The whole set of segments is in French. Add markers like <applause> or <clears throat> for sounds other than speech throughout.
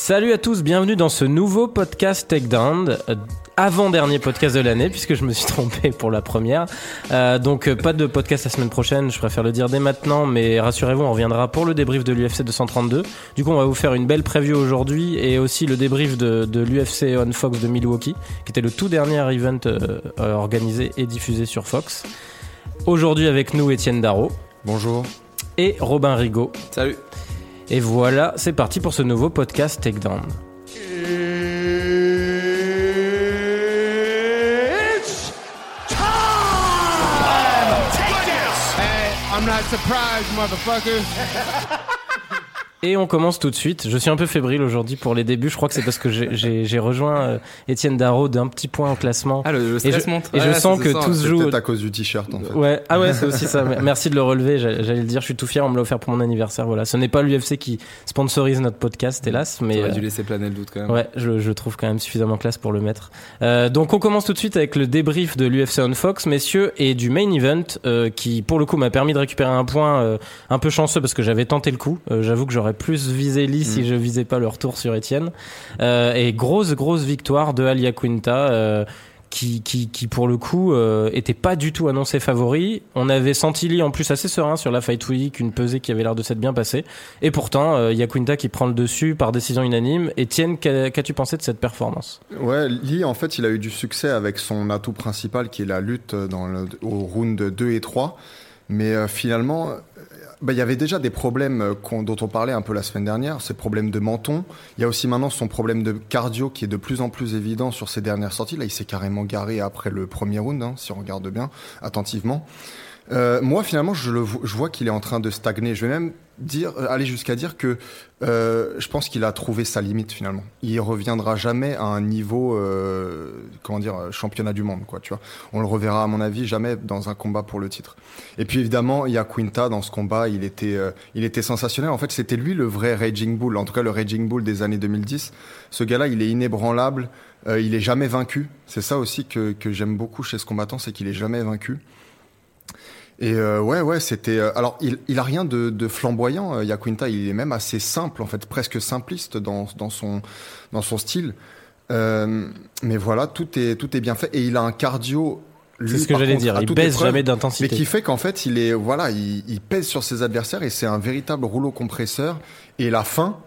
Salut à tous, bienvenue dans ce nouveau podcast Takedown, euh, avant-dernier podcast de l'année, puisque je me suis <laughs> trompé pour la première. Euh, donc euh, pas de podcast la semaine prochaine, je préfère le dire dès maintenant, mais rassurez-vous, on reviendra pour le débrief de l'UFC 232. Du coup, on va vous faire une belle preview aujourd'hui, et aussi le débrief de, de l'UFC on Fox de Milwaukee, qui était le tout dernier event euh, organisé et diffusé sur Fox. Aujourd'hui avec nous, Étienne Darro. Bonjour. Et Robin Rigaud. Salut. Et voilà, c'est parti pour ce nouveau podcast Takedown. It's time! Take this! Hey, I'm not surprised, motherfuckers. <laughs> Et on commence tout de suite. Je suis un peu fébrile aujourd'hui pour les débuts. Je crois que c'est parce que j'ai- j'ai j'ai rejoint euh, Étienne Darro d'un petit point au classement. Ah, le, le et je, monte. et je Ouais, sens que ça. tout se joue. peut-être à cause du t-shirt en fait. Ouais, ah ouais, c'est aussi ça. <laughs> Merci de le relever. J'allais le dire. Je suis tout fier. On me l'a offert pour mon anniversaire. Voilà. Ce n'est pas l'UFC qui sponsorise notre podcast, hélas, mais T'aurais euh, dû laisser planer le doute quand même. Ouais, je, je trouve quand même suffisamment classe pour le mettre. Euh, donc on commence tout de suite avec le débrief de l'UFC on Fox, messieurs, et du main event euh, qui, pour le coup, m'a permis de récupérer un point euh, un peu chanceux parce que j'avais tenté le coup. Euh, J'avoue que j'aurais plus visé Lee si Mm. je visais pas le retour sur Etienne. Euh, et grosse grosse victoire de Alia Quinta. Euh, qui, qui, qui pour le coup euh, était pas du tout annoncé favori. On avait senti Lee en plus assez serein sur la Fight Week, une pesée qui avait l'air de s'être bien passée. Et pourtant, euh, il y a Quinta qui prend le dessus par décision unanime. Etienne, qu'a- qu'as-tu pensé de cette performance? Ouais, Lee, en fait, il a eu du succès avec son atout principal qui est la lutte dans le, au round 2 et 3. Mais euh, finalement, bah, il y avait déjà des problèmes euh, qu'on- dont on parlait un peu la semaine dernière, ces problèmes de menton. Il y a aussi maintenant son problème de cardio qui est de plus en plus évident sur ses dernières sorties. Là, il s'est carrément garé après le premier round, hein, si on regarde bien attentivement. Euh, moi, finalement, je, vois qu'il est en train de stagner. Je vais même euh, aller jusqu'à dire que euh, je pense qu'il a trouvé sa limite finalement. Il reviendra jamais à un niveau, comment dire, championnat du monde, quoi. Tu vois, on le reverra à mon avis jamais dans un combat pour le titre. Et puis évidemment, il y a Quinta dans ce combat. Il était, il était sensationnel. En fait, c'était lui le vrai Raging Bull. En tout cas, le Raging Bull des années 2010. Ce gars-là, il est inébranlable. Il est jamais vaincu. C'est ça aussi que, que j'aime beaucoup chez ce combattant, c'est qu'il est jamais vaincu. Et euh, ouais, ouais, c'était. euh, alors, il, il a rien de, de flamboyant. Euh, Yaquinta, il est même assez simple, en fait, presque simpliste dans, dans son dans son style. Euh, mais voilà, tout est tout est bien fait et il a un cardio. C'est ce que j'allais dire. Il baisse jamais mais d'intensité. qui fait qu'en fait, il est voilà, il, il pèse sur ses adversaires et c'est un véritable rouleau compresseur. Et la fin,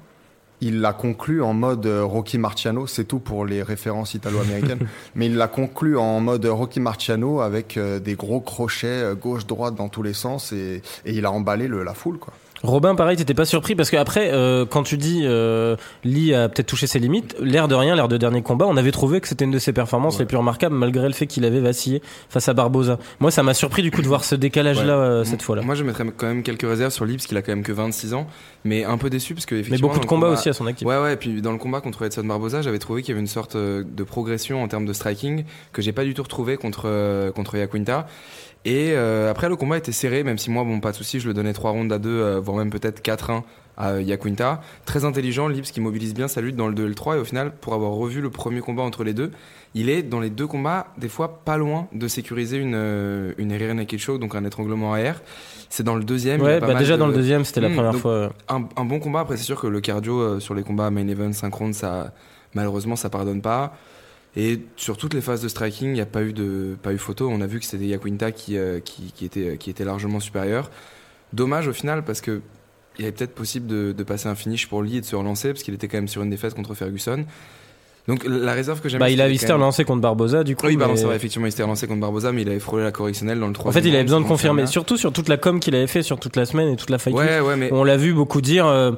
il l'a conclu en mode euh, Rocky Marciano. C'est tout pour les références italo-américaines. <laughs> mais il l'a conclu en mode Rocky Marciano avec euh, des gros crochets euh, gauche-droite dans tous les sens et, et il a emballé le, la foule quoi. Robin, pareil, t'étais pas surpris parce que après, euh, quand tu dis euh, Lee a peut-être touché ses limites, l'air de rien, l'air de dernier combat, on avait trouvé que c'était une de ses performances les plus remarquables malgré le fait qu'il avait vacillé face à Barbosa. Moi, ça m'a surpris du coup de voir ce décalage-là euh, cette fois-là. Moi, je mettrais quand même quelques réserves sur Lee parce qu'il a quand même que 26 ans, mais un peu déçu parce que Mais effectivement. beaucoup de combats combat- aussi à son actif. Ouais, ouais, et puis dans le combat contre Edson Barboza, j'avais trouvé qu'il y avait une sorte euh, de progression en termes de striking que j'ai pas du tout retrouvé contre, euh, contre Yaquinta. Et euh, après, le combat était serré, même si moi, bon, pas de souci, je le donnais 3 rounds à 2, voire même peut-être 4-1 à euh, Yaquinta. Très intelligent, Lips qui mobilise bien sa lutte dans le 2 et le 3, et au final, pour avoir revu le premier combat entre les deux, il est dans les deux combats, des fois, pas loin de sécuriser une, euh, une rear naked choke, donc un étranglement arrière. C'est dans le deuxième. il y a Ouais, pas bah mal déjà de- dans le deuxième, c'était la Hmm, première fois. euh. un, un bon combat. Après, c'est sûr que le cardio euh, sur les combats main event, synchrone, ça, malheureusement, ça pardonne pas. Et sur toutes les phases de striking, il n'y a pas eu de pas eu photo. On a vu que c'était Yaquinta qui, euh, qui, qui était, qui était largement supérieur. Dommage au final parce que il est peut-être possible de, de passer un finish pour lui et de se relancer parce qu'il était quand même sur une défaite contre Ferguson. Donc la réserve que j'aime. Bah, il a il s'était relancé contre Barbosa du coup. Oui, mais- vrai, effectivement, il s'était relancé contre Barboza, mais il avait frôlé la correctionnelle dans le En 3 fait, il avait besoin de confirmer, surtout sur toute la com qu'il avait fait sur toute la semaine et toute la fight. Ouais, ouais, mais On l'a vu beaucoup dire. euh,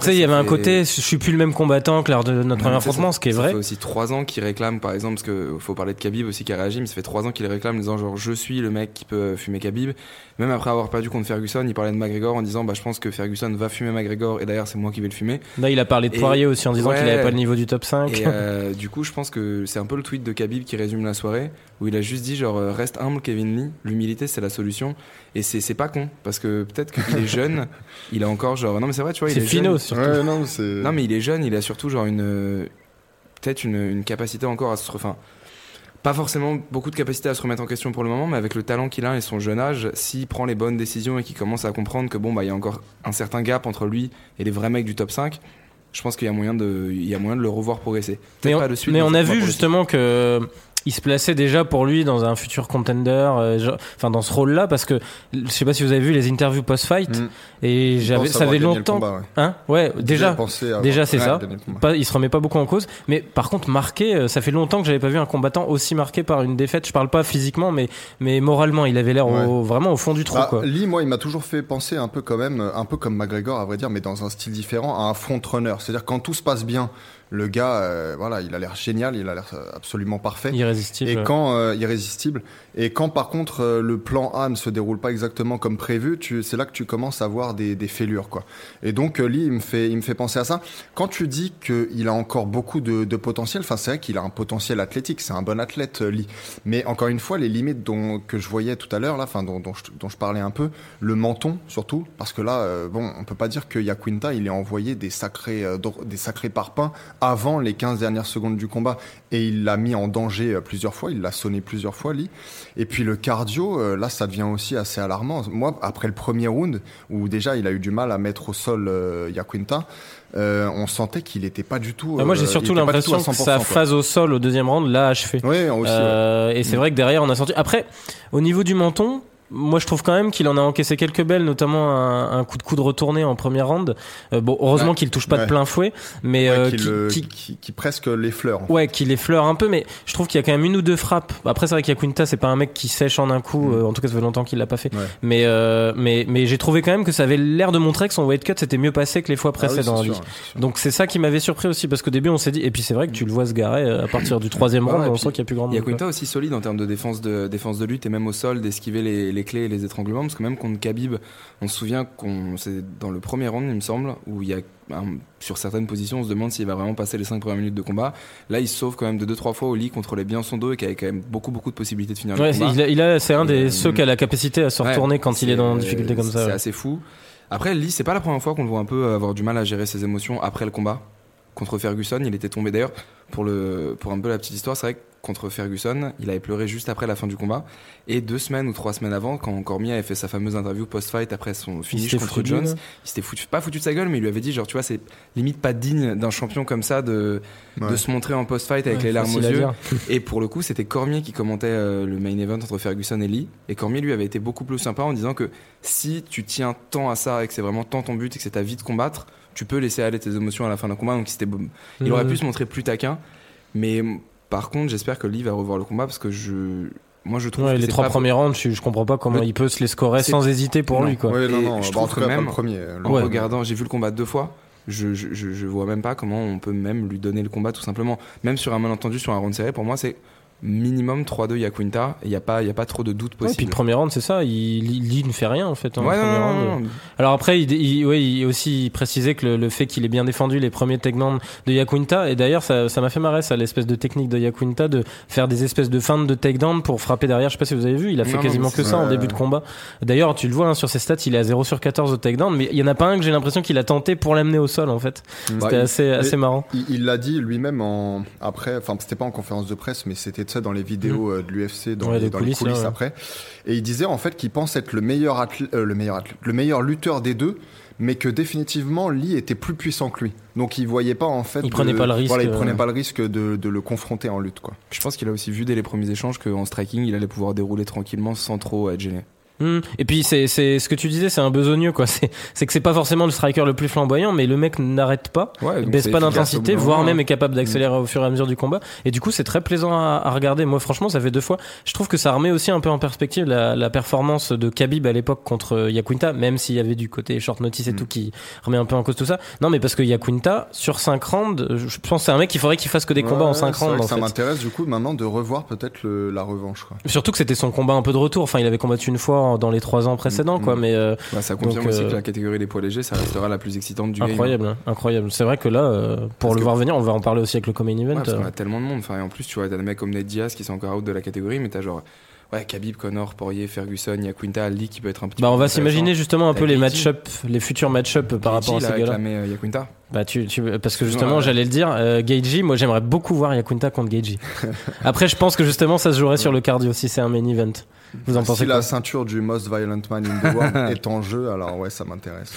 tu sais, il y ça avait un côté, je suis plus le même combattant que lors de notre premier ça, affrontement, ça- ce qui est ça vrai. fait aussi trois ans qu'il réclame, par exemple, parce que faut parler de Khabib aussi qui a réagi, mais ça fait trois ans qu'il réclame en disant genre je suis le mec qui peut fumer Khabib. Même après avoir perdu contre Ferguson, il parlait de McGregor en disant bah je pense que Ferguson va fumer McGregor et d'ailleurs c'est moi qui vais le fumer. Là, il a parlé de Et- Poirier aussi en disant ouais. qu'il avait pas le niveau du top 5. Et euh, du coup, je pense que c'est un peu le tweet de Khabib qui résume la soirée où il a juste dit genre euh, reste humble Kevin Lee, l'humilité c'est la solution. Et c'est c'est pas con parce que peut-être qu'il est <laughs> jeune, il a encore genre non mais c'est vrai tu vois il est jeune. finot surtout. Ouais, non, c'est. Non, mais il est jeune, il a surtout genre une peut-être une, une capacité encore à se enfin pas forcément beaucoup de capacité à se remettre en question pour le moment, mais avec le talent qu'il a et son jeune âge, s'il prend les bonnes décisions et qu'il commence à comprendre que bon bah il y a encore un certain gap entre lui et les vrais mecs du top 5, je pense qu'il y a moyen de, il y a moyen de le revoir progresser. Mais on, pas de suite, mais il on faut a vu justement que il se plaçait déjà pour lui dans un futur contender, euh, genre- enfin dans ce rôle-là, parce que je sais pas si vous avez vu les interviews post-fight, Mm. et j'avais, ça le longtemps, combat, ouais. hein, ouais, déjà, déjà, c'est ça. pas, il se remet pas beaucoup en cause, mais par contre marqué, euh, ça fait longtemps que j'avais pas vu un combattant aussi marqué par une défaite. Je parle pas physiquement, mais mais moralement, il avait l'air vraiment au fond du trou, Bah, quoi. Lee, moi, il m'a toujours fait penser un peu quand même, un peu comme McGregor, à vrai dire, mais dans un style différent, à un front-runner. C'est-à-dire quand tout se passe bien, le gars, euh, voilà, il a l'air génial, il a l'air euh, absolument parfait. Irrésistible. Et quand euh, irrésistible, et quand par contre euh, le plan A ne se déroule pas exactement comme prévu, c'est là que tu commences à voir des, des fêlures, quoi. Et donc Lee, il me fait, il me fait penser à ça. Quand tu dis qu'il a encore beaucoup de, de potentiel, enfin c'est vrai qu'il a un potentiel athlétique, c'est un bon athlète Lee. Mais encore une fois, les limites dont que je voyais tout à l'heure, là, enfin dont, dont, je, dont je parlais un peu, le menton surtout, parce que là, bon, on peut pas dire que Yaquinta, il est envoyé des sacrés, des sacrés parpaings avant les 15 dernières secondes du combat, et il l'a mis en danger euh, plusieurs fois, il l'a sonné plusieurs fois, Lee. Et puis le cardio, euh, là, ça devient aussi assez alarmant. Moi, après le premier round, où déjà il a eu du mal à mettre au sol euh, Yaquinta, euh, on sentait qu'il était pas du tout. Bah, moi, j'ai surtout l'impression que 100%, sa phase au sol au deuxième round l'a achevé. Oui, aussi. ouais. Et c'est vrai que derrière, on a senti. Après, au niveau du menton, moi je trouve quand même qu'il en a encaissé quelques belles, notamment un, un coup de coude retourné en première round. Euh, bon, heureusement Ouais. qu'il touche pas de Ouais. plein fouet, mais Ouais, euh, qui, qui- le- qui- qui- qui presque l'effleure. en fait. Ouais, qu'il effleure un peu, mais je trouve qu'il y a quand même une ou deux frappes. Après, c'est vrai qu'Yaquinta, c'est pas un mec qui sèche en un coup. Mm. euh, en tout cas, ça fait longtemps qu'il l'a pas fait. Ouais. Mais, euh, mais, mais j'ai trouvé quand même que ça avait l'air de montrer que son weight cut s'était mieux passé que les fois Ah oui, précédentes. c'est sûr. Donc c'est ça qui m'avait surpris aussi parce qu'au début on s'est dit et puis c'est vrai que tu le vois se garer euh, à partir du troisième round on sent qu'il y a plus grand monde. quoi. Yakuinta aussi solide en termes de défense de défense de lutte et même au sol d'esquiver les, les clés et les étranglements parce que même contre Khabib on se souvient qu'on c'est dans le premier round il me semble où il y a un- sur certaines positions on se demande s'il va vraiment passer les 5 premières minutes de combat là il se sauve quand même de 2-3 fois au lit contrôlait bien son dos et qui avait quand même beaucoup beaucoup de possibilités de finir Ouais, le c'est- combat il a, il a- c'est un des Et, ceux qui a la capacité à se Ouais, retourner quand il est dans une difficulté comme ça. C'est ouais. assez fou. Après, Lee, c'est pas la première fois qu'on le voit un peu avoir du mal à gérer ses émotions après le combat. Contre Ferguson, il était tombé d'ailleurs. Pour, le, pour un peu la petite histoire, c'est vrai que contre Ferguson, il avait pleuré juste après la fin du combat. Et deux semaines ou trois semaines avant, quand Cormier avait fait sa fameuse interview post-fight après son finish contre foutu, Jones, il s'était foutu, pas foutu de sa gueule, mais il lui avait dit, genre, tu vois, c'est limite pas digne d'un champion comme ça de, de se montrer en post-fight avec Ouais, les larmes aux yeux. Et pour le coup, c'était Cormier qui commentait euh, le main event entre Ferguson et Lee. Et Cormier, lui, avait été beaucoup plus sympa en disant que si tu tiens tant à ça et que c'est vraiment tant ton but et que c'est ta vie de combattre, tu peux laisser aller tes émotions à la fin d'un combat. Donc, il aurait Mhm. pu se montrer plus taquin. Mais par contre, j'espère que Lee va revoir le combat parce que je, moi, je trouve Ouais, que les trois pas- premiers rounds, je, je comprends pas comment Le- il peut se les scorer sans hésiter pour Non. lui quoi. Ouais, non, non, je bah, trouve que même le premier. euh, En Ouais. regardant, j'ai vu le combat deux fois. Je, je, je, je vois même pas comment on peut même lui donner le combat tout simplement. Même sur un malentendu, sur un round serré, pour moi, c'est minimum 3-2 Yaquinta. Il n'y a, pas- il y a pas trop de doute Ouais, puis possible. le premier round, c'est ça, il, il, il ne fait rien en fait. hein, Ouais, le non, premier non, round. non, non. Alors après, il, il, ouais, il aussi précisait que le, le fait qu'il ait bien défendu les premiers takedowns de Yaquinta, et d'ailleurs ça ça m'a fait marrer ça, l'espèce de technique de Yaquinta de faire des espèces de feintes de takedown pour frapper derrière. Je sais pas si vous avez vu, il a fait Non, quasiment que ça en début de combat. D'ailleurs, tu le vois hein, sur ses stats, il est à 0 sur 14 au takedown, mais il y en a pas un que j'ai l'impression qu'il a tenté pour l'amener au sol en fait. Mm. C'était Bah, assez, assez marrant. Il il l'a dit lui-même en après, enfin c'était pas en conférence de presse, mais c'était dans les vidéos euh, de l'UFC, dans. Ouais, les, dans coulisses, les coulisses là, ouais. après. Et il disait en fait qu'il pense être le meilleur athlète, le meilleur le meilleur lutteur des deux, mais que définitivement Lee était plus puissant que lui. Donc il voyait pas en fait. Il de- prenait pas le risque, Voilà, il euh. prenait pas le risque de, de le confronter en lutte quoi. Je pense qu'il a aussi vu dès les premiers échanges qu'en striking, il allait pouvoir dérouler tranquillement sans trop être gêné. Hmm. Et puis c'est c'est ce que tu disais, c'est un besogneux quoi. <laughs> C'est c'est que c'est pas forcément le striker le plus flamboyant, mais le mec n'arrête pas. Ouais, baisse pas d'intensité, voire même est capable d'accélérer au fur et à mesure du combat. Et du coup, c'est très plaisant à, à regarder. Moi, franchement, ça fait deux fois. Je trouve que ça remet aussi un peu en perspective la, la performance de Khabib à l'époque contre Yaquinta, même s'il y avait du côté short notice et Mm. tout qui remet un peu en cause tout ça. Non, mais parce que Yaquinta, sur 5 rounds, je pense que c'est un mec qu'il faudrait qu'il fasse que des combats en Ouais, 5 c'est vrai rounds. En ça m'intéresse du coup maintenant de revoir peut-être la revanche quoi. Surtout que c'était son combat un peu de retour. Enfin, il avait combattu une fois dans les 3 ans précédents, Mm, quoi. mm. Mais euh, Bah, ça confirme Donc, aussi euh, que la catégorie des poids légers, ça restera la plus excitante du game. incroyable, hein, incroyable. C'est vrai que là, euh, pour Parce le voir venir, on va en parler aussi avec le Common Ouais, Event. parce euh. qu'on a tellement de monde. Enfin, et en plus, tu vois, t'as des mecs comme Ned Diaz qui sont encore out de la catégorie, mais t'as genre, ouais, Khabib, Connor, Poirier, Ferguson, Yaquinta, Lee qui peut être un petit Bah, peu on va s'imaginer justement un peu les match-up, les futurs match-up par rapport à ces il gars-là. euh, Yaquinta. Bah tu, tu parce que justement j'allais le dire, euh, Geiji, moi j'aimerais beaucoup voir Yakunta contre Geiji. <laughs> Après je pense que justement ça se jouerait sur le cardio si c'est un main event. Vous en pensez si la ceinture du Most Violent Man in the World <laughs> est en jeu, alors ouais, ça m'intéresse.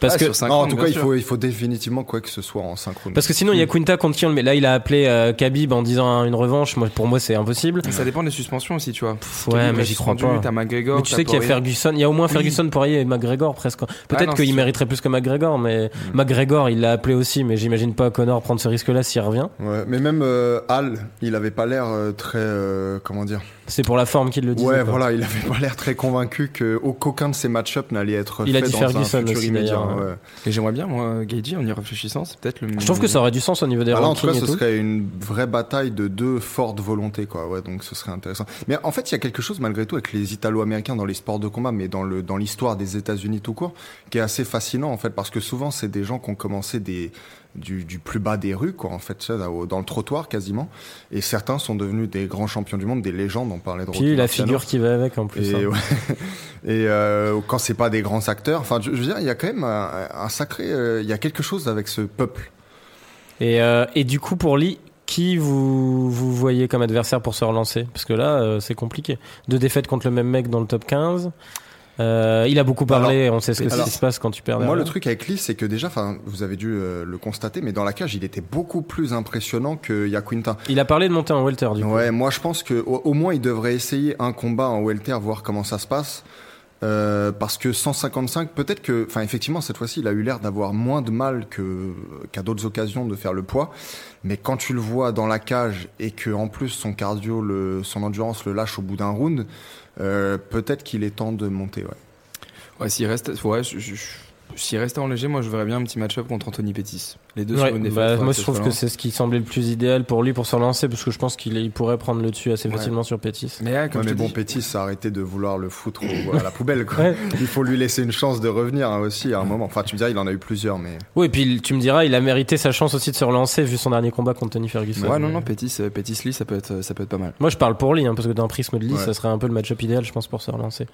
Parce Ah, que Non, en tout cas, il faut, il faut définitivement quoi que ce soit en synchrone. parce que sinon Yakunta contre qui on le met Là il a appelé euh, Khabib en disant une revanche. Moi pour moi c'est impossible. Ça dépend des suspensions aussi, tu vois. Pff, ouais mais j'y crois pas. T'as McGregor. Mais tu sais qu'il y a. Ferguson, il y a au moins Ferguson, Poirier et McGregor presque. Ah, Peut-être non, qu'il mériterait plus que McGregor, mais McGregor il l'a appelé aussi, mais j'imagine pas Connor prendre ce risque-là s'il revient. Ouais, mais même euh, Al, il avait pas l'air euh, très, euh, comment dire. C'est pour la forme qu'il le disait. Ouais, quoi. voilà, il avait pas l'air très convaincu que qu'aucun de ces match-ups n'allait être Il a fait dit dans Ferguson un futur aussi, immédiat. Ouais. Et j'aimerais bien, moi, Geiji, en y réfléchissant, c'est peut-être le. Je trouve que ça aurait du sens au niveau des Ah là, en tout rankings cas, ce tout. serait une vraie bataille de deux fortes volontés, quoi. Ouais, donc ce serait intéressant. Mais en fait, il y a quelque chose malgré tout avec les Italo-Américains dans les sports de combat, mais dans le dans l'histoire des États-Unis tout court, qui est assez fascinant en fait, parce que souvent c'est des gens qui ont commencé des du, du plus bas des rues, quoi, en fait, ça, dans le trottoir quasiment, et certains sont devenus des grands champions du monde, des légendes. On parlait de Rocky Puis la Marciano. figure qui va avec en plus. Et, hein. ouais. <laughs> et euh, quand c'est pas des grands acteurs, enfin, je, je veux dire, il y a quand même un, un sacré, euh, il y a quelque chose avec ce peuple. Et, euh, et du coup, pour Lee, qui vous, vous voyez comme adversaire pour se relancer? Parce que là, euh, c'est compliqué. Deux défaites contre le même mec dans le top 15. Euh, il a beaucoup parlé, on sait ce que alors, qui se passe quand tu perds Moi, derrière. le truc avec Lee, c'est que déjà, enfin, vous avez dû euh, le constater, mais dans la cage, il était beaucoup plus impressionnant que Yaquinta. Il a parlé de monter en welter, du coup. Ouais, moi, je pense que au, au moins, il devrait essayer un combat en welter, voir comment ça se passe. Euh, parce que 155, peut-être que, enfin, effectivement, cette fois-ci, il a eu l'air d'avoir moins de mal que qu'à d'autres occasions de faire le poids. Mais quand tu le vois dans la cage et que en plus son cardio, le, son endurance le lâche au bout d'un round, peut-être qu'il est temps de monter. Ouais. Ouais, s'il reste, ouais, s'il restait en léger, moi, je verrais bien un petit match-up contre Anthony Pettis. Les deux Ouais, sur une défaite. bah, moi je trouve que là. c'est ce qui semblait le plus idéal pour lui pour se relancer parce que je pense qu'il il pourrait prendre le dessus assez Ouais. facilement sur Pétis. Mais, ouais, comme Ouais, mais bon, dis- Pétis a arrêté de vouloir le foutre au- à la <laughs> poubelle. Quoi. Ouais. Il faut lui laisser une chance de revenir hein, aussi à un moment. Enfin, tu me diras, il en a eu plusieurs, mais Oui, et puis tu me diras, il a mérité sa chance aussi de se relancer vu son dernier combat contre Tony Ferguson. Ouais, non, non, Pettis, euh, Pettis Lee, ça peut être, ça peut être pas mal. Moi, je parle pour Lee, hein, parce que d'un prisme de Lee, Ouais. ça serait un peu le match-up idéal, je pense, pour se relancer.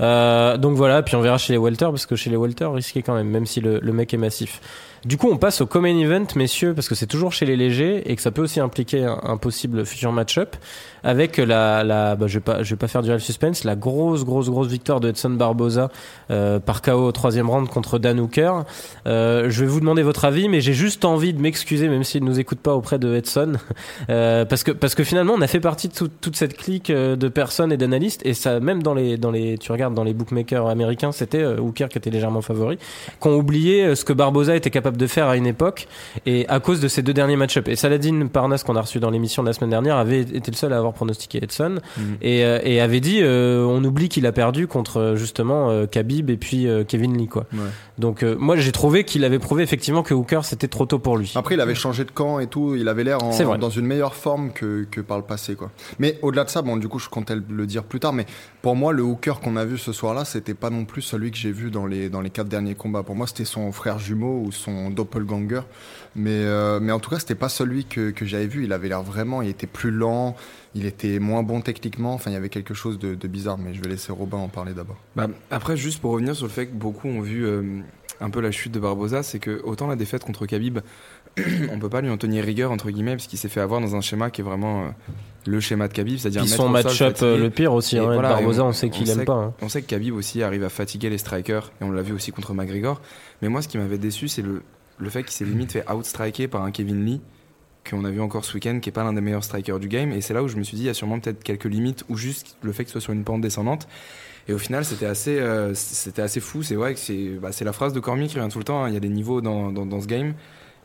Euh, donc voilà, puis on verra chez les Welter, parce que chez les Welter, risqué quand même, même si le, le mec est massif. Du coup, on passe au Common Event, messieurs, parce que c'est toujours chez les légers et que ça peut aussi impliquer un, possible futur match-up avec la, bah, je vais pas, je vais pas faire le suspense, la grosse, grosse, grosse victoire de Edson Barboza euh, par KO au troisième round contre Dan Hooker. Euh, je vais vous demander votre avis, mais j'ai juste envie de m'excuser, même s'il nous écoute pas auprès de Edson, <laughs> euh, parce que parce que finalement, on a fait partie de tout- toute cette clique de personnes et d'analystes, et ça, même dans les dans les, tu regardes dans les bookmakers américains, c'était Hooker qui était légèrement favori, qu'on oublié euh, ce que Barboza était capable de faire à une époque, et à cause de ces deux derniers match-up. Et Saladin Parnas qu'on a reçu dans l'émission de la semaine dernière avait été le seul à avoir pronostiqué Edson et, euh, et avait dit euh, on oublie qu'il a perdu contre euh, justement euh, Khabib et puis euh, Kevin Lee quoi. Ouais. Donc moi j'ai trouvé qu'il avait prouvé effectivement que Hooker c'était trop tôt pour lui. après, il avait changé de camp et tout. Il avait l'air dans une meilleure forme que, que par le passé, quoi. Mais au-delà de ça, bon, du coup, je comptais le dire plus tard. Mais pour moi, le hooker qu'on a vu ce soir-là, c'était pas non plus celui que j'ai vu dans les dans les quatre derniers combats. Pour moi, c'était son frère jumeau ou son doppelganger. Mais euh, mais en tout cas, c'était pas celui que j'avais vu. Il avait l'air vraiment. Il était plus lent. Il était moins bon techniquement. Enfin, il y avait quelque chose de, bizarre. Mais je vais laisser Robin en parler d'abord. Bah, après, juste pour revenir sur le fait que beaucoup ont vu euh, un peu la chute de Barboza, c'est que autant la défaite contre Khabib, <clears throat> on peut pas lui en tenir rigueur entre guillemets, parce qu'il s'est fait avoir dans un schéma qui est vraiment euh, le schéma de Khabib, c'est-à-dire son match-up euh, le pire aussi. Hein, voilà, on- on sait qu'il aime pas. hein. On sait que Khabib aussi arrive à fatiguer les strikers, et on l'a vu aussi contre McGregor. Mais moi, ce qui m'avait déçu, c'est le, le fait qu'il s'est limite fait outstriker par un Kevin Lee, qu'on a vu encore ce week-end, qui est pas l'un des meilleurs strikers du game. Et c'est là où je me suis dit, il y a sûrement peut-être quelques limites, ou juste le fait que ce soit sur une pente descendante. Et au final, c'était assez, euh, c'était assez fou. C'est vrai que c'est, bah, c'est la phrase de Cormier qui revient tout le temps. hein. Il y a des niveaux dans, dans, dans ce game.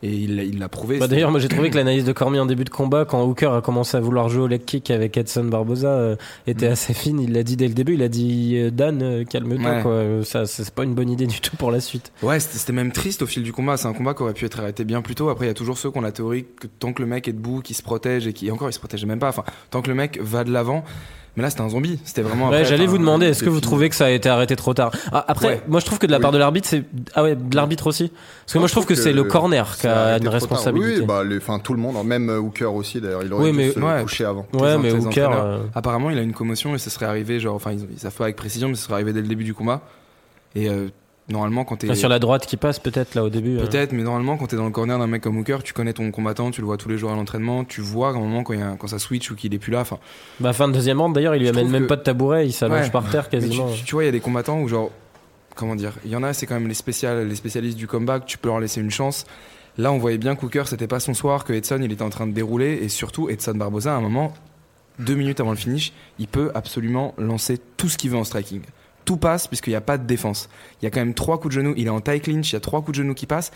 Et il l'a- prouvé. Bah, D'ailleurs, moi j'ai <clears throat> trouvé que l'analyse de Cormier en début de combat, quand Hooker a commencé à vouloir jouer au leg kick avec Edson Barboza, euh, était Mm. assez fine. Il l'a dit dès le début. Il a dit euh, Dan, euh, calme-toi. Ouais. Ça, c'est pas une bonne idée du tout pour la suite. Ouais, c'était même triste au fil du combat. C'est un combat qui aurait pu être arrêté bien plus tôt. Après, il y a toujours ceux qui ont la théorie que tant que le mec est debout, qu'il se protège et qui encore il se protège même pas. Enfin, tant que le mec va de l'avant. Mais là, c'était un zombie. C'était vraiment. Ouais, j'allais vous demander, est-ce que vous trouvez que ça a été arrêté trop tard Ah, Après, Ouais. moi je trouve que de la Oui. part de l'arbitre, c'est ah ouais, de l'arbitre aussi. Parce que moi je trouve que, c'est le corner qui Ça a une responsabilité. Oui, bah, les- enfin, tout le monde, même euh, Hooker aussi d'ailleurs. Il aurait Oui, dû mais- se ouais. coucher avant. ouais, mais Hooker. euh, Apparemment, il a une commotion et ce serait arrivé, genre, enfin, ils, ils savent pas avec précision, mais ce serait arrivé dès le début du combat. Et euh, normalement quand t'es sur la droite qui passe peut-être là au début. euh. Peut-être, mais normalement, quand t'es dans le corner d'un mec comme Hooker, tu connais ton combattant, tu le vois tous les jours à l'entraînement, tu vois qu'à un moment quand, il y a- quand ça switch ou qu'il est plus là. Enfin, Bah fin de deuxième round d'ailleurs, il lui amène même que- pas de tabouret, il s'allonge Ouais. par terre tu, quasiment. tu- tu vois, il y a des combattants où genre, comment dire, il y en a, c'est quand même les, spécial, les spécialistes du comeback, tu peux leur laisser une chance. Là, on voyait bien qu'Hooker, c'était pas son soir, que Edson, il était en train de dérouler, et surtout, Edson Barboza, à un moment, deux minutes avant le finish, il peut absolument lancer tout ce qu'il veut en striking. Tout passe puisqu'il n'y a pas de défense. Il y a quand même trois coups de genoux, il est en tie clinch, il y a trois coups de genoux qui passent.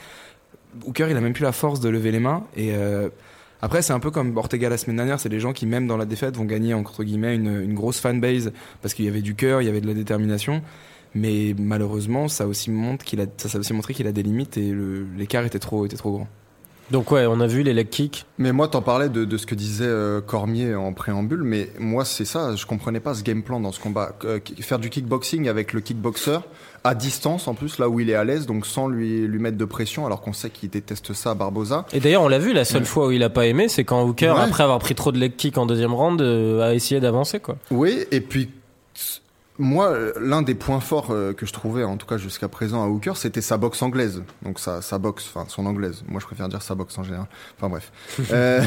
Hooker, il a même plus la force de lever les mains. Et euh, après, c'est un peu comme Ortega la semaine dernière, c'est des gens qui, même dans la défaite, vont gagner entre guillemets une, grosse fanbase parce qu'il y avait du cœur, il y avait de la détermination. Mais malheureusement, ça aussi montre qu'il a, aussi montré qu'il a des limites et l'écart était trop, était trop grand. Donc ouais, on a vu les leg kicks. Mais moi, t'en parlais de, de ce que disait euh, Cormier en préambule, mais moi, c'est ça, je comprenais pas ce game plan dans ce combat. Euh, faire du kickboxing avec le kickboxer, à distance en plus, là où il est à l'aise, donc sans lui, lui mettre de pression, alors qu'on sait qu'il déteste ça à Barboza. Et d'ailleurs, on l'a vu, la seule fois où il a pas aimé, c'est quand Hooker, Ouais. après avoir pris trop de leg kicks en deuxième round, euh, a essayé d'avancer quoi. Oui, et puis moi, euh, l'un des points forts euh, que je trouvais, en tout cas jusqu'à présent à Hooker, c'était sa boxe anglaise. Donc sa, sa boxe, enfin son anglaise. Moi, je préfère dire sa boxe en général. Enfin bref. <laughs> Euh,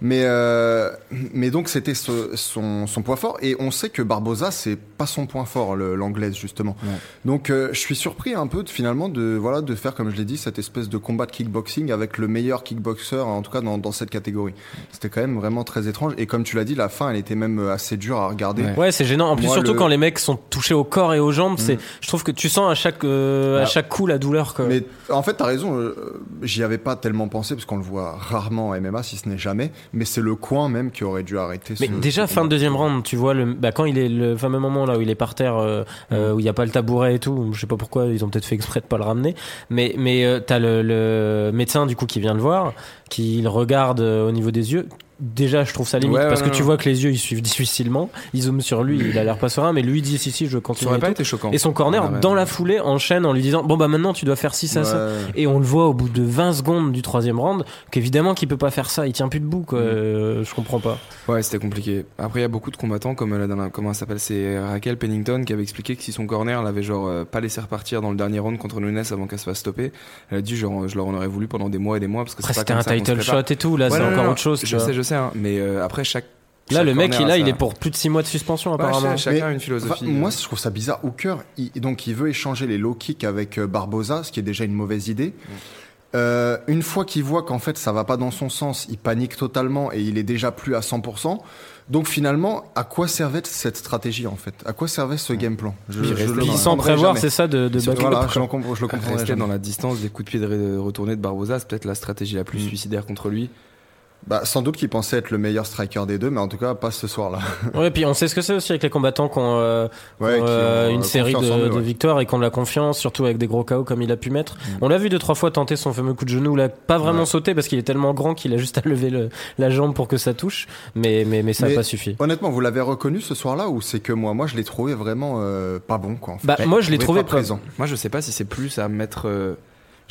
mais euh, mais donc c'était ce- son, son point fort. Et on sait que Barboza, c'est pas son point fort, l'anglaise justement. Ouais. Donc euh, je suis surpris un peu de, finalement de voilà de faire comme je l'ai dit cette espèce de combat de kickboxing avec le meilleur kickboxer, en tout cas dans, dans cette catégorie. C'était quand même vraiment très étrange. Et comme tu l'as dit, la fin, elle était même assez dure à regarder. Ouais. Ouais, c'est gênant. En plus, Moi, surtout le- quand les mecs sont touchés au corps et aux jambes, c'est, Mm. je trouve que tu sens à chaque, euh, à Ah. chaque coup la douleur. Mais en fait, t'as raison. euh, J'y avais pas tellement pensé parce qu'on le voit rarement en MMA, si ce n'est jamais. Mais c'est le coin même qui aurait dû arrêter. Mais ce- déjà ce fin de deuxième round, tu vois le, bah, quand il est le fameux moment là où il est par terre, euh, euh, où il y a pas le tabouret et tout. Je sais pas pourquoi ils ont peut-être fait exprès de pas le ramener. Mais mais t'as le, le médecin du coup qui vient le voir, qui le regarde euh, au niveau des yeux. Déjà, je trouve ça limite Ouais, parce ouais, que ouais. tu vois que les yeux ils suivent difficilement. Ils zooment sur lui, il a l'air pas serein, mais lui dit si si je Ça continue. aurait et pas été choquant. Et son corner, Ah dans la foulée, enchaîne en lui disant Bon, bah maintenant tu dois faire ci, ça, ça. Et on le voit au bout de 20 secondes du troisième round, qu'évidemment qu'il peut pas faire ça, il tient plus debout, quoi. Mm. Euh, je comprends pas. Ouais, c'était compliqué. Après, il y a beaucoup de combattants, comme la dernière- comment elle s'appelle, c'est Raquel Pennington, qui avait expliqué que si son corner l'avait genre euh, pas laissé repartir dans le dernier round contre Nunes avant qu'elle se fasse stopper, elle a dit genre je leur en aurais voulu pendant des mois et des mois parce que c'était un ça se title shot et tout, là, Ouais, c'est encore non, autre chose. Je sais, je sais, hein, mais euh, après chaque. Là, chaque le mec, il, là, il est pour plus de 6 mois de suspension, Ouais, apparemment. cha- chacun a Mais, une philosophie. Moi, je trouve ça bizarre. Hooker, il, donc, il veut échanger les low kicks avec euh, Barboza, ce qui est déjà une mauvaise idée. Euh, une fois qu'il voit qu'en fait ça va pas dans son sens, il panique totalement et il est déjà plus à 100%. Donc finalement, à quoi servait cette stratégie en fait? À quoi servait ce game plan? Je, Puis je le sans prévoir, c'est ça, de, de. Voilà, je, comprends- le comprendrai Rester dans la distance des coups de pied de retournés de Barboza, c'est peut-être la stratégie la plus Mm. suicidaire contre lui. Bah, sans doute qu'il pensait être le meilleur striker des deux, mais en tout cas pas ce soir-là. <laughs> Ouais, puis on sait ce que c'est aussi avec les combattants qui ont, euh, Ouais, qui ont, qui euh, ont, une euh, série de, confiance en eux, de ouais. victoires et qui ont de la confiance, surtout avec des gros KO comme il a pu mettre. Mm. On l'a vu deux trois fois tenter son fameux coup de genou, là, pas vraiment Ouais. sauté parce qu'il est tellement grand qu'il a juste à lever le- la jambe pour que ça touche, mais mais mais ça Mais- a pas suffi. Honnêtement, vous l'avez reconnu ce soir-là ou c'est que moi, moi je l'ai trouvé vraiment euh, pas bon quoi. En fait? Bah, moi, je l'ai trouvé pas pas- présent. Moi, je sais pas si c'est plus à mettre.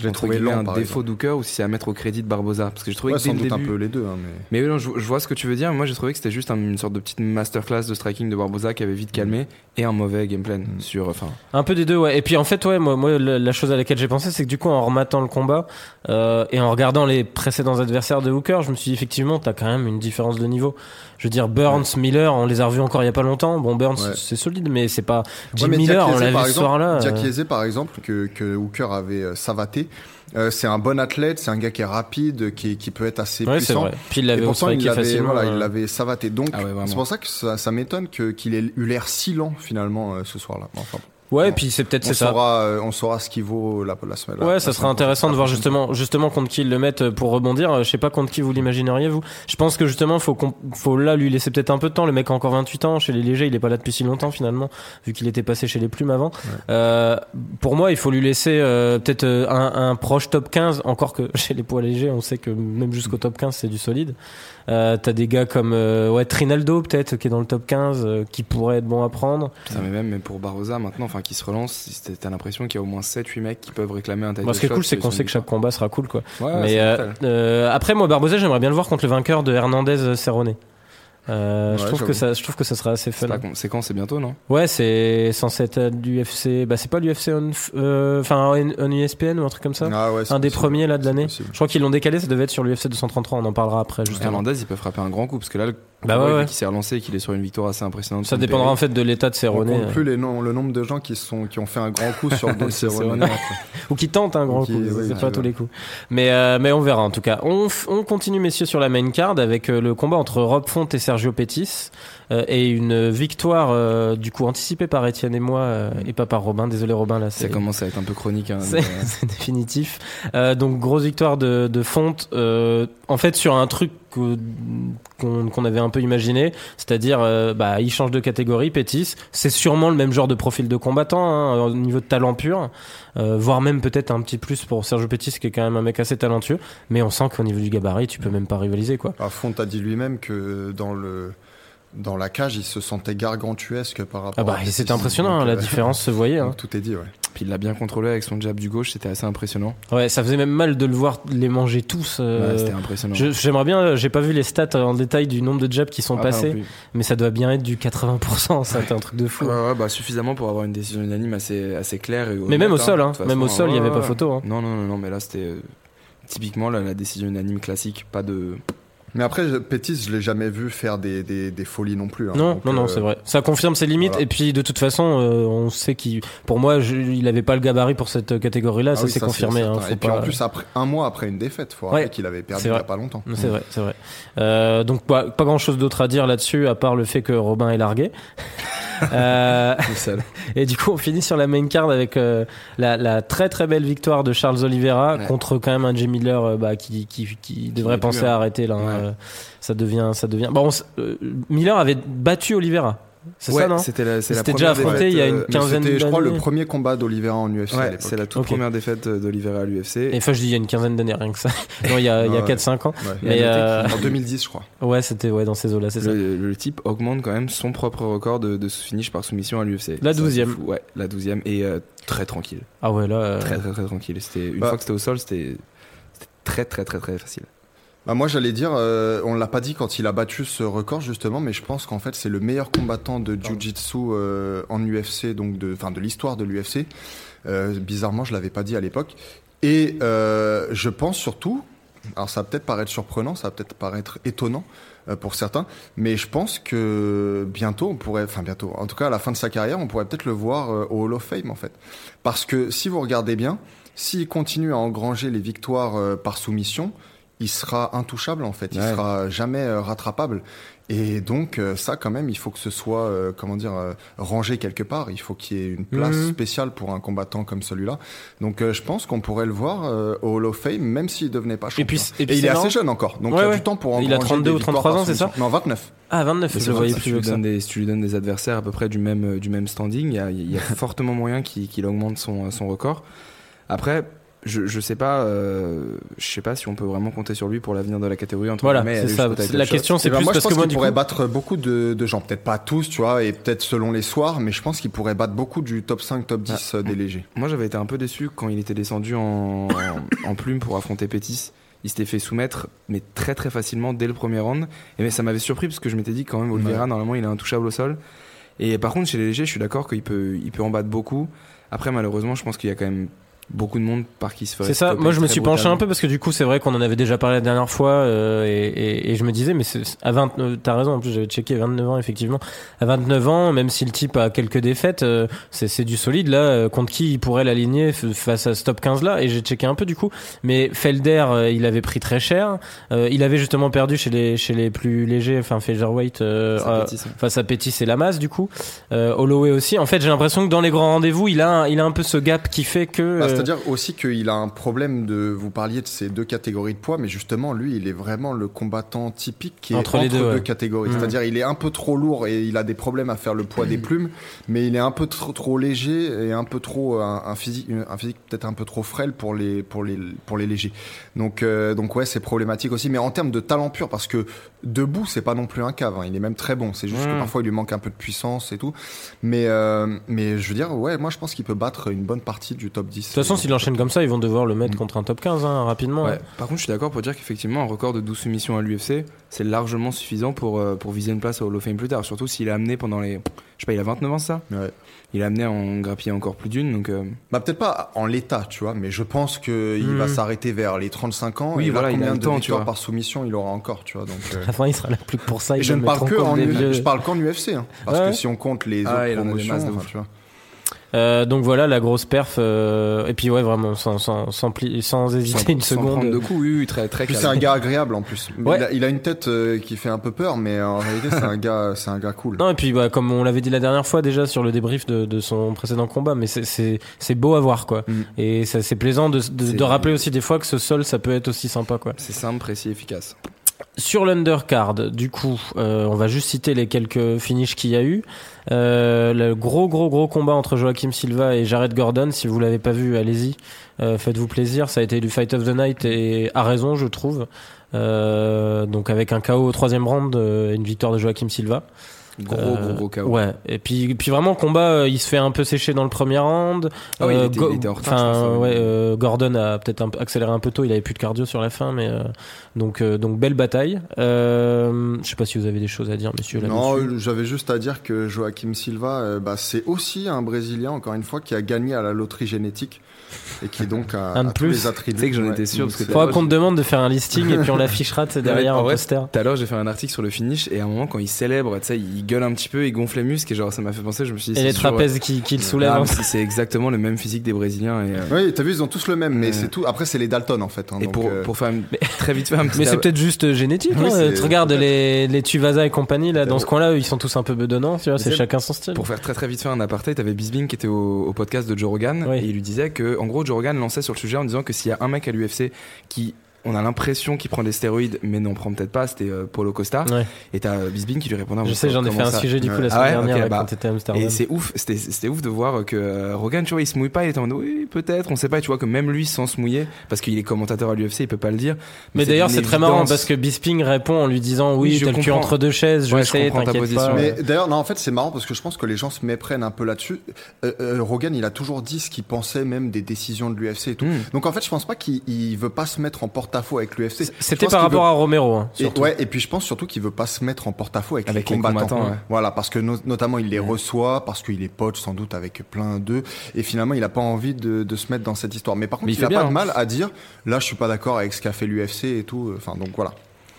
Je l'ai entre trouvé un défaut d'Hooker ou si c'est à mettre au crédit de Barboza. Parce que je trouvais Ouais, que dès sans le doute début. un peu les deux. hein, mais... Mais oui, non, je, je vois ce que tu veux dire. Moi, j'ai trouvé que c'était juste un- une sorte de petite masterclass de striking de Barboza qui avait vite calmé et un mauvais game plan Mm. sur. Enfin, Un peu des deux, ouais. Et puis en fait, ouais, moi, moi la, la chose à laquelle j'ai pensé, c'est que du coup, en rematant le combat euh, et en regardant les précédents adversaires de Hooker, je me suis dit effectivement, t'as quand même une différence de niveau. Je veux dire, Burns, Miller, on les a revus encore il y a pas longtemps. Bon, Burns, Ouais. c'est solide, mais c'est pas Jim Miller. On l'a par vu ce exemple, soir-là. euh, Diakiese, par exemple, que, que Hooker avait euh, savaté. euh, c'est un bon athlète, c'est un gars qui est rapide, qui, qui peut être assez Ouais, c'est puissant. vrai. Puis il Et l'avait pourtant, il l'avait, facilement. voilà, il euh. l'avait savaté. Donc, Ah ouais, c'est pour ça que ça, ça m'étonne que, qu'il ait eu l'air si lent, finalement, euh, ce soir-là. Enfin, Ouais, Bon. puis c'est peut-être c'est ça. saura, euh, on saura ce qu'il vaut la, la semaine. Ouais, la ça sera intéressant de voir justement, justement contre qui ils le mettent pour rebondir. Euh, Je sais pas contre qui vous l'imagineriez vous. Je pense que justement faut qu'on- faut là lui laisser peut-être un peu de temps. Le mec a encore 28 ans. Chez les légers, il est pas là depuis si longtemps finalement, vu qu'il était passé chez les plumes avant. Euh, pour moi, il faut lui laisser euh, peut-être euh, un, un proche top 15. Encore que <laughs> chez les poids légers, on sait que même jusqu'au top 15 c'est du solide. Euh, T'as des gars comme euh, ouais Trinaldo peut-être qui est dans le top 15, euh, qui pourrait être bon à prendre. putain, mais même mais pour Barboza maintenant, enfin, qui se relance, t'as l'impression qu'il y a au moins 7-8 mecs qui peuvent réclamer un title ce qui est cool, c'est qu'on sait que chaque combat sera cool quoi. Ouais, Mais euh, euh, après, moi, Barbosa, j'aimerais bien le voir contre le vainqueur de Hernandez Cerrone. Euh, je trouve que ça, je trouve que ça sera assez C'est fun. c'est quand? C'est bientôt, non? Ouais, c'est censé être l'UFC. Bah, c'est pas l'UFC on, euh, en ESPN ou un truc comme ça? Ah ouais, un des possible. premiers là de l'année. Je crois qu'ils l'ont décalé. Ça devait être sur l'UFC 233. On en parlera après, justement. Hernandez, il peut frapper un grand coup parce que là, le Bah combat, ouais, ouais. qu'il s'est relancé et qu'il est sur une victoire assez impressionnante. Ça dépendra en Perry. fait de l'état de On Cerrone. compte euh, plus les noms, le nombre de gens qui sont qui ont fait un grand coup sur <laughs> Don Sur Cerrone. Cerrone. <laughs> ou qui tente un grand Qui- coup. oui, c'est qui pas tous les coups. Mais euh, mais on verra en tout cas. On, on continue messieurs sur la main card avec euh, le combat entre Rob Font et Sergio Pettis euh, et une victoire euh, du coup anticipée par Étienne et moi euh, et pas par Robin. Désolé Robin là. Ça commence à être un peu chronique. hein, c'est euh, <laughs> définitif. Euh, donc grosse victoire de, de Fonte. euh, en fait sur un truc qu'on avait un peu imaginé, c'est-à-dire euh, bah il change de catégorie. Pétis, c'est sûrement le même genre de profil de combattant hein, au niveau de talent pur, euh, voire même peut-être un petit plus pour Sergio Pétis qui est quand même un mec assez talentueux. Mais on sent qu'au niveau du gabarit, tu peux même pas rivaliser quoi. À fond, t'as dit lui-même que dans le dans la cage, il se sentait gargantuesque par rapport. Ah bah à c'était impressionnant, Donc, hein, la euh, différence se voyait. Hein. <laughs> tout est dit, ouais. Puis il l'a bien contrôlé avec son jab du gauche, c'était assez impressionnant. Ouais, ça faisait même mal de le voir les manger tous. euh, Ouais, c'était impressionnant. J'aimerais bien, j'ai pas vu les stats en détail du nombre de jabs qui sont Ah, passés. Mais ça doit bien être du 80%, ça, c'est un truc de fou. Ouais, ouais, bah, suffisamment pour avoir une décision unanime assez, assez claire. Et Mais même au sol, hein. toute Même au sol, il y ouais, avait pas photo. Hein. Non, non, non, non, mais là c'était euh, typiquement la décision unanime classique, pas de. Mais après, je- Pettis, je l'ai jamais vu faire des, des, des folies non plus. hein. Non, Donc, non, non, euh, c'est vrai. Ça confirme ses limites. voilà. Et puis, de toute façon, euh, on sait qu'il, pour moi, je- il avait pas le gabarit pour cette catégorie-là. ah ça oui, c'est confirmé. Hein, faut Et puis pas- en plus, après, un mois après une défaite, faut Ouais, qu'il avait perdu il y vrai. a pas longtemps. C'est vrai, c'est vrai. Euh, donc, pas, pas grand chose d'autre à dire là-dessus, à part le fait que Robin est largué. <laughs> euh, Tout seul. <laughs> et du coup, on finit sur la main card avec euh, la, la très très belle victoire de Charles Oliveira Ouais. contre quand même un Jay Miller bah, qui, qui, qui devrait penser plus, hein. à arrêter là. hein. Ouais. Euh, ça devient, ça devient. Bon, on s- euh, Miller avait battu Oliveira. C'est Ouais, ça, non c'était la, c'est la C'était déjà affronté il y a une euh, quinzaine C'était, je crois, le d'années. premier combat d'Olivera en UFC Ouais, c'est la toute première défaite d'Olivera à l'UFC. Et enfin, je dis il y a une quinzaine d'années, rien que ça. <laughs> Non, il y a, il y a Ouais. 4-5 ans. Ouais. Mais, euh, En 2010, je crois. Ouais, c'était ouais, dans ces eaux-là, c'est ça. Le, type augmente quand même son propre record de, de finish par soumission à l'UFC. La Ça, 12e. c'est fou. Ouais, la 12e. Et euh, très tranquille. Ah ouais, là. euh, Très, très, très tranquille. C'était, une Bah. fois que c'était au sol, c'était, c'était très, très, très, très facile. Bah moi j'allais dire, euh, on l'a pas dit quand il a battu ce record justement, mais je pense qu'en fait c'est le meilleur combattant de Jiu-Jitsu euh, en UFC, donc de, enfin de l'histoire de l'UFC. Euh, bizarrement je l'avais pas dit à l'époque. Et euh, je pense surtout, alors ça va peut-être paraître surprenant, ça va peut-être paraître étonnant pour certains, mais je pense que bientôt on pourrait, enfin bientôt, en tout cas à la fin de sa carrière, on pourrait peut-être le voir au Hall of Fame en fait. Parce que si vous regardez bien, s'il continue à engranger les victoires par soumission, il sera intouchable en fait, il Ouais. sera jamais euh, rattrapable. Et donc euh, ça quand même, il faut que ce soit euh, comment dire euh, rangé quelque part. Il faut qu'il y ait une place Mhm. spéciale pour un combattant comme celui-là. Donc euh, je pense qu'on pourrait le voir euh, au Hall of Fame, même s'il devenait pas champion. Et puis, et puis il est assez jeune encore, donc Ouais, il a ouais. du temps pour Il a engranger 32 des ou victoires 33 par ans, c'est ça. Non, 29. Ah, 29, Mais je c'est le vrai voyais que si plus tu, donnes des, si tu lui donnes des adversaires à peu près du même, du même standing, il y a, il y a <laughs> fortement moyen qu'il, qu'il augmente son, son record. Après, je, je sais pas, euh, je sais pas si on peut vraiment compter sur lui pour l'avenir de la catégorie entre Voilà, c'est ça. La shot. question, c'est Eh ben, plus moi, parce je pense que moi, qu'il du pourrait coup. battre beaucoup de, de gens, peut-être pas tous, tu vois, et peut-être selon les soirs, mais je pense qu'il pourrait battre beaucoup du top 5, top 10 euh, des légers. Moi, j'avais été un peu déçu quand il était descendu en, en, en plume pour affronter Pétis. Il s'était fait soumettre, mais très très facilement dès le premier round. Et mais ça m'avait surpris parce que je m'étais dit quand même, Oliveira, normalement, il est intouchable au sol. Et par contre, chez les légers, je suis d'accord qu'il peut, il peut en battre beaucoup. Après, malheureusement, je pense qu'il y a quand même beaucoup de monde par qui se ferait C'est ça, moi je me suis penché un peu parce que du coup c'est vrai qu'on en avait déjà parlé la dernière fois euh, et, et, et je me disais mais c'est à 20 euh, t'as raison en plus j'avais checké 29 ans effectivement. À 29 ans même si le type a quelques défaites euh, c'est du solide là euh, contre qui il pourrait l'aligner face à ce top 15 là et j'ai checké un peu du coup. Mais Felder euh, il avait pris très cher. Euh, il avait justement perdu chez les chez les plus légers enfin featherweight face à Pétis et Lamas du coup. Euh, Holloway aussi. En fait j'ai l'impression que dans les grands rendez-vous il a il a un peu ce gap qui fait que Bah, euh, C'est-à-dire aussi qu'il a un problème de. Vous parliez de ces deux catégories de poids, mais justement, lui, il est vraiment le combattant typique qui est Entre entre, les deux, deux, ouais. catégories. Mhm. C'est-à-dire, il est un peu trop lourd et il a des problèmes à faire le poids des plumes, mais il est un peu trop, trop léger et un peu trop un, un physique, un physique peut-être un peu trop frêle pour les pour les pour les légers. Donc euh, donc ouais, c'est problématique aussi. Mais en termes de talent pur, parce que debout, c'est pas non plus un cave. hein. Il est même très bon. C'est juste que parfois il lui manque un peu de puissance et tout. Mais euh, mais je veux dire, ouais, moi je pense qu'il peut battre une bonne partie du top 10. De toute façon, s'il enchaîne comme ça, ils vont devoir le mettre contre un top 15 hein, rapidement. Ouais. Par contre, je suis d'accord pour dire qu'effectivement, un record de 12 soumissions à l'UFC, c'est largement suffisant pour, euh, pour viser une place au Hall of Fame plus tard. Surtout s'il est amené pendant les. Je sais pas, il a 29 ans, ça? Ouais. Il est amené à en grappiller encore plus d'une. Donc, euh, Bah peut-être pas en l'état, tu vois, mais je pense qu'il Hmm. va s'arrêter vers les 35 ans. Oui, et là, voilà, il a combien le de temps, tu vois. par soumission il aura encore, tu vois. Donc, euh, À la fin, il sera là plus que pour ça. Et je ne parle que en je parle qu'en UFC, hein, parce Ouais. que si on compte les Ah, autres il en a des promotions, enfin, tu vois. Euh, donc voilà la grosse perf. euh, et puis ouais, vraiment sans sans sans, pli- sans hésiter sans, une sans seconde. de coups, oui, oui, très, très Puis c'est un gars agréable en plus. Ouais. Il, a, il a une tête euh, qui fait un peu peur, mais en réalité c'est un gars, c'est un gars cool. Non et puis bah, comme on l'avait dit la dernière fois déjà sur le débrief de, de son précédent combat, mais c'est c'est c'est beau à voir quoi. Mm. Et ça c'est plaisant de, de, de rappeler aussi des fois que ce sol ça peut être aussi sympa quoi. C'est simple, précis, efficace. Sur l'undercard, du coup, euh, on va juste citer les quelques finishes qu'il y a eu. Euh, le gros, gros, gros combat entre Joachim Silva et Jared Gordon. Si vous l'avez pas vu, allez-y. Euh, Faites-vous plaisir. Ça a été du Fight of the Night et à raison, je trouve. Donc avec un KO au troisième round et une victoire de Joachim Silva. Gros, Euh, gros, gros KO. Ouais. Et puis, puis vraiment, combat, euh, il se fait un peu sécher dans le premier round. Ah oui, il Euh, était- Go- il était en retard, ouais, ouais. euh, Gordon a peut-être accéléré un peu tôt. Il avait plus de cardio sur la fin, mais euh, donc euh, donc belle bataille. Euh, je sais pas si vous avez des choses à dire, messieurs. Non, là-dessus. euh, j'avais juste à dire que Joachim Silva, euh, bah, c'est aussi un Brésilien, encore une fois, qui a gagné à la loterie génétique et qui donc a, Un de a tous plus. les attributs. Tu sais que j'en Ouais. étais sûr, Donc parce que c'est- Faudra qu'on te demande de faire un listing et puis on l'affichera <laughs> derrière en poster. Tout à l'heure, j'ai fait un article sur le finish et à un moment, quand il célèbre, tu sais, il gueule un petit peu, il gonfle les muscles et genre, ça m'a fait penser, je me suis dit, Et les sûr, trapèzes qui, qui le soulèvent. Ah, c'est- exactement le même physique des Brésiliens. Et, euh, Oui, t'as vu, ils ont tous le même, mais Ouais. c'est tout. Après, c'est les Dalton en fait. hein, et donc, pour, euh, pour faire une- <laughs> très vite faire un petit Mais c'est peut-être juste euh, génétique. Oui, hein. c'est- Tu regardes les, les Tuvasa et compagnie là dans ce coin-là, ils sont tous un peu bedonnants. Tu vois, c'est chacun son style. Pour faire très très vite faire un aparté, t'avais Bisbing qui était au, podcast de Joe Rogan et il lui disait que, en gros, Joe lançait sur le sujet en disant que s'il y a un mec à l'UFC qui on a l'impression qu'il prend des stéroïdes, mais n'en prend peut-être pas. C'était euh, Paulo Costa. Ouais. Et t'as euh, qui lui répondait. Je sais, j'en ai fait un ça sujet du coup Ouais. la Ah semaine ouais, dernière ok, là, bah, quand t'étais à Amsterdam. Et c'est ouf, c'était c'était ouf de voir que euh, Rogan, tu vois, il se mouille pas, il était en mode oui, peut-être, on sait pas, et tu vois que même lui sans se mouiller, parce qu'il est commentateur à l'UFC, il peut pas le dire. Mais d'ailleurs, c'est très marrant parce que Bisping répond en lui disant Oui, Oui, je t'as le cul entre deux chaises, je Ouais, je sais, comprends ta position, pas. mais- d'ailleurs, non, en fait, c'est marrant parce que je pense que les gens se méprennent un peu là-dessus. Euh, euh, Rogan, il a toujours dit ce qu'il pensait même des décisions de l'UFC et tout. Hmm. Donc en fait, je pense pas qu'il il veut pas se mettre en porte-à-faux avec l'UFC. C'était par rapport à Romero. hein, Et, surtout. ouais, et puis je pense surtout qu'il veut pas se mettre en porte-à-faux avec, Avec les les combattants. ouais. Voilà, parce que no- notamment il les reçoit, parce qu'il est pote sans doute avec plein d'eux, et finalement il a pas envie de, de se mettre dans cette histoire. Mais par contre, Mais il, il fait a bien, pas de hein. mal à dire, là je suis pas d'accord avec ce qu'a fait l'UFC et tout. Enfin donc voilà.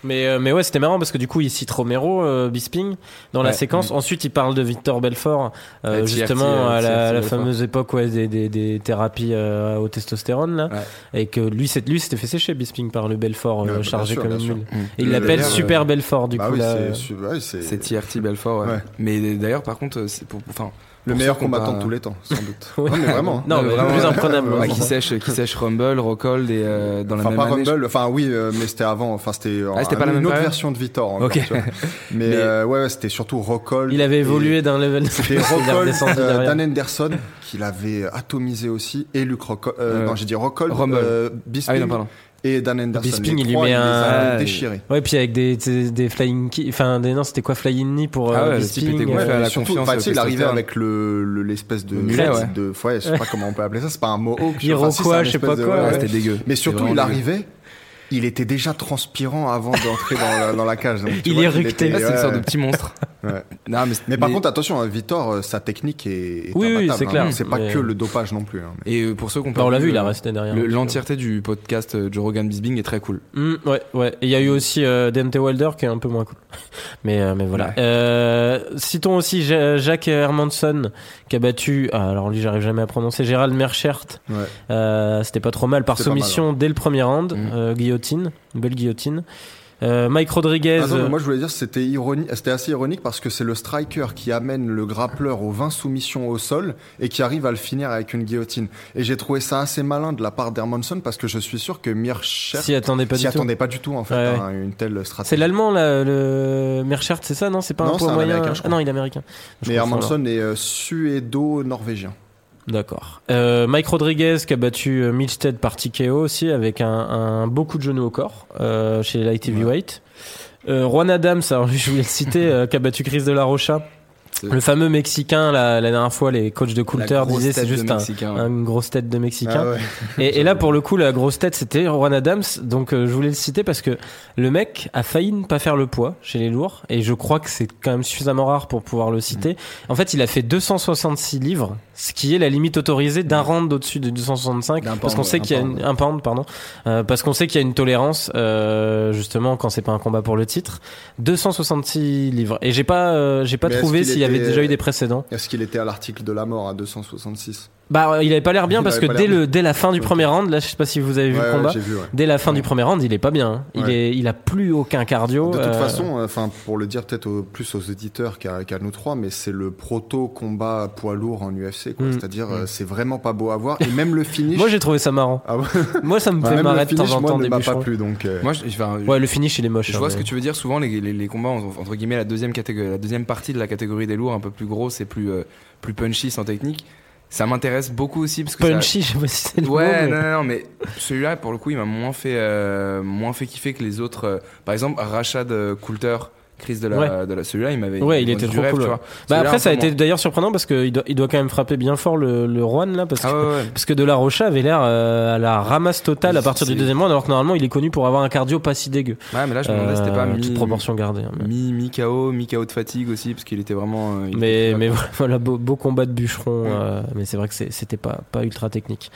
Mais, euh, mais ouais, c'était marrant parce que du coup, il cite Romero, euh, Bisping, dans la séquence. Ensuite, il parle de Victor Belfort, euh, justement euh, à la, TRT la Belfort. fameuse époque ouais, des, des, des thérapies euh, au testostérone, là. Ouais. Et que lui, c'est- lui s'était fait sécher, Bisping, par le Belfort, euh, Ouais, bien chargé sûr, comme une mule. Mm. Et il Le- l'appelle Super euh, Belfort, du bah coup. oui, là. c'est c'est C'est TRT Belfort, ouais. Ouais. Mais d'ailleurs, par contre, c'est pour, enfin, le meilleur combattant pas- de tous les temps, sans doute. <laughs> Ouais. Non mais vraiment. hein. Non, mais vraiment, plus ouais. imprenable. Ouais, ouais. qui sèche, qui sèche Rumble, Rockhold et euh, dans la Enfin même pas année. Rumble, enfin oui, euh, mais c'était avant, enfin c'était euh, Ah, c'était pas la une même autre période version de Vitor. encore, Ok. tu vois. <laughs> Mais, Mais- euh, ouais, ouais, c'était surtout Rockhold. Il avait évolué d'un level. C'était <laughs> Rockhold, euh. Dan Henderson, qu'il avait atomisé aussi, et Luke Rockhold. Euh, Euh, non, j'ai dit Rockhold, Rumble. euh, Ah Bisping oui, non, pardon. Et Dan Henderson. Bisping, il lui met un- déchirés. Ouais, puis avec des, des, des flying ki- enfin des non, c'était quoi flying knee pour euh, Ah ouais, le type Bisping, était gonflé euh, la surtout, confiance, enfin, tu sais, le il arrivait avec le le- l'espèce de Le mulet, ouais. de ouais, je sais pas comment on peut appeler ça, c'est pas un mohawk. je sais- enfin, si, Iroquois, je sais pas de- quoi, ouais, ouais. ouais. C'était dégueu. Mais surtout, il arrivait, il était déjà transpirant avant d'entrer dans la, dans la cage. Donc, Il vois est qu'il ructé. était- c'est une ouais, sorte de ouais. petit monstre. Ouais. Non, mais, Mais par contre, attention, hein, Vitor, euh, sa technique est, est Oui, oui, c'est hein. clair. C'est pas Mais- que le dopage non plus. hein. Et euh, pour ceux qui ont bah, pas on l'a vu, vu, il a euh, resté derrière. le- l'entièreté du podcast euh, Joe Rogan Bisbing est très cool. Hmm, ouais, ouais. Et il y a eu aussi euh, DMT Wilder qui est un peu moins cool. <laughs> Mais, euh, mais voilà. Ouais. Euh, citons aussi Ja- Jacques Hermanson qui a battu, ah, alors lui j'arrive jamais à prononcer, Gérald Merchert. Ouais. Euh, C'était pas trop mal par mal, soumission dès le premier round, euh, guillotine, une belle guillotine. Euh, Mike Rodriguez. Mais euh, moi je voulais dire c'était ironique, c'était assez ironique parce que c'est le striker qui amène le grappleur aux 20 soumissions au sol et qui arrive à le finir avec une guillotine. Et j'ai trouvé ça assez malin de la part d'Hermanson parce que je suis sûr que Mircher s'y attendait pas du tout. attendait pas du tout en fait Ouais, à une telle stratégie. C'est l'allemand là, le Merchert, c'est ça non? C'est pas Non, un poids moyen. Américain, je ah non, il est américain. Je Mais. Hermanson est euh, suédo-norvégien. D'accord. Euh, Mike Rodriguez qui a battu euh, Milstead par TKO aussi avec un, un beau coup de genou au corps euh, chez les light heavyweight. Euh, Juan Adams, alors <laughs> je voulais le citer, qui a battu Chris de la Rocha Le fameux Mexicain, la, la dernière fois, les coachs de Coulter disaient c'est juste un, Mexicain, ouais. un- une grosse tête de Mexicain. Ah ouais. <laughs> Et, et là, pour le coup, la grosse tête, c'était Juan Adams. Donc, euh, je voulais le citer parce que le mec a failli ne pas faire le poids chez les lourds. Et je crois que c'est quand même suffisamment rare pour pouvoir le citer. En fait, il a fait 266 livres, ce qui est la limite autorisée d'un round au-dessus de 265. D'un Parce qu'on sait qu'il y a un une, un pound, pardon. Euh, parce qu'on sait qu'il y a une tolérance, euh, justement, quand c'est pas un combat pour le titre. 266 livres. Et j'ai pas, euh, j'ai pas Mais trouvé s'il y avait déjà eu des précédents. Est-ce qu'il était à l'article de la mort à 266 Bah, il avait pas l'air bien Il parce que dès le, dès la fin du premier round, là, je sais pas si vous avez vu Ouais, le combat. j'ai vu, ouais. Dès la fin du premier round, il est pas bien. hein. Il Ouais. est, il a plus aucun cardio. De toute euh, façon, euh, enfin pour le dire peut-être au- plus aux éditeurs qu'à nous trois, mais c'est le proto combat poids lourd en UFC. quoi. Mm. C'est-à-dire, euh, c'est vraiment pas beau à voir. Et même le finish. <laughs> Moi, j'ai trouvé ça marrant. Ah. <laughs> Moi, ça me fait même marrer de temps en moi, temps ne m'a pas bûcherons. plu. Donc, euh, Moi, je, enfin, Ouais, le finish, il est moche. Je hein, vois ce mais- que tu veux dire. Souvent, les, les, les combats, en- entre guillemets, la deuxième, catégorie, la deuxième partie de la catégorie des lourds, un peu plus grosse et plus, euh, plus punchy sans technique, ça m'intéresse beaucoup aussi. Parce que ça- Punchy, je sais pas si c'est le Ouais, mot, mais- non, non, non, mais celui-là, pour le coup, il m'a moins fait, euh, moins fait kiffer que les autres. euh, par exemple, Rachad euh, Coulter, Chris de la, Ouais. de la celui-là, il m'avait. Ouais, il était trop rêve, cool, tu ouais. vois. Bah après, ça a été d'ailleurs surprenant parce qu'il doit, il doit quand même frapper bien fort le, le Juan là parce que. Ah ouais, ouais. Parce que De La Rocha avait l'air euh, à la ramasse totale à partir du deuxième round, alors que normalement il est connu pour avoir un cardio pas si dégueu. Ouais, mais là, je me demandais, c'était pas Euh, mi, toute proportion gardée. hein, mais- mi, mi KO, mi KO de fatigue aussi, parce qu'il était vraiment. euh, il Mais, était- mais <laughs> voilà, beau, beau combat de bûcheron. Mm. euh, mais c'est vrai que c'était pas, pas ultra technique.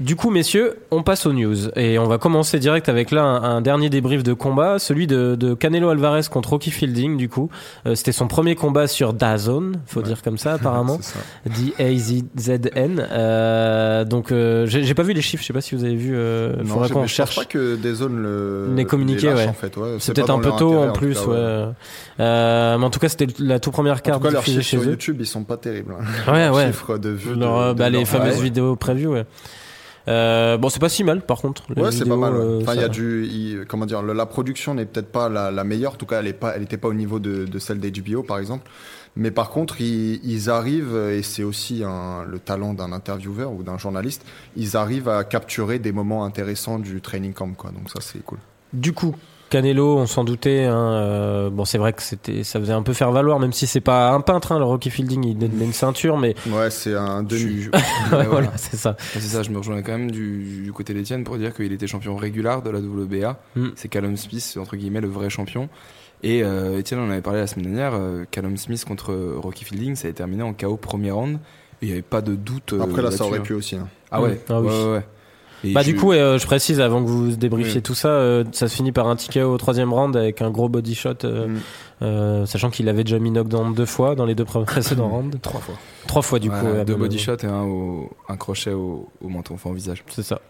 Du coup, messieurs, on passe aux news. Et on va commencer direct avec là un, un dernier débrief de combat, celui de, de Canelo Alvarez contre Rocky Fielding, du coup. Euh, C'était son premier combat sur DAZN, faut Ouais. dire comme ça, <laughs> apparemment. ça. D-A-Z-Z-N. Euh, donc, euh, j'ai pas vu les chiffres, je sais pas si vous avez vu. Euh, Non, faudrait j'ai- qu'on je cherche. pense pas que zones le. Les communiqués, les ouais. En fait, ouais. C'est peut-être un peu tôt intérêt, en plus, tout cas, ouais. Euh, mais en tout cas, c'était la toute première En carte tout cas, leurs diffusée chiffres chez sur eux. YouTube, ils sont pas terribles. hein. Ouais, Leurs ouais. chiffres de vues. Leur, de- bah, de les leur- fameuses vidéos preview, ouais. Euh, bon, c'est pas si mal, par contre. Ouais, c'est pas mal. ouais. euh, Enfin, il y a du, comment dire, le- la production n'est peut-être pas la, la meilleure. En tout cas, elle est pas, elle était pas au niveau de, de celle d'HBO, par exemple. Mais par contre, ils, ils arrivent, et c'est aussi un- le talent d'un intervieweur ou d'un journaliste, ils arrivent à capturer des moments intéressants du training camp, quoi. Donc ça, c'est cool. Du coup, Canelo, on s'en doutait. Hein, euh, bon, c'est vrai que c'était, ça faisait un peu faire valoir, même si c'est pas un peintre, hein, le Rocky Fielding, il donne une ceinture, mais Ouais, c'est un demi. je- <laughs> voilà, voilà. c'est ça. C'est ça, je me rejoins quand même du, du côté d'Etienne pour dire qu'il était champion régulier de la WBA. Mm. C'est Callum Smith, entre guillemets, le vrai champion. Et euh, Etienne, on en avait parlé la semaine dernière, euh, Callum Smith contre Rocky Fielding, ça a terminé en KO premier round. Il n'y avait pas de doute. euh, Après, là, ça aurait pu aussi. hein. Ah ouais, Mm. Ah oui. ouais, ouais, ouais. Et Bah je- du coup, euh, je précise avant que vous débriefiez Oui. tout ça, euh, ça se finit par un ticket au troisième round avec un gros body shot, euh, Mm. euh, sachant qu'il avait déjà mis knockdown deux fois dans les deux pré- précédents <laughs> rounds. trois fois. Trois fois du Ouais, coup. deux body shots et un, au- un crochet au, au menton, enfin au visage. C'est ça.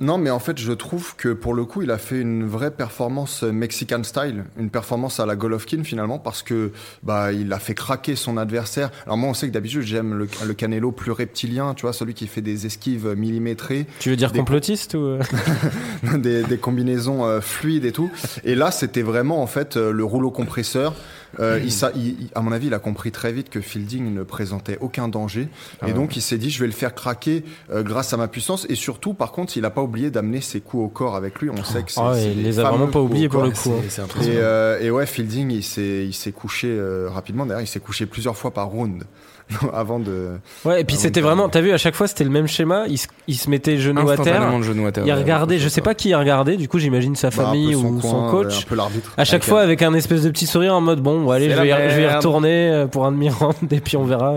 Euh, non, mais en fait, je trouve que pour le coup, il a fait une vraie performance Mexican style, une performance à la Golovkin finalement, parce que bah il a fait craquer son adversaire. Alors moi, on sait que d'habitude, j'aime le, le Canelo plus reptilien, tu vois, celui qui fait des esquives millimétrées, Tu veux dire Des- complotiste ou euh? <laughs> Des, des combinaisons euh, fluides et tout. Et là, c'était vraiment en fait euh, le rouleau compresseur. Euh, il, sa- il- il- à mon avis, il a compris très vite que Fielding ne présentait aucun danger. Ah et ouais. donc, il s'est dit, je vais le faire craquer euh, grâce à ma puissance. Et surtout, par contre, il n'a pas oublié d'amener ses coups au corps avec lui. On sait que c'est. Ah c'est il des les a vraiment pas oubliés pour le coup. hein. Et, euh, et ouais, Fielding, il s'est, il s'est couché euh, rapidement. D'ailleurs, il s'est couché plusieurs fois par round <laughs> avant de. Ouais, et puis c'était vraiment, t'as vu, à chaque fois c'était le même schéma, il se, il se mettait genou à terre, Instantanément, le genou à terre. il regardait, je sais pas qui il regardait, du coup j'imagine sa bah, famille ou son coin, coach. ouais, un peu l'arbitre. À chaque fois un- avec un espèce de petit sourire en mode bon, bon, allez, je vais, y- la je vais y merde. retourner euh, pour un demi-round <laughs> et puis on verra.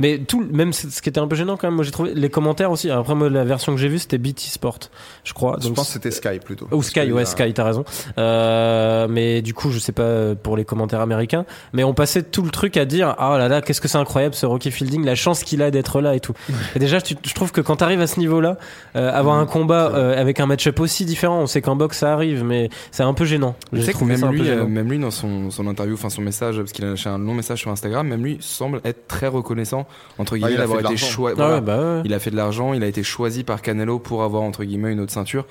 Mais tout, même ce qui était un peu gênant quand même, moi j'ai trouvé les commentaires aussi. Après moi la version que j'ai vue c'était BT Sport, je crois. Je Donc, pense que c'était Sky plutôt. ou Sky, ouais, Sky, t'as raison. Euh, mais du coup, je sais pas euh, pour les commentaires américains, mais on passait tout le truc à dire ah là là, qu'est-ce que c'est incroyable ce Rocky Fielding, la chance qu'il a d'être là et tout. Et déjà, tu- je trouve que quand t'arrives à ce niveau-là, euh, avoir un combat c'est vrai. euh, avec un match-up aussi différent, on sait qu'en boxe ça arrive, mais c'est un peu gênant. Je sais que même lui, euh, même lui dans son, son interview, enfin son message, parce qu'il a lâché un long message sur Instagram, même lui semble être très reconnaissant entre guillemets il a d'avoir fait de été l'argent. choisi. Ah ouais, bah ouais. Il a fait de l'argent, il a été choisi par Canelo pour avoir entre guillemets une autre ceinture.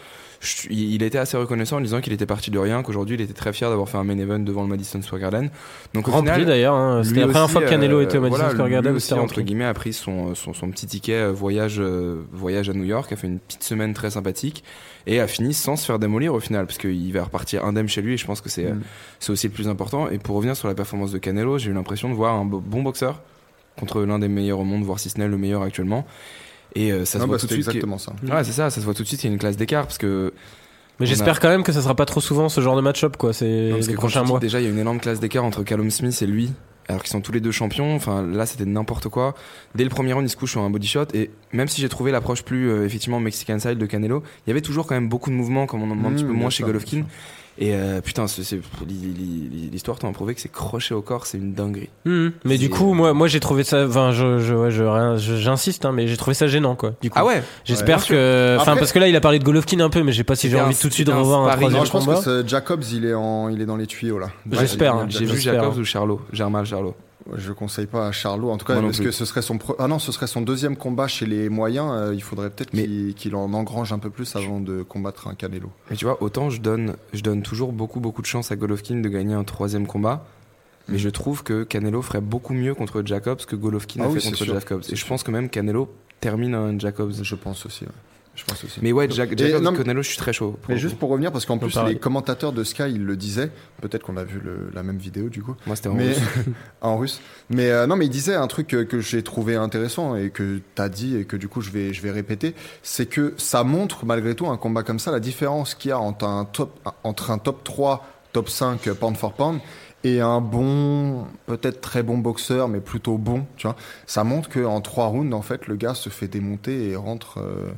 Je- il était assez reconnaissant en disant qu'il était parti de rien, qu'aujourd'hui il était très fier d'avoir fait un main event devant le Madison Square Garden. Donc au Rempli final, d'ailleurs. hein. C'était lui la première aussi, fois que Canelo euh, était au Madison voilà, Square lui Garden. aussi, C'était entre guillemets, a pris son, son, son petit ticket euh, voyage, euh, voyage à New York, a fait une petite semaine très sympathique et a fini sans se faire démolir au final, parce qu'il va repartir indemne chez lui et je pense que c'est Mm. c'est aussi le plus important. Et pour revenir sur la performance de Canelo, j'ai eu l'impression de voir un bo- bon boxeur contre l'un des meilleurs au monde, voire si ce n'est le meilleur actuellement. Et euh, ça se voit bah, tout de suite. exactement ça. Ouais, c'est ça, ça se voit tout de suite qu'il y a une classe d'écart parce que Mais j'espère a- quand même que ça sera pas trop souvent ce genre de match-up, quoi. C'est les que prochains dis mois. Déjà, il y a une énorme classe d'écart entre Callum Smith et lui, alors qu'ils sont tous les deux champions. Enfin, là, c'était n'importe quoi. Dès le premier round, il se couche sur un body shot. Et même si j'ai trouvé l'approche plus, euh, effectivement, Mexican style de Canelo, il y avait toujours quand même beaucoup de mouvements, comme on en voit un Mmh, petit peu moins chez Golovkin. Et euh, putain, l'histoire t'en a prouvé que c'est crochet au corps, c'est une dinguerie. Mhm. Mais du coup, moi, moi, j'ai trouvé ça. Enfin, je, je, ouais, je, rien- je- j'insiste, hein, mais j'ai trouvé ça gênant, quoi. Du coup. Ah ouais? J'espère Ouais, que. Enfin, parce que là, il a parlé de Golovkin un peu, mais je sais pas si j'ai envie un- tout de suite de revoir un troisième Non, je pense combat. que ce Jacobs, il est, en, il est dans les tuyaux là. J'espère, Ouais. J'ai vu Jacobs ou Charlot Germal Charlot. Je conseille pas à Charlot, en tout cas, Moi parce que ce serait son ah non, ce serait son deuxième combat chez les moyens. euh, il faudrait peut-être qu'il en engrange un peu plus avant de combattre un Canelo. Mais tu vois, autant je donne, je donne toujours beaucoup, beaucoup de chance à Golovkin de gagner un troisième combat. Mais je trouve que Canelo ferait beaucoup mieux contre Jacobs que Golovkin Ah a oui, fait contre sûr. Jacobs. Et je sûr. pense que même Canelo termine un Jacobs. Je pense aussi. ouais. Je pense aussi. Mais ouais, Jack, Et Jacobs, non, Canelo, je suis très chaud. Mais juste pour revenir, parce qu'en plus les commentateurs de Sky ils le disaient, peut-être qu'on a vu le- la même vidéo du coup, Moi, c'était en mais russe. <laughs> en russe. Mais euh, non, mais il disait un truc que, que j'ai trouvé intéressant et que t'as dit et que du coup je vais je vais répéter, c'est que ça montre malgré tout un combat comme ça la différence qu'il y a entre un top entre un top 3, top 5 pound for pound et un bon, peut-être très bon boxeur, mais plutôt bon, tu vois. Ça montre qu'en trois rounds, en fait, le gars se fait démonter et rentre euh,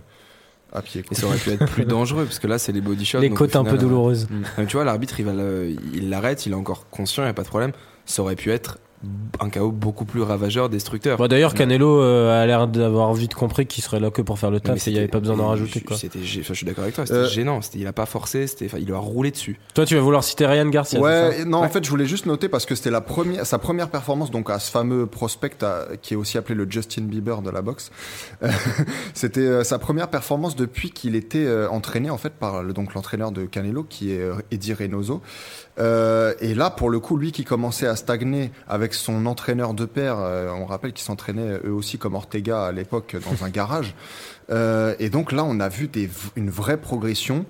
à pied. Et Quoi. ça aurait pu être plus <laughs> dangereux parce que là, c'est les body shots. Les donc côtes un peu euh, douloureuses. euh, Tu vois, l'arbitre, il le- il l'arrête, il est encore conscient, il n'y a pas de problème. Ça aurait pu être un chaos beaucoup plus ravageur, destructeur. Bon, D'ailleurs, Canelo euh, a l'air d'avoir vite compris qu'il serait là que pour faire le taf et il n'y avait pas besoin d'en rajouter. je- Quoi. C'était, gê- enfin, je suis d'accord avec toi, c'était Euh, gênant. C'était, il a pas forcé, il lui a roulé dessus. Toi, tu vas vouloir citer Ryan Garcia Ouais, non, en fait, je voulais juste noter parce que c'était la première, sa première performance donc à ce fameux prospect à- qui est aussi appelé le Justin Bieber de la boxe. <laughs> C'était euh, sa première performance depuis qu'il était entraîné en fait par le, donc l'entraîneur de Canelo qui est Eddie Reynoso. Euh, et là, pour le coup, lui qui commençait à stagner avec son entraîneur de pair, euh, on rappelle qu'ils s'entraînaient eux aussi comme Ortega à l'époque dans un <laughs> garage. Euh, et donc là, on a vu des, une vraie progression.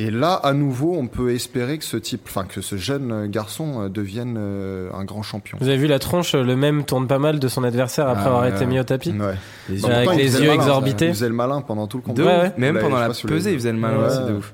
Et là, à nouveau, on peut espérer que ce type, enfin que ce jeune garçon euh, devienne euh, un grand champion. Vous avez vu la tronche, le même tourne pas mal de son adversaire après Ah, avoir ouais, été mis au tapis. Ouais. Les Avec Pourtant, il les le yeux malin, exorbités. Il faisait le malin pendant tout le combat. Ouais, ouais. Même Là, pendant la pesée, il faisait le malin Ouais. aussi, de ouf.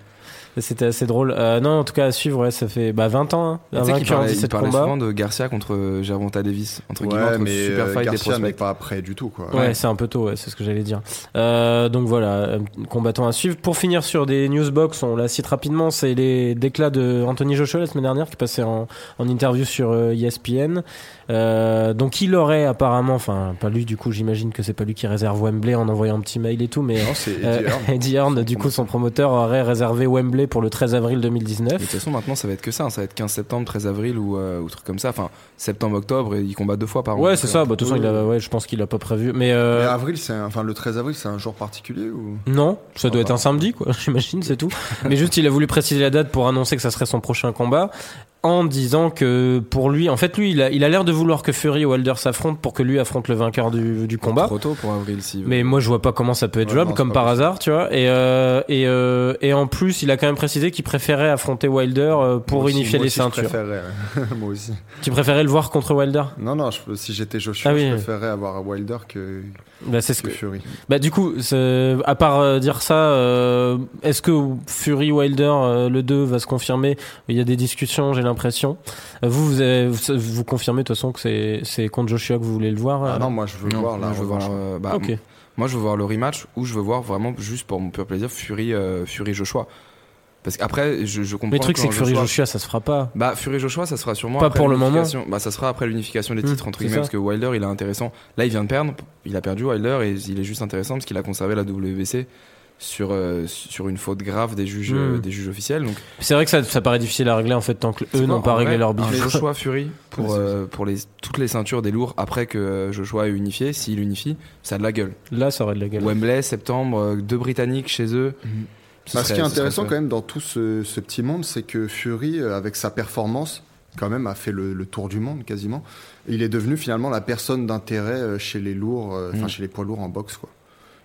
C'était assez drôle. Euh, non, en tout cas, à suivre, ouais, ça fait bah, 20 ans. Hein, Tu sais qu'il parlait, il 17 parlait souvent de Garcia contre Gervonta Davis, entre guillemets, Ouais, entre mais super euh, fight des Garcia n'est pas prêt du tout, quoi. Ouais, c'est un peu tôt, ouais, c'est ce que j'allais dire. Euh, donc voilà, euh, combattant à suivre. Pour finir sur des newsbox, on la cite rapidement, c'est les déclats de Anthony Joshua la semaine dernière qui passait en, en interview sur euh, ESPN. Euh, donc il aurait apparemment, enfin pas lui du coup, j'imagine que c'est pas lui qui réserve Wembley en envoyant un petit mail et tout, mais Non, euh. <laughs> Eddie Hearn, du coup son promoteur aurait réservé Wembley pour le 13 avril Et de 2019. toute façon, maintenant, ça va être que ça. hein. Ça va être 15 septembre, 13 avril ou, euh, ou truc comme ça. Enfin, septembre, octobre, et il combat deux fois par an. Ouais, c'est ça. Bah, de toute façon, il a, ouais, je pense qu'il a pas prévu. Mais, euh, Mais avril, c'est un- enfin le 13 avril, c'est un jour particulier ou? Non, ça doit Ah être bah. un samedi, quoi. <laughs> J'imagine, c'est tout. Mais juste, il a voulu préciser la date pour annoncer que ça serait son prochain combat, en disant que pour lui, en fait, lui, il a, il a l'air de vouloir que Fury et Wilder s'affrontent pour que lui affronte le vainqueur du, du combat. Trop tôt pour avril, si. Mais moi, je vois pas comment ça peut être Ouais, jouable, non, comme par hasard, tu vois. Et, euh, et, euh, et en plus, il a quand même précisé qu'il préférait affronter Wilder euh, pour aussi- unifier moi les aussi, je ceintures. ouais. <laughs> moi aussi. Tu préférais le voir contre Wilder? Non, non, je- si j'étais Joshua, Ah oui. je préférerais avoir Wilder que, bah, c'est ce que que, Fury. Bah du coup, à part dire ça, euh, est-ce que Fury Wilder le 2 va se confirmer? Il y a des discussions, j'ai l'impression. Euh, Vous, vous, avez- vous, vous confirmez de toute façon que c'est c'est contre Joshua que vous voulez le voir Ah euh non, moi je veux Non, voir là. moi, je veux voir. euh, bah, Ok. Moi, je veux voir le rematch ou je veux voir vraiment juste pour mon pur plaisir Fury, euh, Fury Joshua. Parce qu'après, je, je comprends. Mais le truc que c'est que Fury Joshua- Joshua, ça se fera pas. Bah, Fury Joshua, ça sera sûrement. Pas après pour le moment. l'unification- Bah, ça sera après l'unification des Hmm, titres, entre guillemets, ça. parce que Wilder, il est intéressant. Là, il vient de perdre. Il a perdu Wilder et il est juste intéressant parce qu'il a conservé la WBC sur, euh, sur une faute grave des juges, Hmm. euh, des juges officiels. Donc, C'est vrai que ça, ça paraît difficile à régler en fait tant que eux n'ont pas réglé vrai, leur bif. Joshua Fury <laughs> pour, euh, pour les, toutes les ceintures des lourds après que Joshua est unifié. S'il unifie, ça a de la gueule. Là, ça aurait de la gueule. Wembley, septembre, deux Britanniques chez eux. Ce Bah, ce qui est serait intéressant quand même dans tout ce, ce petit monde, c'est que Fury, avec sa performance, quand même a fait le, le tour du monde quasiment. Il est devenu finalement la personne d'intérêt chez les lourds, euh, enfin Mm. chez les poids lourds en boxe, quoi.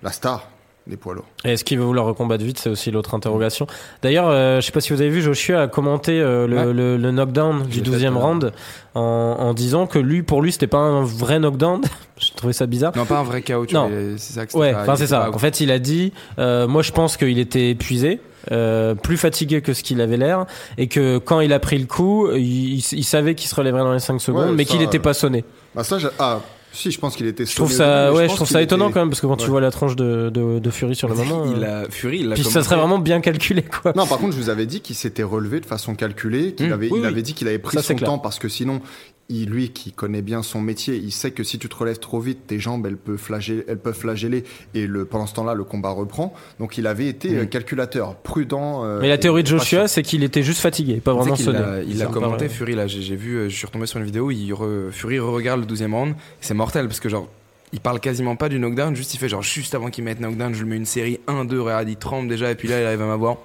La star des poids lourds. Et est-ce qu'il veut vouloir recombattre vite C'est aussi l'autre interrogation. D'ailleurs, euh, je sais pas si vous avez vu, Joshua a commenté euh, le, Ouais. le- le knockdown du l'ai fait, 12e euh, round en, en disant que lui, pour lui, c'était pas un vrai knockdown. <laughs> je trouvais ça bizarre. Non, pas un vrai KO, tu Non. vois, c'est ça que Ouais, enfin c'est ça. En fait, il a dit, euh, moi je pense qu'il était épuisé, euh, plus fatigué que ce qu'il avait l'air, et que quand il a pris le coup, il, savait qu'il se relèverait dans les 5 secondes, Ouais, mais qu'il n'était pas sonné. Bah ça, ah, si, je pense qu'il était. Je trouve ça, ouais, je trouve ça étonnant était- quand même, parce que quand tu vois la tranche de, de, de Fury sur le moment, il euh, a, Fury, il a puis ça serait vraiment bien calculé, quoi. Non, par contre, je vous avais dit qu'il s'était relevé de façon calculée, qu'il Mmh, avait, oui, il oui. avait dit qu'il avait pris Ça, son temps parce que sinon, il, lui qui connaît bien son métier, il sait que si tu te relèves trop vite, tes jambes elles peuvent flageller, elles peuvent flageller et le, pendant ce temps-là, le combat reprend. Donc il avait été Mmh. euh, calculateur, prudent. euh, Mais la théorie de Joshua, c'est qu'il était juste fatigué, pas vraiment sonné. a- il a commenté Fury là, j'ai vu, euh, je suis retombé sur une vidéo, il re- Fury regarde le 12e round, c'est mortel parce que genre il parle quasiment pas du knockdown, juste il fait genre juste avant qu'il mette knockdown, je lui mets une série 1-2, regarde, il tremble déjà et puis là il arrive à m'avoir.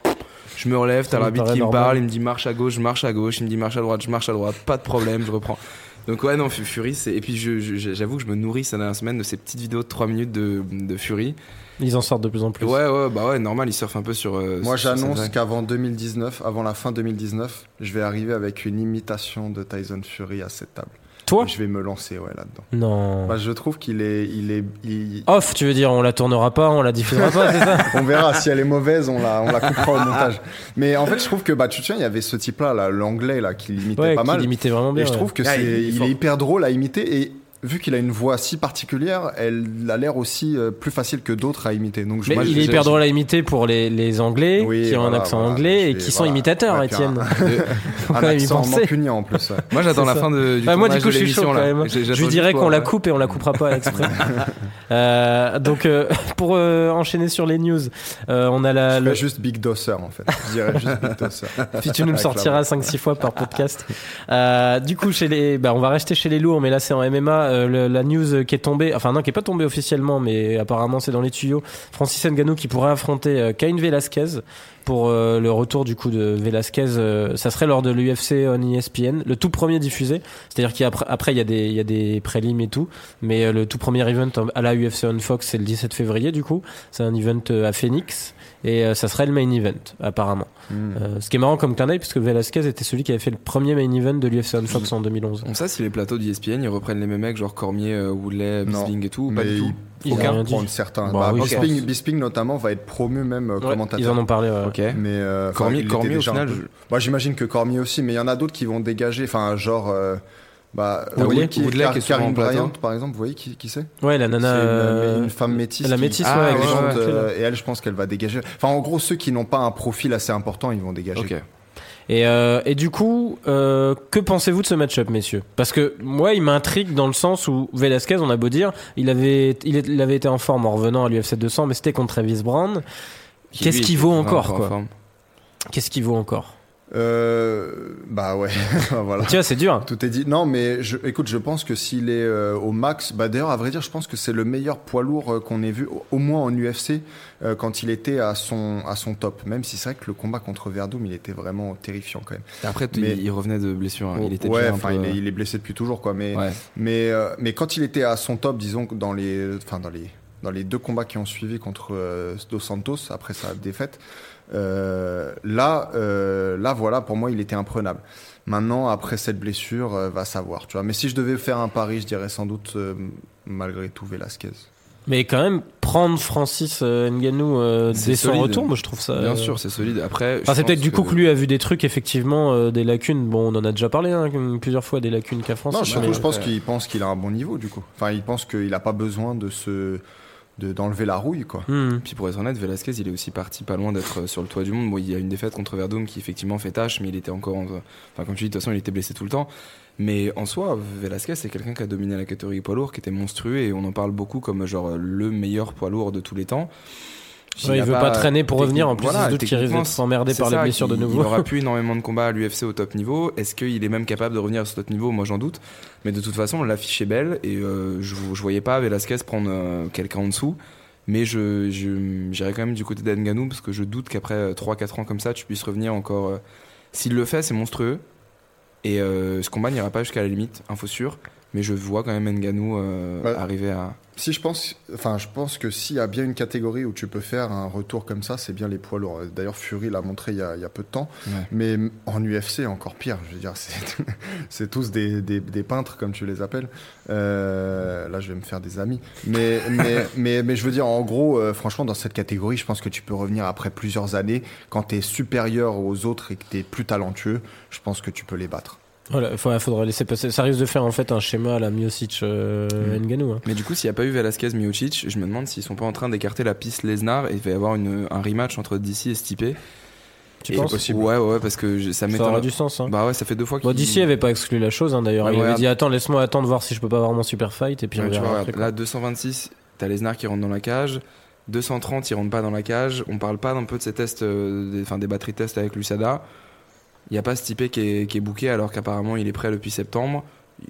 Je me relève, t'as l'arbitre qui me parle, il me dit marche à gauche, je marche à gauche, il me dit marche à droite, je marche à droite, pas de problème, je reprends. Donc ouais non Fu- Fury c'est et puis je- je- j'avoue que je me nourris ces dernières semaines de ces petites vidéos de 3 minutes de, de Fury. Ils en sortent de plus en plus. Ouais ouais bah ouais normal il surfe un peu sur. euh, Moi, cette j'annonce qu'avant 2019, avant la fin 2019, je vais arriver avec une imitation de Tyson Fury à cette table. Toi Je vais me lancer ouais, là-dedans. Non. Bah, je trouve qu'il est, il est, il- Off, tu veux dire, on la tournera pas, on la diffusera pas, c'est ça <laughs> On verra si elle est mauvaise, on la, on la coupera au <laughs> montage. Mais en fait, je trouve que bah, tu te souviens, il y avait ce type-là, là, l'anglais, là, qui l'imitait Ouais, pas qui mal. l'imitait vraiment bien. Et je ouais. trouve que Ah, c'est, il est hyper drôle à imiter et vu qu'il a une voix si particulière, elle a l'air aussi euh, plus facile que d'autres à imiter. Donc, je- Mais moi, il est hyper drôle à imiter pour les, les Anglais Oui, qui ont un accent voilà. anglais et qui sont voilà. imitateurs, Étienne. <laughs> <laughs> un- un accent mancunien en plus. ouais. Moi j'attends la ça. fin de, du Bah, moi, du coup, je suis chaud quand même. Je lui dirais qu'on la euh, coupe et on la coupera pas exprès. <laughs> Euh, donc, euh, pour enchaîner sur les news, on a la. Je le- juste Big Dosser en fait. Je dirais juste Big Dosser. Puis tu nous le sortiras 5-6 fois par podcast. Du coup, chez les, bah, on va rester chez les lourds, mais là c'est en MMA. Euh, la news qui est tombée, enfin non, qui est pas tombée officiellement, mais apparemment c'est dans les tuyaux. Francis Ngannou qui pourrait affronter euh, Cain Velasquez pour euh, le retour du coup de Velasquez. euh, ça serait lors de l'UFC on ESPN, le tout premier diffusé. C'est-à-dire qu'après après il y a des il y a des prélims et tout, mais le tout premier event à la UFC on Fox c'est le 17 février du coup. C'est un event à Phoenix et euh, ça serait le main event apparemment. Hmm. Euh, ce qui est marrant comme clin d'œil, puisque Velasquez était celui qui avait fait le premier main event de l'UFC on Fox en 2011. On sait si les plateaux d'ESPN ils reprennent les mêmes mecs genre Cormier, euh, Woodley. Bisping et tout, ou pas Mais du tout. Ils Aucun prendre certains. Bah Bah, oui, Bisping, notamment va être promu même Ouais, commentateur. ils en ont parlé. ouais. Ok. Mais euh, Cormier, Cormier au final, peu- je- Moi, j'imagine que Cormier aussi, mais il y en a d'autres qui vont dégager. Enfin, genre. Bah, Woodley. vous voyez qui, Woodley Car- qui est Karim. Bryant, par exemple, vous voyez qui, qui c'est Ouais, la nana. C'est une, euh, une femme métisse. la qui- métisse, Ah, ouais, ouais, ouais, euh, et elle, je pense qu'elle va dégager. Enfin, en gros, ceux qui n'ont pas un profil assez important, ils vont dégager. Ok. Et, euh, et du coup, euh, que pensez-vous de ce match-up, messieurs? Parce que moi, il m'intrigue dans le sens où Velasquez, on a beau dire, il avait, il, est- il avait été en forme en revenant à l'UFC 200, mais c'était contre Travis Brown. Qu'est-ce qu'il vaut encore, en quoi? Qu'est-ce qu'il vaut encore? Euh, bah ouais, <laughs> voilà. Tu vois, c'est dur. Tout est dit. Non, mais je, écoute, je pense que s'il est euh, au max, bah d'ailleurs, à vrai dire, je pense que c'est le meilleur poids lourd euh, qu'on ait vu, au, au moins en UFC, euh, quand il était à son, à son top. Même si c'est vrai que le combat contre Verdum, il était vraiment terrifiant quand même. Et après, Mais- il, il revenait de blessure. hein. Il était ouais, enfin, peu, il, est, il est blessé depuis toujours, quoi. Mais, Ouais. mais, euh, mais quand il était à son top, disons, dans les, enfin, dans les, dans les deux combats qui ont suivi contre euh, Dos Santos, après sa défaite, là, euh, là, voilà, pour moi, il était imprenable. Maintenant, après cette blessure, euh, va savoir, tu vois. Mais si je devais faire un pari, je dirais sans doute, euh, malgré tout, Velasquez. Mais quand même, prendre Francis euh, Ngannou euh, C'est dès son retour, moi je trouve ça. Bien euh, sûr, c'est solide. Après, Enfin, c'est peut-être du coup que- que lui a vu des trucs, effectivement, euh, des lacunes. Bon, on en a déjà parlé hein, plusieurs fois, des lacunes qu'a Francis. Non, surtout, mais- je pense qu'il pense qu'il a un bon niveau, du coup. Enfin, il pense qu'il n'a pas besoin de se, de, d'enlever la rouille, quoi. Hmm. Puis pour être honnête, Velasquez, il est aussi parti pas loin d'être euh, sur le toit du monde. Bon, il y a une défaite contre Verdum qui effectivement fait tâche, mais il était encore. en- Enfin, comme tu dis, de toute façon, il était blessé tout le temps. Mais en soi, Velasquez, c'est quelqu'un qui a dominé la catégorie poids lourd, qui était monstrueux, et on en parle beaucoup comme genre le meilleur poids lourd de tous les temps. Ouais, il a veut pas traîner pour revenir. En plus, Voilà, il se doute qu'il risque d'être emmerdé c'est par les ça, blessures de nouveau. Il aura <laughs> plus énormément de combats à l'UFC au top niveau. Est-ce qu'il est même capable de revenir sur ce top niveau? Moi, j'en doute. Mais de toute façon, l'affiche est belle et euh, je, je voyais pas Velasquez prendre euh, quelqu'un en dessous. Mais je, j'irai quand même du côté d'Enganou parce que je doute qu'après 3-4 ans comme ça, tu puisses revenir encore. euh, S'il le fait, c'est monstrueux. Et euh, ce combat n'ira pas jusqu'à la limite, info sûr. Mais je vois quand même Nganou euh, Ouais. arriver à. Si je pense, enfin, je pense que s'il y a bien une catégorie où tu peux faire un retour comme ça, c'est bien les poids lourds. D'ailleurs, Fury l'a montré il y, a, il y a peu de temps. Ouais. Mais en UFC, encore pire. Je veux dire, <laughs> c'est, tous des, des, des peintres, comme tu les appelles. Euh, là, je vais me faire des amis. Mais, <laughs> mais, mais, mais je veux dire, en gros, euh, franchement, dans cette catégorie, je pense que tu peux revenir après plusieurs années. Quand tu es supérieur aux autres et que tu es plus talentueux, je pense que tu peux les battre. Voilà, il faudrait laisser passer. Ça risque de faire en fait un schéma à la Miocic euh, Mm. Ngannou. hein. Mais du coup, s'il n'y a pas eu Velasquez Miocic, je me demande s'ils sont pas en train d'écarter la piste Lesnar et il va y avoir une, un rematch entre DC et Stipe. Tu Et- penses possible. Ouais, ouais, parce que je- ça Ça m'étonne. aura du sens. Hein. Bah ouais, ça fait deux fois qu'il. Bon, d'ici avait pas exclu la chose hein, d'ailleurs. Ouais, il avait regarde. dit attends, laisse-moi attendre voir si je peux pas avoir mon super fight et puis Ouais, on tu verra vois, là, 226, t'as Lesnar qui rentre dans la cage. 230, il rentre pas dans la cage. On parle pas d'un peu de ces tests, euh, des, enfin, des batteries tests avec l'USADA. Il n'y a pas Stipe qui est, qui est booké alors qu'apparemment il est prêt depuis septembre.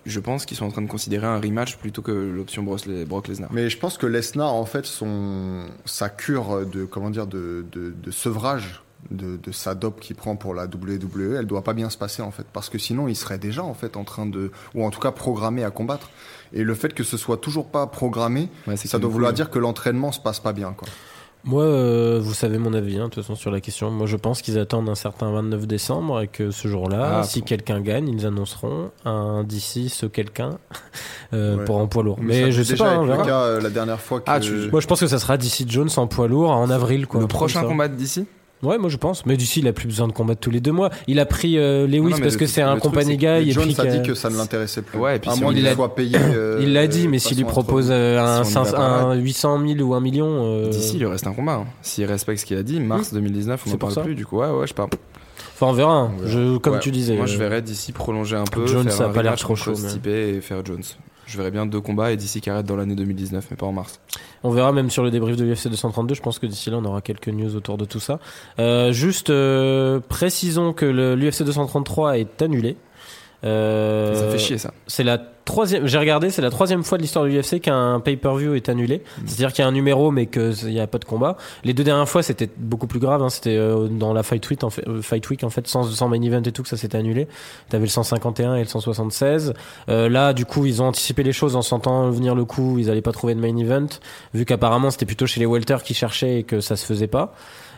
Je pense qu'ils sont en train de considérer un rematch plutôt que l'option Brock Les- Brock Lesnar. Mais je pense que Lesnar, en fait, son, sa cure de, comment dire, de, de, de sevrage de, de sa dope qu'il prend pour la WWE, elle doit pas bien se passer, en fait. Parce que sinon, il serait déjà, en fait, en train de, ou en tout cas programmé à combattre. Et le fait que ce soit toujours pas programmé, Ouais, ça doit vouloir dire que l'entraînement se passe pas bien, quoi. Moi, euh, vous savez mon avis, hein, de toute façon, sur la question. Moi, je pense qu'ils attendent un certain 29 décembre et que ce jour-là, Ah, si pour- quelqu'un gagne, ils annonceront un d'ici ce quelqu'un <laughs> euh, Ouais. pour un poids lourd. Mais je sais déjà pas, on le cas, euh, la dernière fois que. Ah, tu- Moi, je pense que ça sera DC Jones en poids lourd en avril, quoi. le prochain combat d'ici? Ouais, moi je pense. Mais d'ici, il a plus besoin de combattre tous les deux mois. Il a pris euh, Lewis Non, non, mais parce le- que c'est un compagnie guy. Et Jones puis a dit que- que ça ne l'intéressait plus. Ouais, et puis à si moins on- qu'il soit payé. euh, il l'a dit, mais s'il lui propose euh, un, Si on y va cinq- pas, un 800 000 ou un million. euh, D'ici, il lui reste un combat. hein. S'il respecte ce qu'il a dit, mars 2019, on C'est n'en parle ça. plus. Du coup, ouais, ouais, je pas. Enfin, on verra. hein. On. Je, comme Ouais. tu disais. Moi, je euh, verrais d'ici prolonger un peu. Jones, faire ça a un pas l'air trop chaud, et faire Jones. Je verrais bien deux combats et d'ici qui arrête dans l'année 2019, mais pas en mars. On verra même sur le débrief de l'UFC 232. Je pense que d'ici là, on aura quelques news autour de tout ça. Euh, juste euh, précisons que l'UFC 233 est annulé. Euh, Ça fait chier ça. C'est la troisième. J'ai regardé, c'est la troisième fois de l'histoire de l'UFC qu'un pay-per-view est annulé. Mm. C'est-à-dire qu'il y a un numéro, mais qu'il n'y a pas de combat. Les deux dernières fois, c'était beaucoup plus grave. hein. C'était euh, dans la Fight Week, en fait, euh, Fight Week, en fait, sans, sans main event et tout, que ça s'était annulé. T'avais le 151 et le 176. Euh, là, du coup, ils ont anticipé les choses en sentant venir le coup. Ils allaient pas trouver de main event, vu qu'apparemment c'était plutôt chez les welter qui cherchaient et que ça se faisait pas.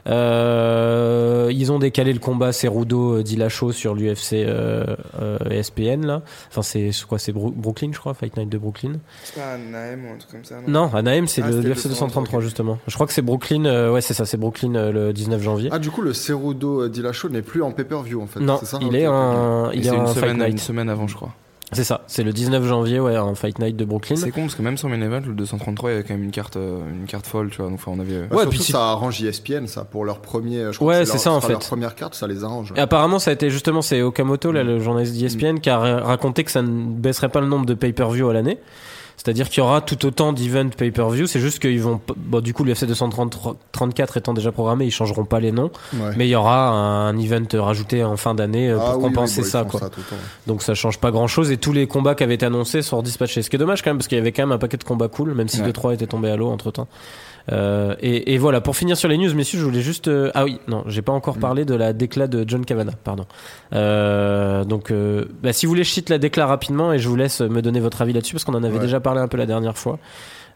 Euh, ils ont décalé le combat Cerudo Dillashaw sur l'UFC euh, euh, ESPN là. Enfin c'est quoi c'est Brooklyn je crois Fight Night de Brooklyn. C'est pas Naem ou un truc comme ça Non, Anaheim c'est Ah, l'UFC 233 233, justement. Je crois que c'est Brooklyn euh, ouais c'est ça c'est Brooklyn euh, le 19 janvier. Ah, du coup, le Cerudo Dillashaw n'est plus en pay-per-view, en fait. non, c'est ça? il est Et il est c'est une semaine, une semaine avant, je crois. C'est ça, c'est le 19 janvier ouais en Fight Night de Brooklyn. C'est con parce que même sans main event, le 233, il y avait quand même une carte, euh, une carte folle, tu vois. Donc, enfin, on avait. euh, Ouais, Ouais, surtout, puis si- ça arrange ESPN, ça, pour leur premier. Je crois Ouais, que c'est ça, en sera Leur fait. première carte, ça les arrange. Et apparemment, ça a été justement, c'est Okamoto, là, le journaliste d'ESPN, qui a ra- raconté que ça ne baisserait pas le nombre de pay-per-view à l'année. C'est-à-dire qu'il y aura tout autant d'events pay-per-view. C'est juste qu'ils vont, bon, du coup, l'UFC 234 étant déjà programmé, ils changeront pas les noms. Ouais. Mais il y aura un event rajouté en fin d'année euh, pour Ah oui, oui, compenser bon, ça, quoi. temps. Donc ça change pas grand-chose et tous les combats qui avaient été annoncés sont dispatchés. Ce qui est dommage quand même parce qu'il y avait quand même un paquet de combats cool, même si Ouais. 2-3 étaient tombés à l'eau entre temps. Euh, et, et voilà, pour finir sur les news, messieurs, je voulais juste. euh, ah oui, non, j'ai pas encore Mm. parlé de la décla de John Cavana, pardon. Euh, donc, euh, bah, si vous voulez, je cite la décla rapidement et je vous laisse me donner votre avis là-dessus parce qu'on en avait Ouais. déjà parlé un peu la dernière fois.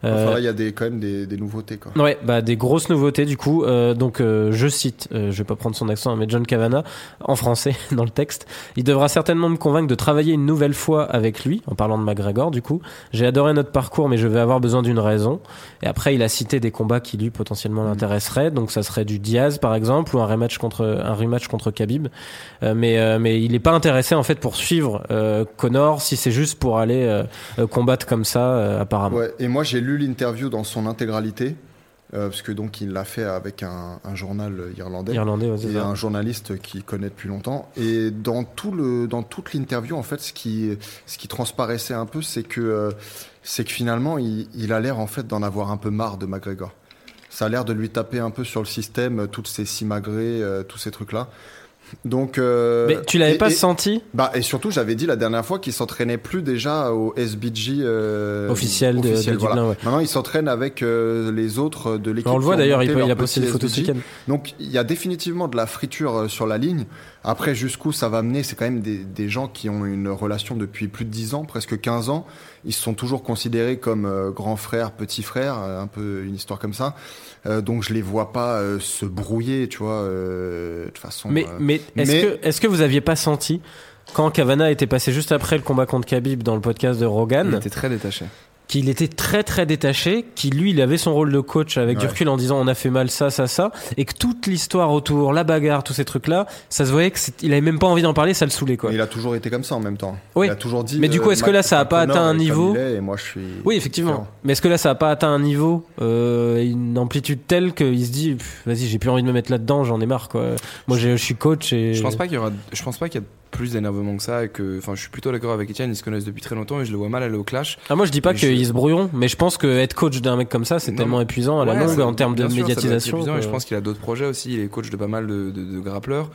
Enfin, Euh, là, il y a des, quand même des, des nouveautés, quoi. Ouais, bah des grosses nouveautés du coup. Euh, donc euh, je cite, euh, je vais pas prendre son accent, hein, mais John Cavana en français <laughs> dans le texte. Il devra certainement me convaincre de travailler une nouvelle fois avec lui, en parlant de McGregor du coup. J'ai adoré notre parcours, mais je vais avoir besoin d'une raison. Et après, il a cité des combats qui lui potentiellement l'intéresseraient. Donc ça serait du Diaz par exemple ou un rematch contre un rematch contre Khabib. Euh, mais euh, mais il est pas intéressé en fait pour suivre euh, Connor si c'est juste pour aller combattre comme ça euh, apparemment. Ouais, et moi, j'ai lu l'interview dans son intégralité, euh, parce que donc, il l'a fait avec un, un journal irlandais. Irlandais, ouais, c'est et ça. un journaliste qui connaît depuis longtemps. Et dans, tout le, dans toute l'interview, en fait, ce qui, ce qui transparaissait un peu, c'est que, euh, c'est que finalement, il, il a l'air en fait d'en avoir un peu marre de McGregor. Ça a l'air de lui taper un peu sur le système, euh, toutes ces simagrées, euh, tous ces trucs-là. Donc, euh, Mais tu l'avais pas et- senti Bah, et surtout, j'avais dit la dernière fois qu'il s'entraînait plus déjà au SBG euh, officiel de, de officiel, Dublin, voilà. ouais. Maintenant, il s'entraîne avec euh, les autres de l'équipe. On le voit d'ailleurs, il, il a posté des photos ce week-end. Donc, il y a définitivement de la friture euh, sur la ligne. Après, jusqu'où ça va mener, c'est quand même des, des gens qui ont une relation depuis plus de 10 ans, presque 15 ans. Ils sont toujours considérés comme euh, grands frères, petits frères, euh, un peu une histoire comme ça. Euh, donc, je les vois pas euh, se brouiller, tu vois, euh, de toute façon. Mais, euh, mais est-ce mais- que, est-ce que vous aviez pas senti quand Cavana était passé juste après le combat contre Khabib dans le podcast de Il Rogan, était très détaché. Qu'il était très très détaché, qu'il lui il avait son rôle de coach avec du Ouais. recul en disant on a fait mal ça ça ça, et que toute l'histoire autour, la bagarre, tous ces trucs là, ça se voyait que c'est- il avait même pas envie d'en parler, ça le saulait quoi. Il a toujours été comme ça en même temps. Oui. Il a toujours dit. Mais du coup, est-ce que là, ça a pas atteint un niveau il est, Et moi, je suis. Oui, effectivement. différent. Mais est-ce que là, ça a pas atteint un niveau, euh, une amplitude telle qu'il se dit, vas-y, j'ai plus envie de me mettre là-dedans, j'en ai marre, quoi. Moi, j'ai- je suis coach et. Je pense pas qu'il y aura, je pense pas qu'il y a plus d'énervement que ça et que, enfin, je suis plutôt d'accord avec Etienne, ils se connaissent depuis très longtemps et je le vois mal aller au clash. Ah, moi, je dis pas je- qu'ils se brouillon, mais je pense que être coach d'un mec comme ça, c'est tellement épuisant à la Ouais, longue en termes de sûr, médiatisation. épuisant, et que- je pense qu'il a d'autres projets aussi. Il est coach de pas mal de, de, de grappleurs.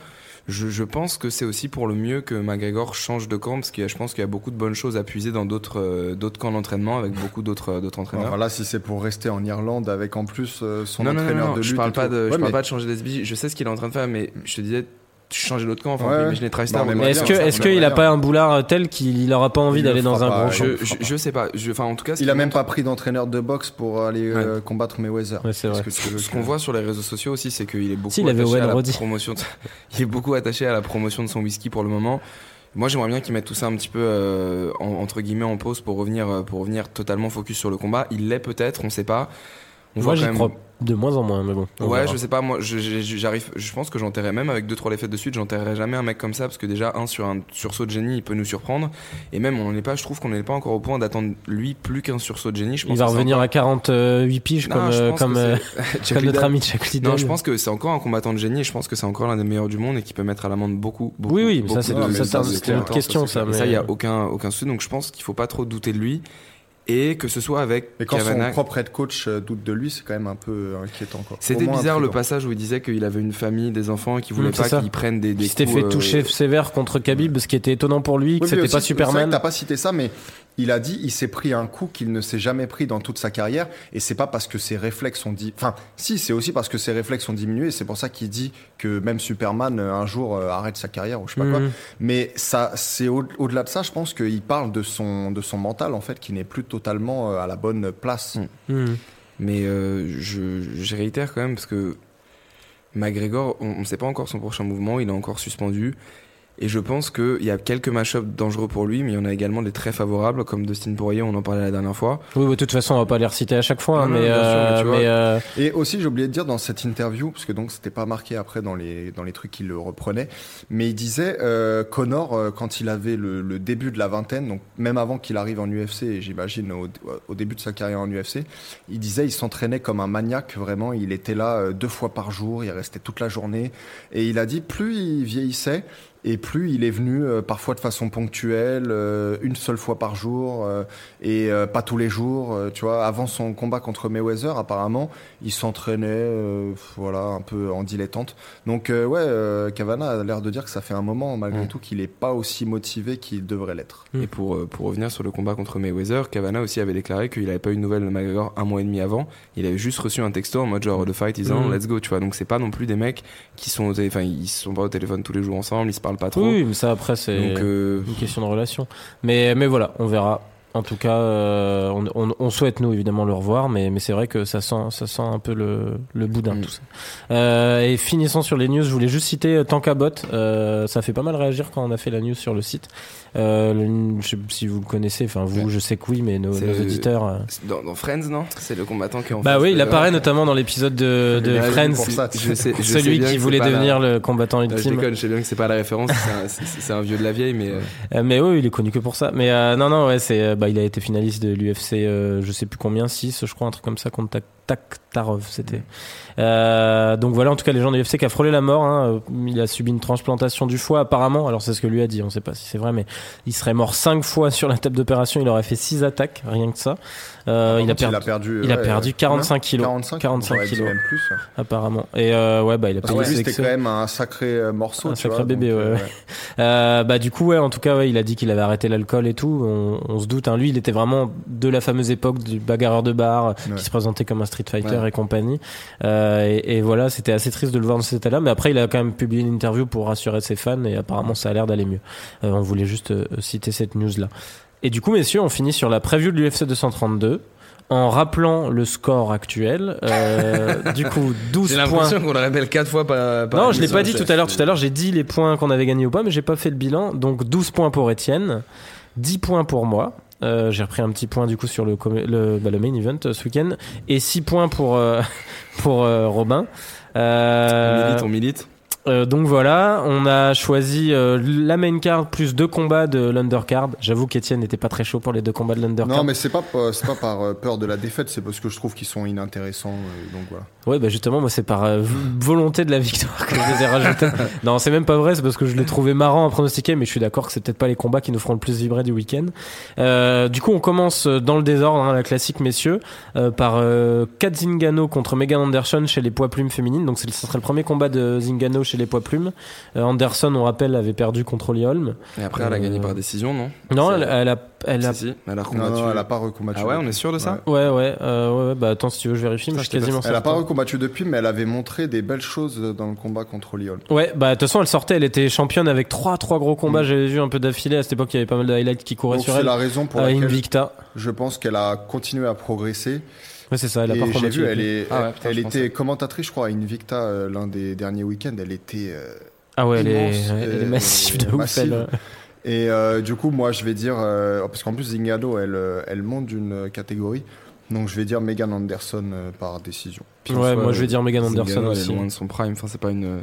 Je, je pense que c'est aussi pour le mieux que McGregor change de camp parce que je pense qu'il y a beaucoup de bonnes choses à puiser dans d'autres euh, d'autres camps d'entraînement avec beaucoup d'autres euh, d'autres entraîneurs. Alors là, si c'est pour rester en Irlande avec en plus euh, son non, non, non, entraîneur non, de lutte. je parle pas de, je Ouais, parle mais- pas de changer d'SB. Je sais ce qu'il est en train de faire, mais je te disais, changer d'autre camp. Enfin, Ouais, imaginer TriStar. Bah, Mais est-ce que, est-ce qu'il a pas un boulard tel qu'il aura pas envie d'aller dans un pas, gros je- Je, sais pas. Je, enfin, en tout cas, Il a même pas pris d'entraîneur de boxe pour aller euh, combattre Mayweather. Ouais, c'est Parce vrai. que Ce qu'on voit sur les réseaux sociaux aussi, c'est qu'il est beaucoup Si, il avait attaché à la Roddy. promotion. de- <laughs> il est beaucoup attaché à la promotion de son whisky pour le moment. Moi, j'aimerais bien qu'il mette tout ça un petit peu euh, en- entre guillemets en pause pour revenir euh, pour revenir totalement focus sur le combat. Il l'est peut-être, on sait pas. On Moi, j'y même- crois de moins en moins, mais bon. on Ouais, verra. je sais pas. Moi, je- je- j'arrive. Je pense que j'enterrais même avec deux trois défaites de suite. J'enterrerais jamais un mec comme ça parce que déjà un sur un sursaut de génie, il peut nous surprendre. Et même, on n'est pas. Je trouve qu'on n'est pas encore au point d'attendre lui plus qu'un sursaut de génie. Je pense Il va revenir encore- à 48 piges Non, comme, euh, comme, euh, <laughs> comme notre ami Chuck. Non, je pense que c'est encore un combattant de génie et je pense que c'est encore l'un des meilleurs du monde et qui peut mettre à l'amende beaucoup, beaucoup. Oui, oui, beaucoup ça, c'est- une de- question, ça, ça, il y a aucun, aucun souci. Donc je pense qu'il faut pas trop douter de lui et que ce soit avec Mais quand Kavanagh. son propre head coach euh, doute de lui, c'est quand même un peu inquiétant. quoi. C'était bizarre le passage où il disait qu'il avait une famille, des enfants et qu'il voulait Mmh, c'est pas qu'ils prennent des, des Il s'était fait euh, toucher sévère contre Khabib, ce qui était étonnant pour lui, que c'était pas aussi, C'est vrai Superman. que t'as pas cité ça, mais il a dit il s'est pris un coup qu'il ne s'est jamais pris dans toute sa carrière, et c'est pas parce que ses réflexes ont dit. Enfin, si, c'est aussi parce que ses réflexes ont diminué, et c'est pour ça qu'il dit que même Superman euh, un jour euh, arrête sa carrière ou je sais pas quoi. Mhm. Mais ça, c'est au- au-delà de ça, je pense qu'il parle de son de son mental en fait, qui n'est plus totalement euh, à la bonne place. Mm. Mhm. Mais euh, je, je réitère quand même parce que McGregor, on ne sait pas encore son prochain mouvement, il est encore suspendu. Et je pense qu'il y a quelques match-ups dangereux pour lui, mais il y en a également des très favorables, comme Dustin Poirier, on en parlait la dernière fois. Oui, oui, de toute façon, on va pas les reciter à chaque fois, hein, Non, non, mais, bien sûr, euh, mais tu vois. mais, euh, Et aussi, j'ai oublié de dire dans cette interview, parce que donc c'était pas marqué après dans les dans les trucs qu'il le reprenait, mais il disait euh, Connor euh, quand il avait le, le début de la vingtaine, donc même avant qu'il arrive en UFC, et j'imagine au, au début de sa carrière en UFC, il disait il s'entraînait comme un maniaque vraiment, il était là euh, deux fois par jour, il restait toute la journée, et il a dit plus il vieillissait. Et plus il est venu euh, parfois de façon ponctuelle, euh, une seule fois par jour, euh, et euh, pas tous les jours. euh, tu vois, avant son combat contre Mayweather, apparemment, il s'entraînait, euh, voilà, un peu en dilettante. Donc euh, ouais, euh, Cavana a l'air de dire que ça fait un moment malgré Mm. tout qu'il est pas aussi motivé qu'il devrait l'être. Mm. Et pour, pour revenir sur le combat contre Mayweather, Cavana aussi avait déclaré qu'il n'avait pas eu de nouvelles de McGregor un mois et demi avant. Il avait juste reçu un texto en mode genre the fight is on, Mhm. let's go, tu vois. Donc c'est pas non plus des mecs qui sont au télé- enfin ils sont pas au téléphone tous les jours ensemble, ils se parlent pas trop. oui, mais ça après, c'est euh, une question de relation. Mais, mais voilà, on verra. En tout cas, euh, on, on- on souhaite nous évidemment le revoir, mais, mais c'est vrai que ça sent, ça sent un peu le, le boudin Mm. tout ça. Euh, et finissons sur les news, je voulais juste citer Tankabot. Euh, ça fait pas mal réagir quand on a fait la news sur le site. Euh, je sais pas si vous le connaissez, enfin vous, Ouais. je sais que oui, mais nos, nos auditeurs. euh, dans, dans Friends, non? C'est le combattant qui est en Bah oui, il apparaît notamment dans l'épisode de, de Friends, pour ça. Je sais, je sais celui qui voulait devenir la- le combattant Là, je ultime. déconne, je sais bien que c'est pas la référence, c'est un- vieux de la vieille, mais euh, Euh, mais oui, il est connu que pour ça. Mais euh, non, non, ouais, c'est, bah, il a été finaliste de l'UFC, euh, je sais plus combien, 6 je crois, un truc comme ça contre Tak C'était. Euh, donc voilà, en tout cas, les gens de l'UFC qui a frôlé la mort. Hein. Il a subi une transplantation du foie, apparemment. Alors c'est ce que lui a dit. On sait pas si c'est vrai, mais il serait mort cinq fois sur la table d'opération. Il aurait fait six attaques, rien que ça. Euh, il, a perdu, il a perdu, il a perdu 45 kilos. 45, 45 j'aurais dit kilos. même plus. ouais. apparemment. Et euh, ouais, bah il a ses c'était quand même un sacré euh, morceau. Un tu sacré vois, bébé, donc, ouais, euh, ouais. Euh, bah du coup ouais en tout cas ouais, il a dit qu'il avait arrêté l'alcool et tout on, on se doute hein. lui il était vraiment de la fameuse époque du bagarreur de bar qui se présentait comme un street fighter. Et compagnie euh, et, et voilà c'était assez triste de le voir dans cet état là mais après il a quand même publié une interview pour rassurer ses fans et apparemment ça a l'air d'aller mieux Euh, on voulait juste euh, citer cette news là et du coup messieurs on finit sur la preview de l'UFC 232 en rappelant le score actuel euh, <laughs> du coup 12 J'ai points l'impression qu'on le répète quatre fois par. par non, je l'ai pas dit tout à l'heure. Tout à l'heure, j'ai dit les points qu'on avait gagnés ou pas, mais j'ai pas fait le bilan. Donc 12 points pour Étienne, 10 points pour moi. Euh, j'ai repris un petit point du coup sur le, le, bah, le main event euh, ce week-end et 6 points pour euh, <laughs> pour euh, Robin. On milite, on milite. Euh, donc voilà, on a choisi euh, la main card plus deux combats de l'undercard. J'avoue qu'Étienne n'était pas très chaud pour les deux combats de l'undercard. Non, mais c'est pas, pas- c'est pas par euh, peur de la défaite, c'est parce que je trouve qu'ils sont inintéressants. euh, donc voilà. Ouais, bah justement, moi, c'est par euh, volonté de la victoire que je les ai rajoutés. <laughs> non, c'est même pas vrai, c'est parce que je l'ai trouvé marrant à pronostiquer, mais je suis d'accord que c'est peut-être pas les combats qui nous feront le plus vibrer du week-end. Euh, du coup, on commence dans le désordre, hein, la classique, messieurs, euh, par euh, Kat Zingano contre Megan Anderson chez les poids plumes féminines. Donc, ce serait le premier combat de Zingano chez les poids plumes. Euh, Anderson, on rappelle, avait perdu contre Holly Holm. Et après, elle a Euh, gagné par décision, non Non, C'est- elle, elle a, elle a Si, si, elle a Non, non, elle a pas recombattu. Ah ouais, on est sûr de ça Ouais. Ouais, ouais, euh, ouais, ouais, bah attends, si tu veux, je vérifie, mais je suis quasiment Elle a pas recombattu depuis, mais elle avait montré des belles choses dans le combat contre Lyon. Ouais, bah de toute façon, elle sortait, elle était championne avec trois, trois gros combats. J'avais vu un peu d'affilée. À cette époque, il y avait pas mal de highlights qui couraient Donc sur c'est elle. la raison pour laquelle Invicta. je pense qu'elle a continué à progresser. Ouais, c'est ça, elle a et pas j'ai vu, elle, est, Ah ouais, putain, elle était pensais. commentatrice, je crois, à Invicta euh, l'un des derniers week-ends. Elle était. euh, Ah ouais, elle est, immense, elle est euh, massive de ouf. massive. Elle. Et euh, du coup, moi, je vais dire, euh, parce qu'en plus, Zingano, elle, elle monte d'une catégorie. Donc, je vais dire Megan Anderson euh, par décision. Puis Ouais, moi je vais dire Megan Anderson elle aussi. est loin de son prime. Enfin, c'est pas une.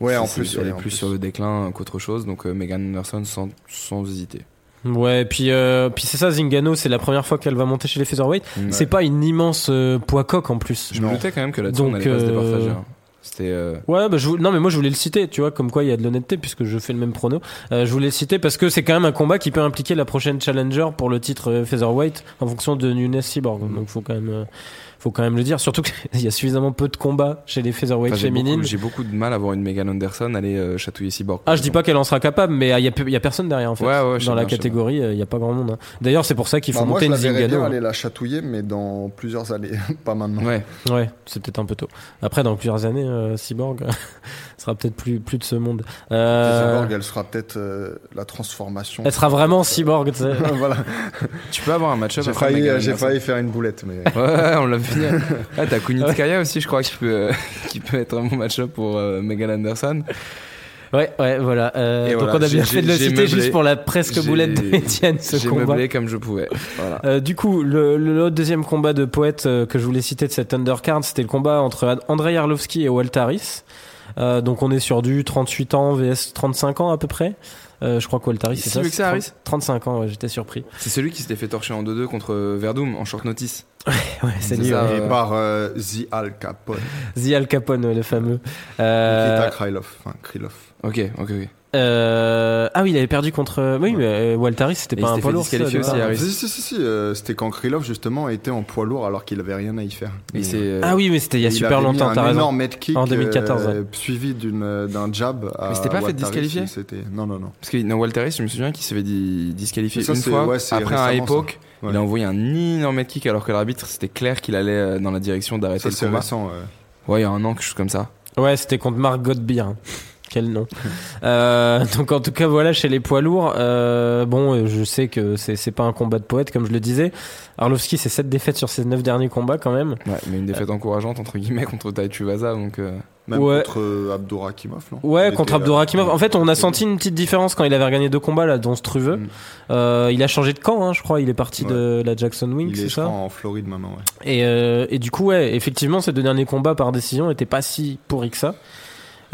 Ouais, en plus, elle est plus sur le déclin qu'autre chose. Donc, Megan Anderson sans, sans hésiter. Ouais, puis, euh, puis c'est ça, Zingano, c'est la première fois qu'elle va monter chez les featherweight. Ouais. C'est pas une immense euh, poids coq en plus. Je me doutais quand même que là-dessus, on Donc, allait pas se euh, départager. hein. C'était. euh, Ouais, bah je vou- non mais moi je voulais le citer, tu vois, comme quoi il y a de l'honnêteté puisque je fais le même prono. Euh, je voulais le citer parce que c'est quand même un combat qui peut impliquer la prochaine challenger pour le titre euh, featherweight en fonction de Nunes Cyborg. Donc faut quand même euh, faut quand même le dire surtout qu'il <laughs> y a suffisamment peu de combats chez les featherweight enfin, féminines. J'ai beaucoup de mal à voir une Megan Anderson aller euh, chatouiller Cyborg. Ah, je dis pas qu'elle en sera capable, mais il y a, peu- il y a personne derrière en fait. Ouais, ouais, dans la bien, catégorie, euh, il y a pas grand monde. hein. D'ailleurs, c'est pour ça qu'il faut Bah, moi, monter je une Zingano. bien aller la chatouiller, mais dans plusieurs années, <laughs> pas maintenant. Ouais. Ouais, c'est peut-être un peu tôt. Après, dans plusieurs années, euh, Cyborg <laughs> sera peut-être plus plus de ce monde. Euh, Cyborg, elle sera peut-être euh, la transformation. elle sera vraiment Cyborg. tu sais. <laughs> voilà. Tu peux avoir un match-up J'ai failli, Megan j'ai failli faire une boulette, mais. <laughs> Ouais, on l'a vu venir. Ah, t'as Kunitskaya <laughs> aussi, je crois, qui peut, euh, qui peut être un bon match-up pour euh, Megan Anderson. Ouais, ouais, voilà. Euh, donc voilà, on a bien fait de le citer meublé. juste pour la presque J'ai- boulette de Étienne, ce J'ai combat. meublé comme je pouvais. Voilà. Euh, du coup, le, le, deuxième combat de poète euh, que je voulais citer de cette undercard, c'était le combat entre Andrei Arlovski et Walt Harris. Euh, donc on est sur du 38 ans vs 35 ans à peu près. Euh, je crois Si c'est ça que c'est ça, 30 Harris 35 ans, ouais, j'étais surpris. C'est celui qui s'était fait torcher en 2-2 contre Verdum en short notice. <laughs> Ouais, c'est C'est lui. ça, ouais. Et euh, par euh, The Al Capone. The Al Capone, ouais, le fameux. Euh, Nikita Krylov. Enfin, Krylov. Ok, ok, ok. Euh, ah oui, il avait perdu contre. Oui, mais euh, Walt Harris, c'était pas un poids lourd. aussi. Si, si, si, si, euh, c'était quand Krylov, justement, était en poids lourd alors qu'il avait rien à y faire. Et Ah oui, mais c'était il y a il super longtemps, t'as un raison. énorme head kick En 2014, euh, suivi d'une, d'un jab. à Mais c'était pas fait disqualifier C'était non non non. Parce que dans Walter Harris, je me souviens qu'il s'est fait di- disqualifier Mais ça, une fois. ouais, Après un époque, Ouais. il a envoyé un énorme head kick alors que l'arbitre, c'était clair qu'il allait dans la direction d'arrêter Ça le c'est combat. récent. ouais. Ouais, il y a un an, quelque chose comme ça. Ouais, c'était contre Marc Godbeer. Quel nom. <laughs> euh, donc en tout cas voilà chez les poids lourds. Euh, bon, je sais que c'est c'est pas un combat de poète comme je le disais. Arlovski c'est 7 défaites sur ses 9 derniers combats quand même. Ouais, mais une défaite encourageante entre guillemets contre Taichu Vaza, donc. euh, Même Ouais. contre Abdourakimov, non? Ouais, Il contre était, euh, Abdourakimov. En fait, on a senti une petite différence quand il avait gagné deux combats là, dont Struve. Mm. Euh, il a changé de camp, hein, je crois. Il est parti de la Jackson Wing, Il c'est ça en Floride maintenant. Ouais. Et, euh, et du coup, ouais, effectivement, ces deux derniers combats par décision étaient pas si pourris que ça.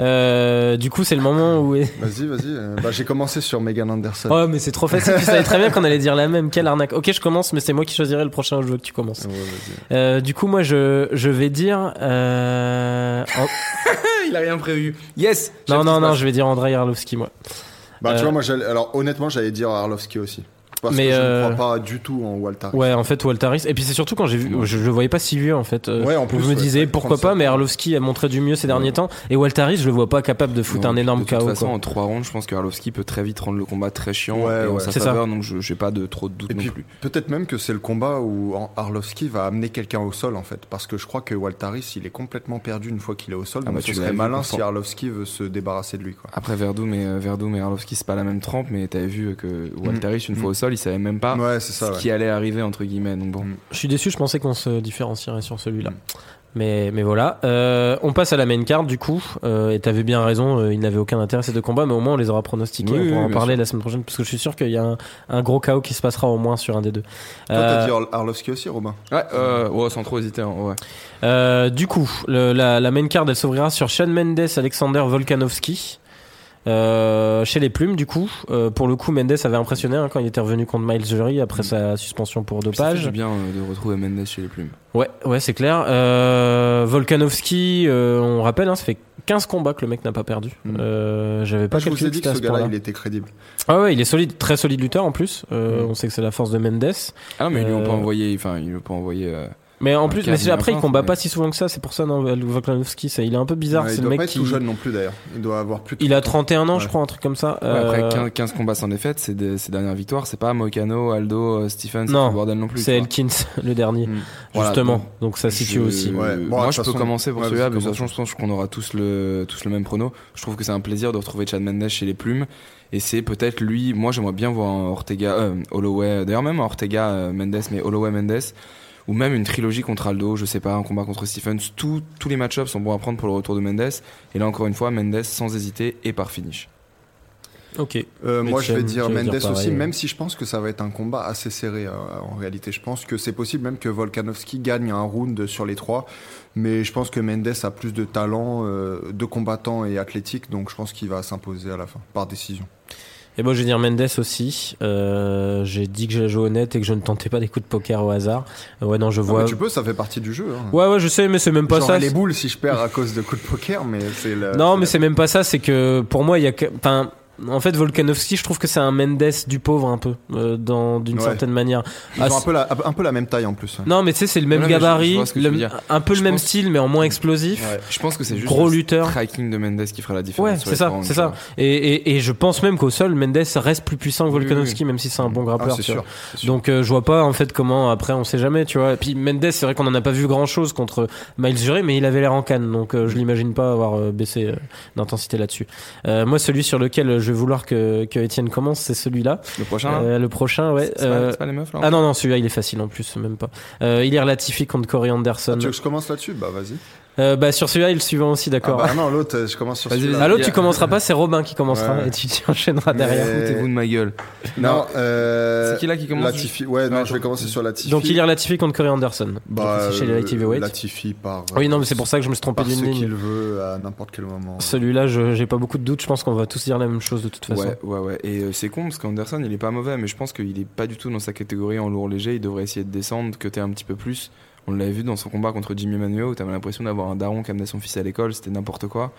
Euh, du coup, c'est le moment où. Vas-y, vas-y. euh, bah, j'ai commencé sur Megan Anderson. Oh, mais c'est trop facile. Tu savais très bien qu'on allait dire la même. Quelle arnaque. Ok, je commence, mais c'est moi qui choisirai le prochain jeu que tu commences. Ouais, vas-y. Euh, du coup, moi, je, je vais dire. Euh... en- <laughs> Il a rien prévu. Yes. Non, non, non, je vais dire Andrei Arlovski, moi. Bah, Euh, tu vois, moi, j'allais- alors honnêtement, j'allais dire Arlovski aussi. Parce Mais, que je euh, ne crois pas du tout en Walter. Ouais, en fait, Waltaris. Et puis c'est surtout quand j'ai vu, je, je le voyais pas si vieux en fait. Euh, Ouais, en je plus, me ouais, disais ouais, pourquoi 37, pas, mais. Arlovski a montré du mieux ces derniers temps. Et Waltaris, je le vois pas capable de foutre Non, un énorme De toute façon, quoi. en 3 rounds, je pense que Arlovski peut très vite rendre le combat très chiant Ouais, et en ouais. sa C'est ça. donc je j'ai pas de trop de doutes Et non puis plus. peut-être même que c'est le combat où Ar- Arlovski va amener quelqu'un au sol en fait, parce que je crois que Waltaris il est complètement perdu une fois qu'il est au sol, Ah donc bah, ce tu serait malin si Arlovski veut se débarrasser de lui quoi. Après Verdum et euh, Verdum et Arlovski, c'est pas la même trempe, mais t'avais vu que Walteris, une Mm. fois au sol, il savait même pas ouais, c'est ça. ce ouais. qui allait arriver entre guillemets. Donc bon. Mm. Je suis déçu, je pensais qu'on se différencierait sur celui-là. Mm. Mais, mais voilà. Euh, on passe à la main card du coup. Euh, et t'avais bien raison, euh, il n'avait aucun intérêt ces deux combats, mais au moins on les aura pronostiqués. Oui, on pourra oui, en parler sûr. la semaine prochaine, parce que je suis sûr qu'il y a un, un gros chaos qui se passera au moins sur un des deux. Toi Euh, t'as dit Ar- Arlovski aussi, Robin? Ouais, euh, ouais, sans trop hésiter. hein, ouais. Euh, du coup, le- la, la main card, elle s'ouvrira sur Sean Mendes, Alexander Volkanovski. Euh, chez les plumes, du coup, Euh, pour le coup, Mendes avait impressionné hein, quand il était revenu contre Miles Jury après sa suspension pour dopage. du bien euh, de retrouver Mendes chez les plumes. Ouais, ouais, c'est clair. Euh, Volkanovski, euh, on rappelle, hein, ça fait 15 combats que le mec n'a pas perdu. Mm. Euh, J'avais pas Je vous ai dit que à ce gars-là il était crédible. Ah ouais, il est solide, très solide lutteur en plus. Euh, Mm. On sait que c'est la force de Mendes. Ah non, mais ils lui ont pas envoyé. Enfin, ils lui ont pas envoyé. Euh, Mais en plus, mais c'est- après, il combat mais- pas si souvent que ça. C'est pour ça, non, Volkanovski, ça, il est un peu bizarre. Ouais, c'est il le doit mec pas être qui. tout jeune non plus d'ailleurs. Il doit avoir plus de Il a 30 ans. 31 ans, je crois, un truc comme ça. ouais, après Euh, 15, 15 combats sans défaite, c'est des- ces dernières victoires, c'est pas Moicano, Aldo, euh, Stephens, Non, c'est le bordel non plus. c'est. Elkins, <laughs> le dernier, Mm. Voilà, justement. donc, Donc ça situe Je- aussi. Ouais. Bon, Moi, je peux commencer pour celui-là, mais de toute façon, je pense qu'on aura tous le, tous le même prono. Je trouve que c'est un plaisir de retrouver Chad Mendes chez les plumes. Et c'est peut-être lui, moi j'aimerais bien voir un Ortega, euh, Holloway, d'ailleurs même un Ortega euh, Mendes, mais Holloway Mendes, ou même une trilogie contre Aldo, je sais pas, un combat contre Stephens. Tous tous les match-ups sont bons à prendre pour le retour de Mendes. Et là, encore une fois, Mendes sans hésiter et par finish. Ok. Euh, moi, je vais dire Mendes dire pareil, aussi, ouais. même si je pense que ça va être un combat assez serré euh, en réalité. Je pense que c'est possible même que Volkanovski gagne un round sur les trois, mais je pense que Mendes a plus de talent, euh, de combattant et athlétique, donc je pense qu'il va s'imposer à la fin par décision. Et moi, je vais dire Mendes aussi. Euh, J'ai dit que j'allais jouer honnête et que je ne tentais pas des coups de poker au hasard. Euh, ouais, non, je Non, vois. mais tu peux, ça fait partie du jeu. Hein. Ouais, ouais, je sais, mais c'est même pas J'aurai ça. les boules si je perds à cause de coups de poker, mais c'est le. Non, mais la- c'est même pas ça. C'est que pour moi, il y a. que- Enfin, en fait, Volkanovski, je trouve que c'est un Mendes du pauvre un peu, euh, dans d'une Ouais. certaine manière. Ils Ah, ont un c'est- peu, la, un peu la même taille en plus. Non, mais tu sais, c'est le même Ouais, mais je- je gabarit, le- un peu le même pense- style, mais en moins explosif. Ouais. Je pense que c'est juste Gros le lutteur. striking de Mendes qui fera la différence. Ouais, c'est ça, c'est ça. Et, et, et je pense même qu'au sol, Mendes reste plus puissant que Oui, oui, Volkanovski, même si c'est un bon Ah, grappeur. vois. sûr. c'est sûr. Donc euh, je vois pas en fait comment après on sait jamais tu vois. Et puis Mendes c'est vrai qu'on en a pas vu grand chose contre Miles Jury mais il avait l'air en canne donc euh, je l'imagine pas avoir euh, baissé euh, d'intensité là-dessus. Moi celui sur lequel je vais vouloir que, que Étienne commence c'est celui-là. Le prochain, Euh, le prochain ouais. c'est euh, c'est pas les meufs là ah non non celui-là il est facile en plus même pas. Euh, il est Latifi contre Corey Anderson. Ah, tu veux que je commence là-dessus? Bah vas-y. Euh, bah sur celui-là il le suivant aussi Ah d'accord. bah non, l'autre, euh, je commence sur celui-là. Ah l'autre il y tu a- commenceras pas c'est Robin qui commencera Ouais. et tu, tu enchaîneras derrière. Mais- Foutez-vous de ma gueule. Non, euh, C'est qui là qui commence Latifi. Ouais, non, Ouais, je vais commencer sur Latifi. Donc il est Latifi contre Corey Anderson. bah, chez les. Latifi par. Oui non mais c'est pour ça que je me suis trompé d'une ligne. qu'il veut à n'importe quel moment. Celui-là, je- j'ai pas beaucoup de doutes. Je pense qu'on va tous dire la même chose de toute façon. Ouais, ouais, ouais. Et euh, c'est con parce qu'Anderson, il est pas mauvais, mais je pense qu'il est pas du tout dans sa catégorie en lourd léger. Il devrait essayer de descendre, que t'es un petit peu plus. On l'avait vu dans son combat contre Jimmy Manuel où t'avais l'impression d'avoir un daron qui amenait son fils à l'école, c'était n'importe quoi.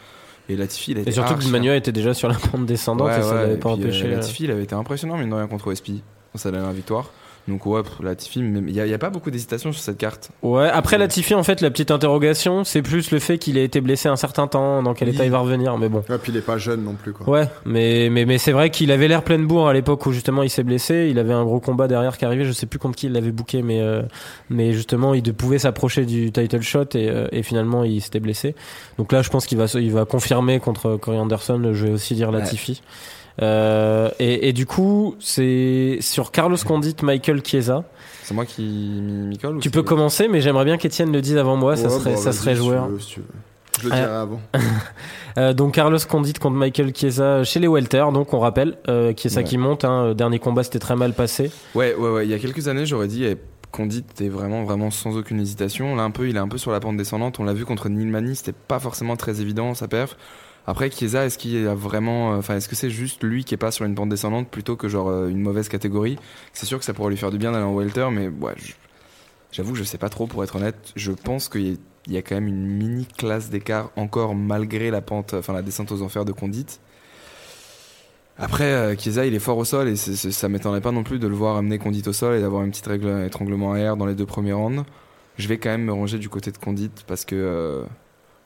Et Latifi, il a été Et surtout que archi- Manuel était déjà sur la pente descendante Ouais, et ça ouais, l'avait et pas puis, euh, empêché. euh, Latifi, il avait été impressionnant, mine de rien, contre OSP dans sa dernière victoire. Donc, ouais, pff, Latifi, mais il y, a- il pas beaucoup d'hésitation sur cette carte. Ouais, après Latifi, en fait, la petite interrogation, c'est plus le fait qu'il ait été blessé un certain temps, dans quel Oui. état il va revenir, mais bon. Ouais, puis il est pas jeune non plus, quoi. Ouais, mais, mais, mais c'est vrai qu'il avait l'air plein de bourre à l'époque où justement il s'est blessé. Il avait un gros combat derrière qui arrivait. Je sais plus contre qui il l'avait booké, mais, euh, mais justement il pouvait s'approcher du title shot et, euh, et finalement il s'était blessé. Donc là, je pense qu'il va, il va confirmer contre Corey Anderson. Je vais aussi dire Ouais. Euh, et, et du coup, c'est sur Carlos Condit, Michael Chiesa. C'est moi qui m'y colle ou Tu peux commencer, mais j'aimerais bien qu'Étienne le dise avant moi. ça serait, bah, ça serait si joueur. veux, si tu veux. Je le Ah. dirai avant. <laughs> Euh, donc Carlos Condit contre Michael Chiesa chez les welter. Donc on rappelle euh, Chiesa Ouais. qui monte. Hein, dernier combat c'était très mal passé. Ouais, ouais, ouais. Il y a quelques années, j'aurais dit eh, Condit était vraiment, vraiment sans aucune hésitation. Là, un peu, il est un peu sur la pente descendante. On l'a vu contre Neil Manny, c'était pas forcément très évident sa perf. Après, Chiesa, est-ce qu'il a vraiment. Enfin, est-ce que c'est juste lui qui est pas sur une pente descendante plutôt que genre euh, une mauvaise catégorie? C'est sûr que ça pourrait lui faire du bien d'aller en welter, mais ouais, j'avoue que je sais pas trop pour être honnête. Je pense qu'il y a- quand même une mini classe d'écart encore malgré la pente, enfin la descente aux enfers de Condit. Après, euh, Chiesa, il est fort au sol et c'est- c'est- ça m'étonnerait pas non plus de le voir amener Condit au sol et d'avoir une petite règle étranglement air dans les deux premiers rounds. Je vais quand même me ranger du côté de Condit parce que euh,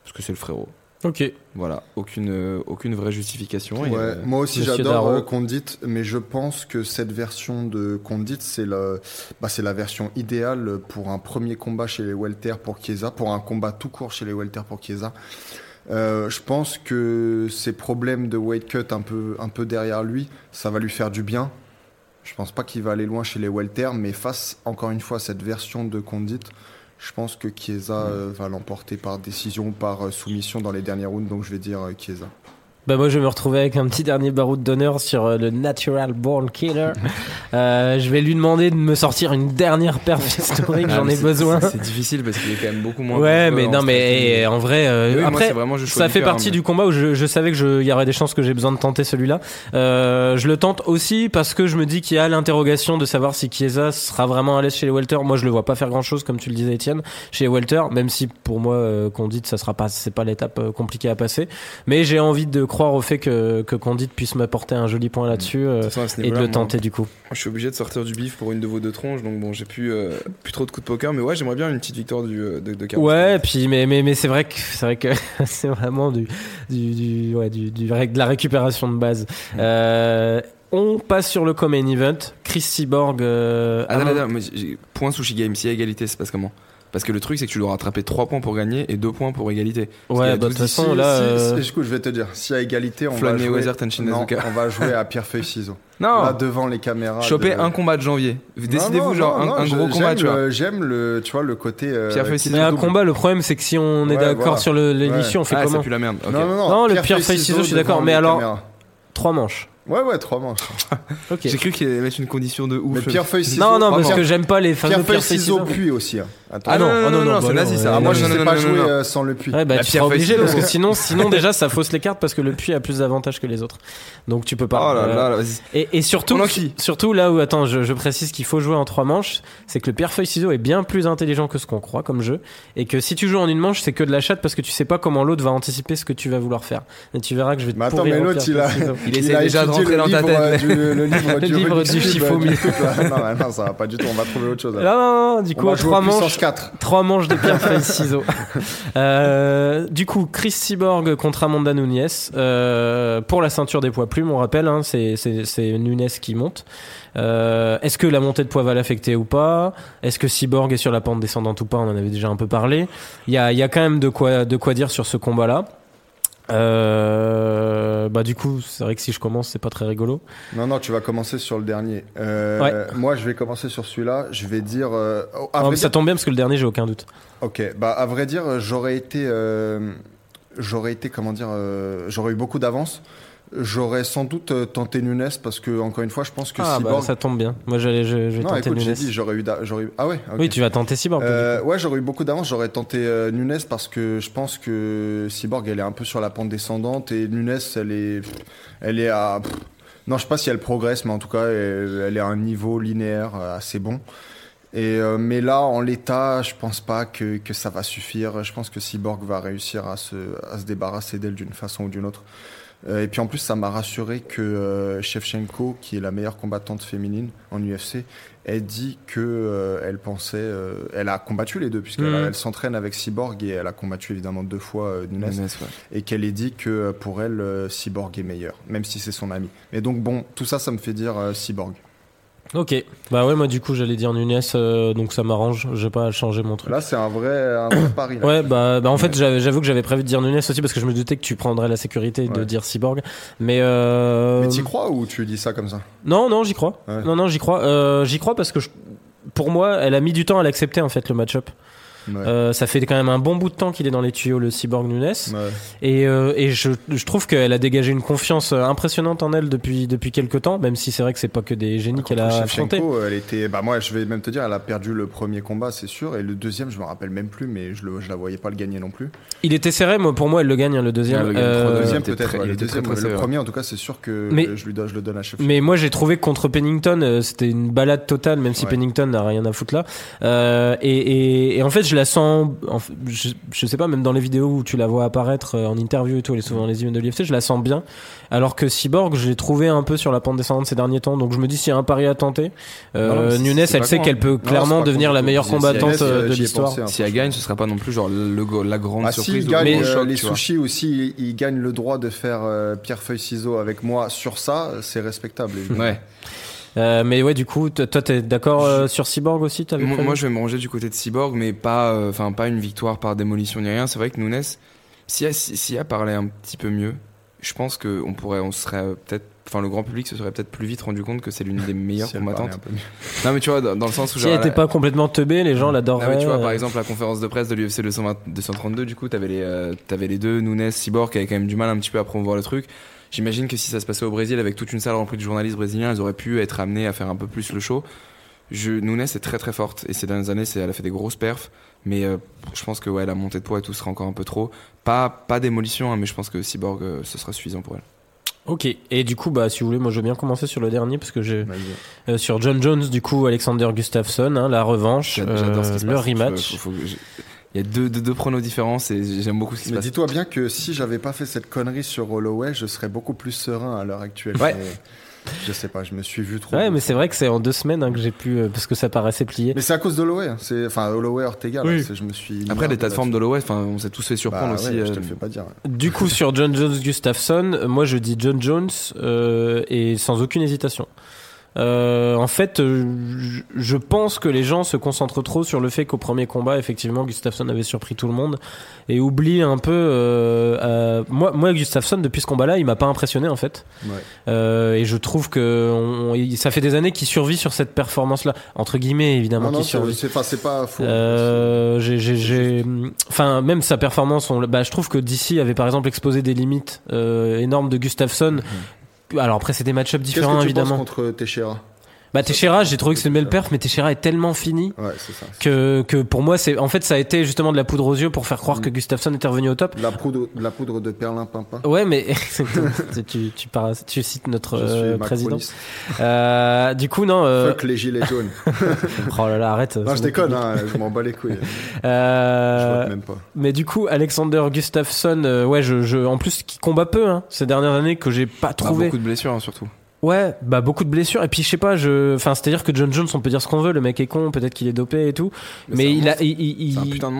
parce que c'est le frérot. Ok. Voilà, aucune euh, aucune vraie justification. et, Ouais, euh, moi aussi j'adore euh, Condit, mais je pense que cette version de Condit, c'est le, bah, c'est la version idéale pour un premier combat chez les welter pour Chiesa, pour un combat tout court chez les welter pour Chiesa. Euh, je pense que ses problèmes de weight cut un peu, un peu derrière lui, ça va lui faire du bien. Je pense pas qu'il va aller loin chez les welter, mais face encore une fois à cette version de Condit, je pense que Chiesa euh, va l'emporter par décision par euh, soumission dans les derniers rounds, donc je vais dire euh, Chiesa. Bah moi je vais me retrouver avec un petit dernier baroud d'honneur sur euh, le Natural Born Killer. <laughs> Euh, je vais lui demander de me sortir une dernière perf <laughs> historique, ah, j'en ai besoin. C'est difficile parce qu'il est quand même beaucoup moins. Ouais, mais non, mais eh, en vrai, euh, Oui, après, vraiment ça fait cœur, partie mais- du combat où je, je savais que je- il y aurait des chances que j'ai besoin de tenter celui-là. Euh, je le tente aussi parce que je me dis qu'il y a l'interrogation de savoir si Chiesa sera vraiment à l'aise chez les welter. Moi, je le vois pas faire grand-chose, comme tu le disais, Étienne, chez les welter, même si pour moi, euh, Condit, ça sera pas, c'est pas l'étape compliquée à passer. Mais j'ai envie de croire au fait que, que Condit puisse m'apporter un joli point là-dessus euh, et de le moi, tenter du coup. Je suis obligé de sortir du bif pour une de vos deux tronches, donc bon, j'ai plus, euh, plus trop de coups de poker, mais ouais, j'aimerais bien une petite victoire du, euh, de, de Carlos. Ouais, puis mais mais mais c'est vrai que c'est vrai que <laughs> c'est vraiment du du du ouais du, de la récupération de base. Euh, on passe sur le common event. Chris Cyborg. Euh, Amon- attends, moi, j'ai- point sushi game, si y a égalité, c'est passe comment Parce que le truc, c'est que tu dois rattraper 3 points pour gagner et 2 points pour égalité. Ouais, a bah, de 12 toute façon Si- là. si- euh, si- écoute, je vais te dire, si à égalité, on va jouer, Mayweather, Tenshin non, Nazuka. on va jouer à pierre feuille ciseaux. Non Là devant les caméras. Choper de- un combat de janvier. Décidez-vous, genre, non, un, non, un je- gros combat, tu vois. J'aime le, tu vois, le côté. euh, Pierre feuille ciseaux. mais un combat, le problème c'est que si on est Ouais, d'accord voilà. sur l'émission, on fait Ah, ça comment pue la merde. Non, non, non. Non, le pierre, feuille, ciseaux, je suis d'accord, mais alors- caméras. Trois manches. Ouais, ouais, trois manches. <laughs> Ok. J'ai cru qu'il allait mettre une condition de ouf. Mais pierre feuille ciseaux. Non, non, parce que j'aime pas les fameux Pierre feuille pierre feuille ciseaux ciseaux. puis aussi. hein. Attends. Ah non, oh non, non, bah c'est nazi, ça. Ah, Ah, moi, non, je non, sais non, pas non, jouer non. euh, sans le puits. Ouais, bah, tu seras obligé parce que sinon, sinon <laughs> déjà ça fausse les cartes parce que le puits a plus d'avantages que les autres. Donc tu peux pas. Oh là là, là, vas-y. Et, et surtout, surtout là où, attends, je, je précise qu'il faut jouer en trois manches, c'est que le pierre feuille ciseau est bien plus intelligent que ce qu'on croit comme jeu, et que si tu joues en une manche, c'est que de la chatte parce que tu sais pas comment l'autre va anticiper ce que tu vas vouloir faire. Et tu verras que je vais te Mais attends, pourrir mais au l'autre, il a-. <laughs> Il essaie déjà de rentrer dans ta tête. euh, du- Le livre <laughs> Le du livre du du. Non, non, ça va pas du tout. On va trouver autre chose. Non, là. non, non, du On coup, trois manches, 4. trois manches de pierre feuille ciseaux. <laughs> Euh, du coup, Chris Cyborg contre Amanda Nunes euh, pour la ceinture des poids plumes. On rappelle, hein, c'est Nunes qui monte. Euh, Est-ce que la montée de poids va l'affecter ou pas? Est-ce que Cyborg est sur la pente descendante ou pas? On en avait déjà un peu parlé. Il y a, y a quand même de quoi, de quoi dire sur ce combat-là. Euh, bah du coup, c'est vrai que si je commence, c'est pas très rigolo. Non, non, tu vas commencer sur le dernier. Euh, Ouais. Moi, je vais commencer sur celui-là. Je vais dire. euh, oh, vrai mais ça dire- tombe bien parce que le dernier, j'ai aucun doute. Ok, bah à vrai dire, j'aurais été, euh, j'aurais été, comment dire, j'aurais eu beaucoup d'avance. J'aurais sans doute euh, tenté Nunes parce que encore une fois, je pense que Ah bah Cyborg. ça tombe bien. Moi, j'allais, je, je vais non, tenter écoute, j'ai dit, j'aurais eu, j'aurais. Ah ouais. Oui, tu vas tenter Cyborg. Euh, ouais, j'aurais eu beaucoup d'avance. J'aurais tenté euh, Nunes parce que je pense que Cyborg, elle est un peu sur la pente descendante et Nunes, elle est, elle est à. non, je sais pas si elle progresse, mais en tout cas, elle, est à un niveau linéaire euh, assez bon. Et euh, mais là, en l'état, je pense pas que, que ça va suffire. Je pense que Cyborg va réussir à se, à se débarrasser d'elle d'une façon ou d'une autre. Euh, et puis en plus, ça m'a rassuré que euh, Shevchenko, qui est la meilleure combattante féminine en UFC, elle dit que euh, elle pensait, euh, elle a combattu les deux puisqu'elle elle s'entraîne avec Cyborg et elle a combattu évidemment deux fois euh, Nunes Nunes, ouais. et qu'elle ait dit que pour elle Cyborg est meilleur, même si c'est son ami. Mais donc bon, tout ça, ça me fait dire Cyborg. Ok. Bah ouais, moi du coup j'allais dire Nunes, euh, donc ça m'arrange. J'ai pas à changer mon truc. Là, c'est un vrai, un vrai <coughs> pari. Là. Ouais, bah, bah en fait j'avoue que j'avais prévu de dire Nunes aussi parce que je me doutais que tu prendrais la sécurité de Ouais. dire Cyborg. Mais, euh... Mais t'y crois ou tu dis ça comme ça? Non, non, j'y crois. Ouais. Non, non, j'y crois. Euh, j'y crois parce que je- pour moi, elle a mis du temps à l'accepter en fait le match-up. Ouais. Euh, ça fait quand même un bon bout de temps qu'il est dans les tuyaux, le cyborg Nunes. Ouais. Et, euh, et je, je trouve qu'elle a dégagé une confiance euh, impressionnante en elle depuis, depuis quelques temps, même si c'est vrai que c'est pas que des génies qu'elle a. Shevchenko, elle était. Bah moi, je vais même te dire, elle a perdu le premier combat, c'est sûr, et le deuxième, je me rappelle même plus, mais je, le, je la voyais pas le gagner non plus. Il était serré, moi, pour moi, elle le gagne, hein, le deuxième. Le Euh, deuxième peut-être, très- le très deuxième, pressé, le premier en tout cas, c'est sûr que Mais- je lui donne, je le donne à Sheffield. Mais moi j'ai trouvé que contre Pennington c'était une balade totale même si Ouais. Pennington n'a rien à foutre là euh, et, et, et en fait je la sens en je, je sais pas même dans les vidéos où tu la vois apparaître euh, en interview et tout elle est souvent dans les events de l'UFC je la sens bien alors que Cyborg je l'ai trouvé un peu sur la pente descendante ces derniers temps donc je me dis s'il y a un pari à tenter euh, Non, mais Nunes elle sait qu'elle peut Non, clairement devenir la meilleure Si- si combattante euh, euh, de l'histoire. Si elle gagne, ce sera pas non plus genre le, la grande Ah, surprise. de gagne euh, choc, les sushis aussi, il gagne le droit de faire euh, pierre feuille ciseaux avec moi sur ça, c'est respectable. évidemment. Ouais. Euh, mais ouais du coup toi t'es d'accord euh, sur Cyborg aussi t'avais Moi, moi, je vais me ranger du côté de Cyborg, mais pas, euh, enfin, pas une victoire par démolition ni rien. C'est vrai que Nunes, si elle, si, parlait un petit peu mieux, je pense que on pourrait, on serait peut-être, enfin, le grand public se serait peut-être plus vite rendu compte que c'est l'une des <laughs> meilleures Si combattantes. Non, mais tu vois, dans, dans le sens où si genre, elle était elle- pas complètement teubée les gens Ah l'adoreraient ouais, tu vois, par exemple, la conférence de presse de l'UFC 220 232, du coup, t'avais les, euh, t'avais les deux, Nunes, Cyborg, qui avaient quand même du mal un petit peu à promouvoir le truc. J'imagine que si ça se passait au Brésil avec toute une salle remplie de journalistes brésiliens, elles auraient pu être amenées à faire un peu plus le show. Je, Nunes est très très forte et ces dernières années, c'est, elle a fait des grosses perfs, mais euh, je pense que ouais, la montée de poids et tout sera encore un peu trop. Pas, pas d'émolition, hein, mais je pense que Cyborg, euh, ce sera suffisant pour elle. Ok, et du coup, bah, si vous voulez, moi je veux bien commencer sur le dernier parce que j'ai euh, sur John Jones, du coup, Alexander Gustafsson, hein, la revanche, J'a- J'adore ce euh, qui se le passe. rematch. Faut- faut Il y a deux, deux, deux pronos différents et j'aime beaucoup ce qui se Mais passe. dis-toi bien que si j'avais pas fait cette connerie sur Holloway, je serais beaucoup plus serein à l'heure actuelle. Ouais. Je sais pas, je me suis vu trop. Ouais, mais c'est vrai que c'est en deux semaines hein, que j'ai pu, euh, parce que ça paraissait plié. Mais c'est à cause d'Holloway. hein. C'est enfin Holloway Ortega. là, Oui. c'est- je me suis. Après, l'état de forme l'Ouest, enfin, on s'est tous fait surprendre Bah aussi. ouais, je euh, te le fais pas dire. Du coup, sur John Jones Gustafsson, euh, moi je dis John Jones euh, et sans aucune hésitation. Euh, en fait, euh, je- pense que les gens se concentrent trop sur le fait qu'au premier combat, effectivement, Gustafsson avait surpris tout le monde et oublient un peu. euh, euh, moi, moi, Gustafsson, depuis ce combat-là, il m'a pas impressionné en fait. Ouais. Euh, et je trouve que on- ça fait des années qu'il survit sur cette performance-là, entre guillemets évidemment Non, non, survit. c'est pas, c'est pas faux. Euh, j'ai, j'ai, j'ai, enfin, même sa performance, on, bah, je trouve que DC avait par exemple exposé des limites énormes de Gustafsson. Alors après, c'est des match-ups Qu'est-ce différents que tu évidemment. penses contre Teixeira? Bah Teixeira, j'ai trouvé que c'est une belle perf, mais Teixeira est tellement fini Ouais, c'est ça. que, que pour moi, c'est, en fait, ça a été justement de la poudre aux yeux pour faire croire que Gustafsson était revenu au top. La poudre, de la poudre de perlimpinpin. Ouais, mais <laughs> tu, tu, parles- tu cites notre euh, président. Euh, du coup, non. euh, Fuck les gilets jaunes. <laughs> oh là là, arrête. non, je déconne, hein, je m'en bats les couilles. <laughs> Euh, Je vote même pas. Mais du coup, Alexander Gustafsson, euh, ouais, je, je, en plus, qui combat peu hein, ces dernières années que j'ai pas bah, trouvé. beaucoup de blessures, hein, surtout. Ouais, bah beaucoup de blessures. Et puis je sais pas, je, enfin, c'est-à-dire que John Jones, on peut dire ce qu'on veut, le mec est con, peut-être qu'il est dopé et tout, mais, c'est il a, il, il,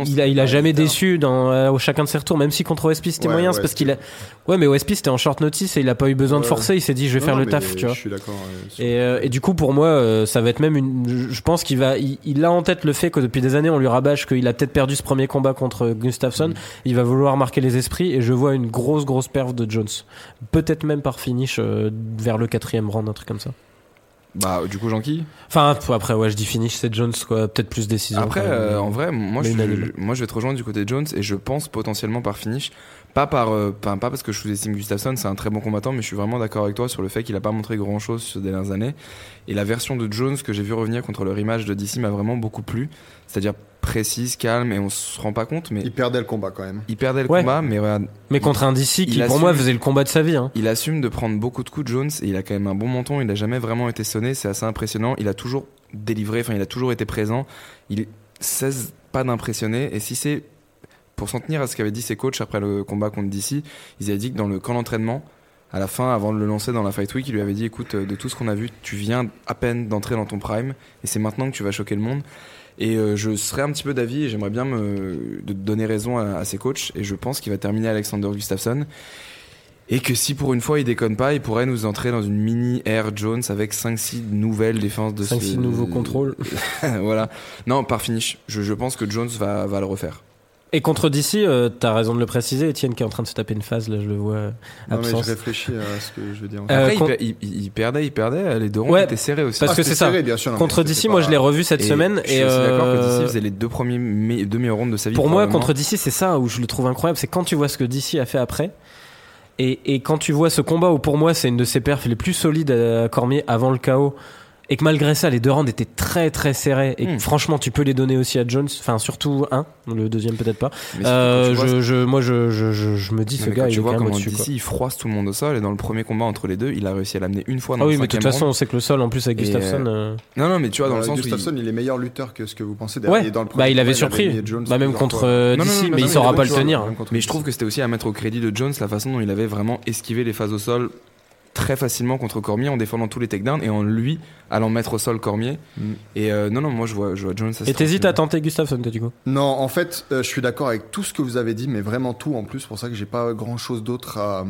C'est a, il a jamais déçu dans euh, au chacun de ses retours, même si contre OSP c'était Ouais, moyen, ouais, c'est parce c'est- qu'il a, ouais, mais OSP c'était en short notice et il a pas eu besoin de forcer, il s'est dit je vais Non, faire non, le taf, tu vois. Je suis d'accord. euh, Et, euh, et du coup, pour moi, euh, ça va être même une. je- pense qu'il va. Il, a en tête le fait que depuis des années, on lui rabâche qu'il a peut-être perdu ce premier combat contre Gustafsson. Mm. Il va vouloir marquer les esprits et je vois une grosse, grosse perf de Jones. Peut-être même par finish vers le quatrième round, un truc comme ça. Bah, du coup, Jean-Qui Enfin, après, ouais, je dis finish, c'est Jones, quoi. Peut-être plus décision. Après, euh, en vrai, moi je, moi je vais te rejoindre du côté de Jones et je pense potentiellement par finish. Pas, par, euh, pas, pas parce que je sous-estime Gustafsson, c'est un très bon combattant, mais je suis vraiment d'accord avec toi sur le fait qu'il a pas montré grand chose ces dernières années. Et la version de Jones que j'ai vu revenir contre le rematch de DC m'a vraiment beaucoup plu. C'est-à-dire précise, calme et on se rend pas compte, mais Il perdait le combat quand même. il perdait le Ouais. combat, mais regarde, Mais contre un DC qui, il pour moi, faisait le combat de sa vie. Hein. Il assume de prendre beaucoup de coups de Jones et il a quand même un bon menton. Il a jamais vraiment été sonné. C'est assez impressionnant. Il a toujours délivré. Enfin, il a toujours été présent. Il cesse pas d'impressionner. Et si c'est pour s'en tenir à ce qu'avaient dit ses coachs après le combat contre DC, ils avaient dit que dans le camp d'entraînement, à la fin, avant de le lancer dans la Fight Week, il lui avait dit écoute, euh, de tout ce qu'on a vu, tu viens à peine d'entrer dans ton prime et c'est maintenant que tu vas choquer le monde. Et euh, je serais un petit peu d'avis et j'aimerais bien me de donner raison à, à ses coachs. Et je pense qu'il va terminer Alexander Gustafsson. Et que si pour une fois il déconne pas, il pourrait nous entrer dans une mini Air Jones avec 5-6 nouvelles défenses de 5-6 ce- nouveaux contrôles. <laughs> voilà. Non, par finish. Je, je pense que Jones va, va le refaire. Et contre DC, euh, t'as raison de le préciser, Etienne qui est en train de se taper une phase, là je le vois euh, Non, mais je réfléchis à ce que je veux dire. Euh, Après, il con- per- il, il- il perdait, il perdait. Les deux ronds Ouais, étaient serrés aussi. parce Ah, que c'était c'est ça. serré, bien sûr, non, mais Contre DC, moi pas- je l'ai revu cette Et semaine. Je suis et d'accord que euh, DC faisait les deux premiers me- deux meilleurs rounds de sa vie. Pour moi, contre DC, c'est ça où je le trouve incroyable. C'est quand tu vois ce que DC a fait après. Et, et quand tu vois ce combat où pour moi c'est une de ses perfs les plus solides à Cormier avant le chaos. Et que malgré ça, les deux rounds étaient très très serrés. Et que Hmm. franchement, tu peux les donner aussi à Jones. Enfin, surtout un. Le deuxième, peut-être pas. Euh, je, je, moi, je, je, je, je me dis, Non, ce gars, il tu est vois comment. DC il froisse tout le monde au sol et dans le premier combat entre les deux, il a réussi à l'amener une fois dans Ah oui, le mais de toute façon, round. on sait que le sol, en plus, avec Et, Gustafsson. euh, Non, non, mais tu vois, dans le Euh, sens où Gustafsson, il- il... est meilleur lutteur que ce que vous pensez. Ouais, dans le bah premier il avait combat, surpris. Jones Bah, même contre euh, DC, mais il saura pas le tenir. Mais je trouve que c'était aussi à mettre au crédit de Jones la façon dont il avait vraiment esquivé les phases au sol très facilement contre Cormier en défendant tous les takedowns et en lui allant mettre au sol Cormier. Mm. Et euh, non, non, moi je vois, je vois Jones. Et t'hésites à tenter Gustafsson, toi, du coup? Non, en fait, euh, je suis d'accord avec tout ce que vous avez dit, mais vraiment tout en plus. C'est pour ça que j'ai pas grand chose d'autre à,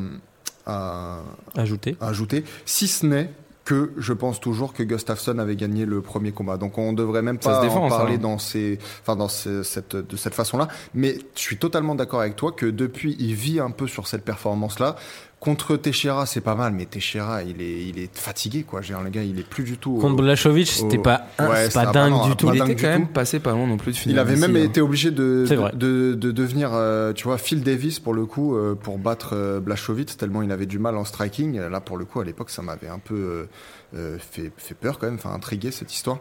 à, Ajouter. à ajouter, si ce n'est que je pense toujours que Gustafsson avait gagné le premier combat. Donc on devrait même pas se défend, en ça, parler hein. dans ces, enfin dans ces- cette, de cette façon-là. Mais je suis totalement d'accord avec toi que depuis il vit un peu sur cette performance-là. Contre Teixeira, c'est pas mal, mais Teixeira, il est, il est fatigué, quoi. J'ai le gars, il est plus du tout. Contre Blachovic, c'était pas, un- Ouais, c'est ça pas dingue pas, du tout. pas Il était quand même passé pas loin non plus de finir. Il avait même hein. été obligé de, de, de, de devenir, euh, tu vois, Phil Davis pour le coup, euh, pour battre euh, Blachowicz, tellement il avait du mal en striking. Là, pour le coup, à l'époque, ça m'avait un peu euh, euh, fait, fait peur quand même, enfin intrigué cette histoire.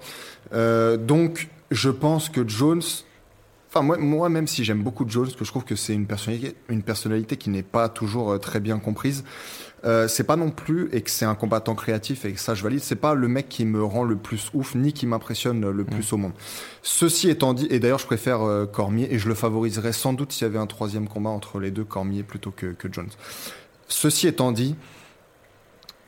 Euh, donc, je pense que Jones, enfin moi, moi même si j'aime beaucoup Jones, que je trouve que c'est une personnalité, une personnalité qui n'est pas toujours euh, très bien comprise. Euh, c'est pas non plus et que c'est un combattant créatif et que ça je valide c'est pas le mec qui me rend le plus ouf ni qui m'impressionne le plus au monde ceci étant dit et d'ailleurs je préfère euh, Cormier et je le favoriserais sans doute s'il y avait un troisième combat entre les deux Cormier plutôt que, que Jones ceci étant dit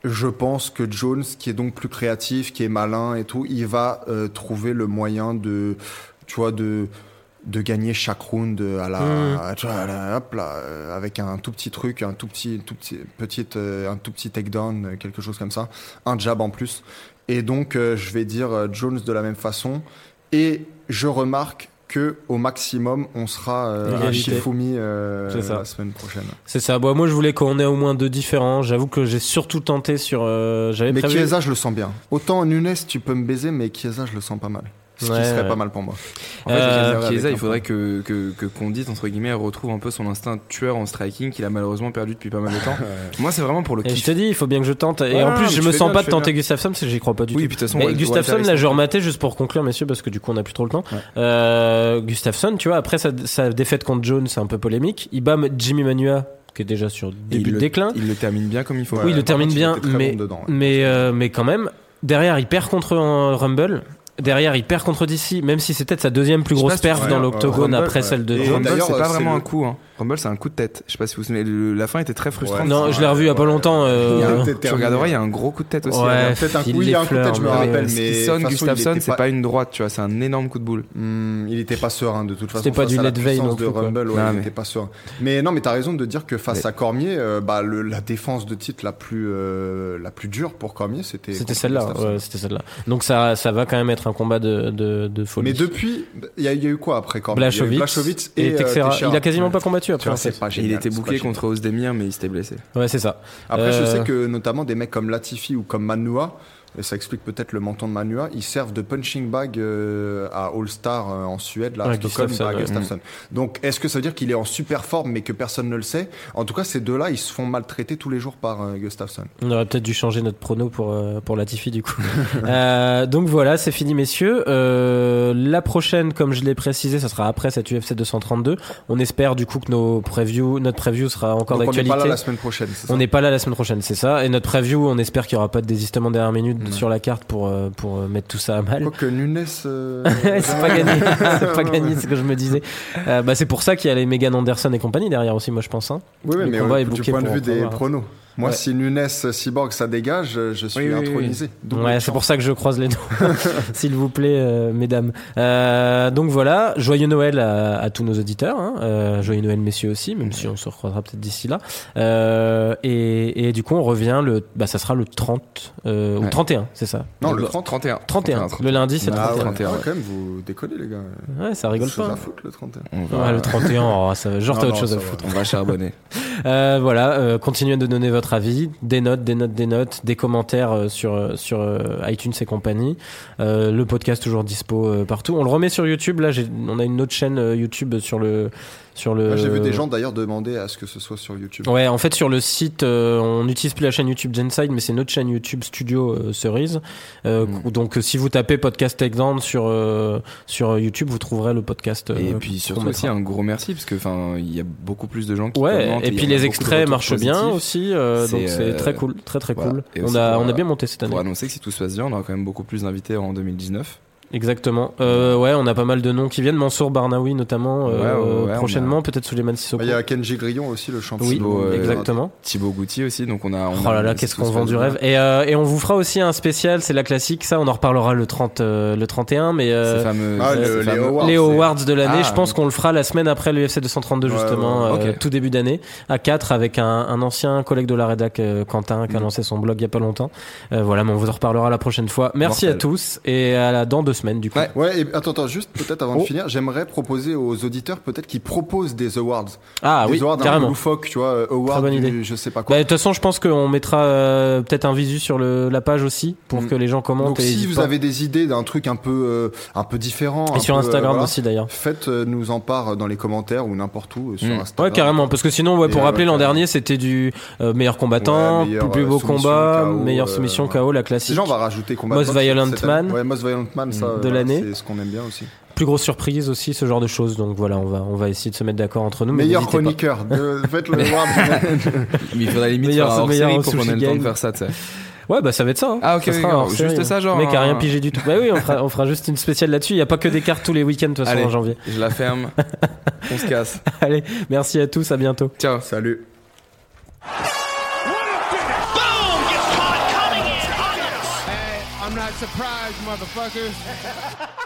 je pense que Jones qui est donc plus créatif qui est malin et tout il va euh, trouver le moyen de tu vois de de gagner chaque round à la, tu vois, à la- hop là, euh, avec un tout petit truc, un tout petit, tout petit, petite, euh, un tout petit takedown, euh, quelque chose comme ça, un jab en plus. Et donc je vais dire Jones de la même façon. Et je remarque que au maximum on sera euh, à. Shifumi euh, la semaine prochaine. C'est ça. Bon, moi, je voulais qu'on ait au moins deux différents. J'avoue que j'ai surtout tenté sur. euh, J'avais Mais prévu. Chiesa je le sens bien. Autant Nunes tu peux me baiser, mais Chiesa je le sens pas mal. Ce Ouais, qui serait ouais. pas mal pour moi. En fait, Euh, Chiesa, il faudrait que, que, que Condit, entre guillemets, retrouve un peu son instinct tueur en striking qu'il a malheureusement perdu depuis pas mal de temps. <laughs> Moi, c'est vraiment pour le Et je kiff. te dis, il faut bien que je tente. Et Ouais, en plus, je me sens bien, pas de tenter bien. Gustafsson parce que j'y crois pas du Oui, tout. puis de toute façon, Mais Gustafsson, là, je rematais juste pour conclure, messieurs, parce que du coup, on a plus trop le temps. Ouais. Euh, Gustafsson, tu vois, après sa, sa défaite contre Jones, c'est un peu polémique. Il bat Jimmy Manua, qui est déjà sur début de déclin. Il le termine bien comme il faut. Oui, il le termine bien, mais, euh, mais quand même, derrière, il perd contre euh, Rumble. Derrière, il perd contre DC, même si c'était sa deuxième plus grosse pas si tu perf te dans l'octogone après ouais. celle de Jones. C'est pas c'est vraiment un coup. Hein. Rumble, c'est un coup de tête. Je sais pas si vous vous souvenez. le- la fin était très frustrante. Non, je l'ai revu il y a pas Ouais, longtemps. euh, Il y a un- tu terminé. regarderas, il y a un gros coup de tête aussi. Ouais. là. Peut-être un il coup, il y a un coup de tête, je me rappelle, mais qui de sonne toute façon, il Gustafsson, était c'est pas- pas une droite, tu vois, c'est un énorme coup de boule. Hmm, il était pas serein de toute façon. C'était pas face du à la Ledvey puissance non de plus, quoi. Rumble, ouais, Non, il mais- était pas serein. Mais non, mais t'as raison de dire que face Mais- à Cormier, euh, bah, le- la défense de titre la plus, euh, la plus dure pour Cormier, c'était. C'était contre celle-là, Gustafsson. ouais, c'était celle-là. Donc ça, ça va quand même être un combat de, de, de folie. Mais depuis, il y, a- il y a eu quoi après Cormier? Il y a eu Blachowicz, Blachowicz et, euh. Teixeira. Il a quasiment pas combattu Tu après. vois, en fait. c'est pas Et génial. il était bouclé contre Ozdemir, mais il s'était blessé. Ouais, c'est ça. Après, je Euh, sais que notamment des mecs comme Latifi ou comme Manua, et ça explique peut-être le menton de Manua, ils servent de punching bag euh, à All Star euh, en Suède, là, à Ouais, Stockholm, Gustafsson, à. Donc, est-ce que ça veut dire qu'il est en super forme mais que personne ne le sait? En tout cas, ces deux-là, ils se font maltraiter tous les jours par euh, Gustafsson. On aurait peut-être dû changer notre prono pour, euh, pour Latifi du coup. <laughs> Donc voilà, c'est fini messieurs. La prochaine, comme je l'ai précisé, ça sera après cette UFC 232. On espère du coup que nos previews, notre preview sera encore Donc, on n'est d'actualité. pas là la semaine prochaine, c'est ça? On n'est pas là la semaine prochaine, c'est ça. Et notre preview, on espère qu'il n'y aura pas de désistement dernière minute Sur la carte pour, euh, pour euh, mettre tout ça à mal. Quoique Nunes. euh, <laughs> c'est pas gagné, <laughs> <laughs> c'est pas gagné, c'est ce que je me disais. Euh, bah, c'est pour ça qu'il y a les Megan Anderson et compagnie derrière aussi, moi je pense. Hein. Oui, oui, mais combat euh, est du point de vue des pronos. Moi, Ouais. si Nunes Cyborg ça dégage, je suis Oui, oui, oui. intronisé. Ouais, c'est pour ça que je croise les doigts, <laughs> <laughs> s'il vous plaît, euh, mesdames. Euh, donc voilà, joyeux Noël à, à tous nos auditeurs. Hein. Euh, joyeux Noël, messieurs aussi, même si on se recroisera peut-être d'ici là. Euh, et, et du coup, on revient le, bah, ça sera le 30 euh, ou Ouais. 31, c'est ça? Non, le Bah, 30. 31. 31. Le lundi, c'est le Ah ouais, 31. 31, ouais, ouais. quand même, vous déconnez, les gars. Ouais, ça rigole pas. à foutre, le 31. On va, Ouais, le 31, oh, ça va. Genre, t'as autre chose à foutre. on va charbonner. <laughs> Voilà, continuez de donner votre avis, des notes, des notes, des notes, des commentaires euh, sur euh, sur euh, iTunes et compagnie. Le podcast toujours dispo partout. On le remet sur YouTube. Là, on a une autre chaîne YouTube sur le sur le. J'ai vu des gens d'ailleurs demander à ce que ce soit sur YouTube. Ouais, en fait sur le site, euh, on n'utilise plus la chaîne YouTube Genside, mais c'est notre chaîne YouTube Studio euh, Cerise. Euh, Mm. Donc euh, si vous tapez podcast Takedown sur euh, sur YouTube, vous trouverez le podcast. euh, Et puis surtout aussi un gros merci parce que enfin il y a beaucoup plus de gens qui Ouais, commentent et puis les extraits marchent bien aussi, euh, donc c'est euh, très cool, très très voilà. cool. Et On a pour, on a bien monté cette année. Pour annoncer que si tout se passe bien, on aura quand même beaucoup plus d'invités en 2019. Exactement. Euh, ouais, on a pas mal de noms qui viennent. Mansour Barnaoui notamment. euh, Ouais, ouais, ouais, prochainement, on peut-être Suleiman Sissoko. Bah, Il y a Kenji Grillon aussi, le champion. Oui, Thibaut, euh, exactement. Thibaut Goutti aussi, donc on a. on Oh a- là là, qu'est-ce qu'on se vend du rêve. Et, euh, et on vous fera aussi un spécial, c'est la classique, ça, on en reparlera le 30, euh, le 31, mais euh, Ces fameux. Ah, le- les fameux- awards. les c'est- Awards de l'année, Ah, je pense qu'on le fera la semaine après l'UFC 232 Ouais, justement, ouais, ouais. euh, Ok. tout début d'année, à 4 avec un, un ancien collègue de la rédac, Quentin, qui a Mhm. lancé son blog il y a pas longtemps. Euh, voilà, mais on vous en reparlera la prochaine fois. Merci à tous et à la, dans deux semaines du coup. Ouais. Ouais, et attends, attends, juste peut-être avant Oh. de finir, j'aimerais proposer aux auditeurs peut-être qu'ils proposent des awards. Ah des oui, awards un peu carrément. loufoques, tu vois, euh, awards bonne du idée. je sais pas Bah, quoi. de toute façon, je pense qu'on mettra euh, peut-être un visu sur le, la page aussi pour Mm. que les gens commentent. Donc et si vous pas. avez des idées d'un truc un peu euh, un peu différent, et un sur peu, Instagram voilà, aussi d'ailleurs. Faites nous en part dans les commentaires ou n'importe où sur Mm. Instagram. Ouais, carrément. Parce que sinon, ouais, pour rappeler, l'an dernier, c'était du meilleur combattant, meilleur, plus, beau combat, meilleure soumission. KO, la classique. Déjà, on va rajouter combat Most Violent. Man. Ouais, Most Violent Man, ça, De l'année. c'est ce qu'on aime bien aussi. Plus grosse surprise aussi, ce genre de choses. Donc voilà, on va, on va essayer de se mettre d'accord entre nous. Meilleur chroniqueur. De... <laughs> Faites le il faudrait limite Meilleur- faire meilleur pour qu'on ait le temps de faire ça, tu sais. Ouais, bah ça va être ça. hein. Ah, ok, Ça sera juste hein. ça, genre Le mec a rien pigé du tout. Bah oui, on fera, on fera juste une spéciale là-dessus. Il n'y a pas que des cartes tous les week-ends de toute façon Allez. en janvier. Je la ferme. <laughs> On se casse. Allez, merci à tous, à bientôt. Ciao. Salut. Hey, I'm not surprised, motherfuckers. <laughs>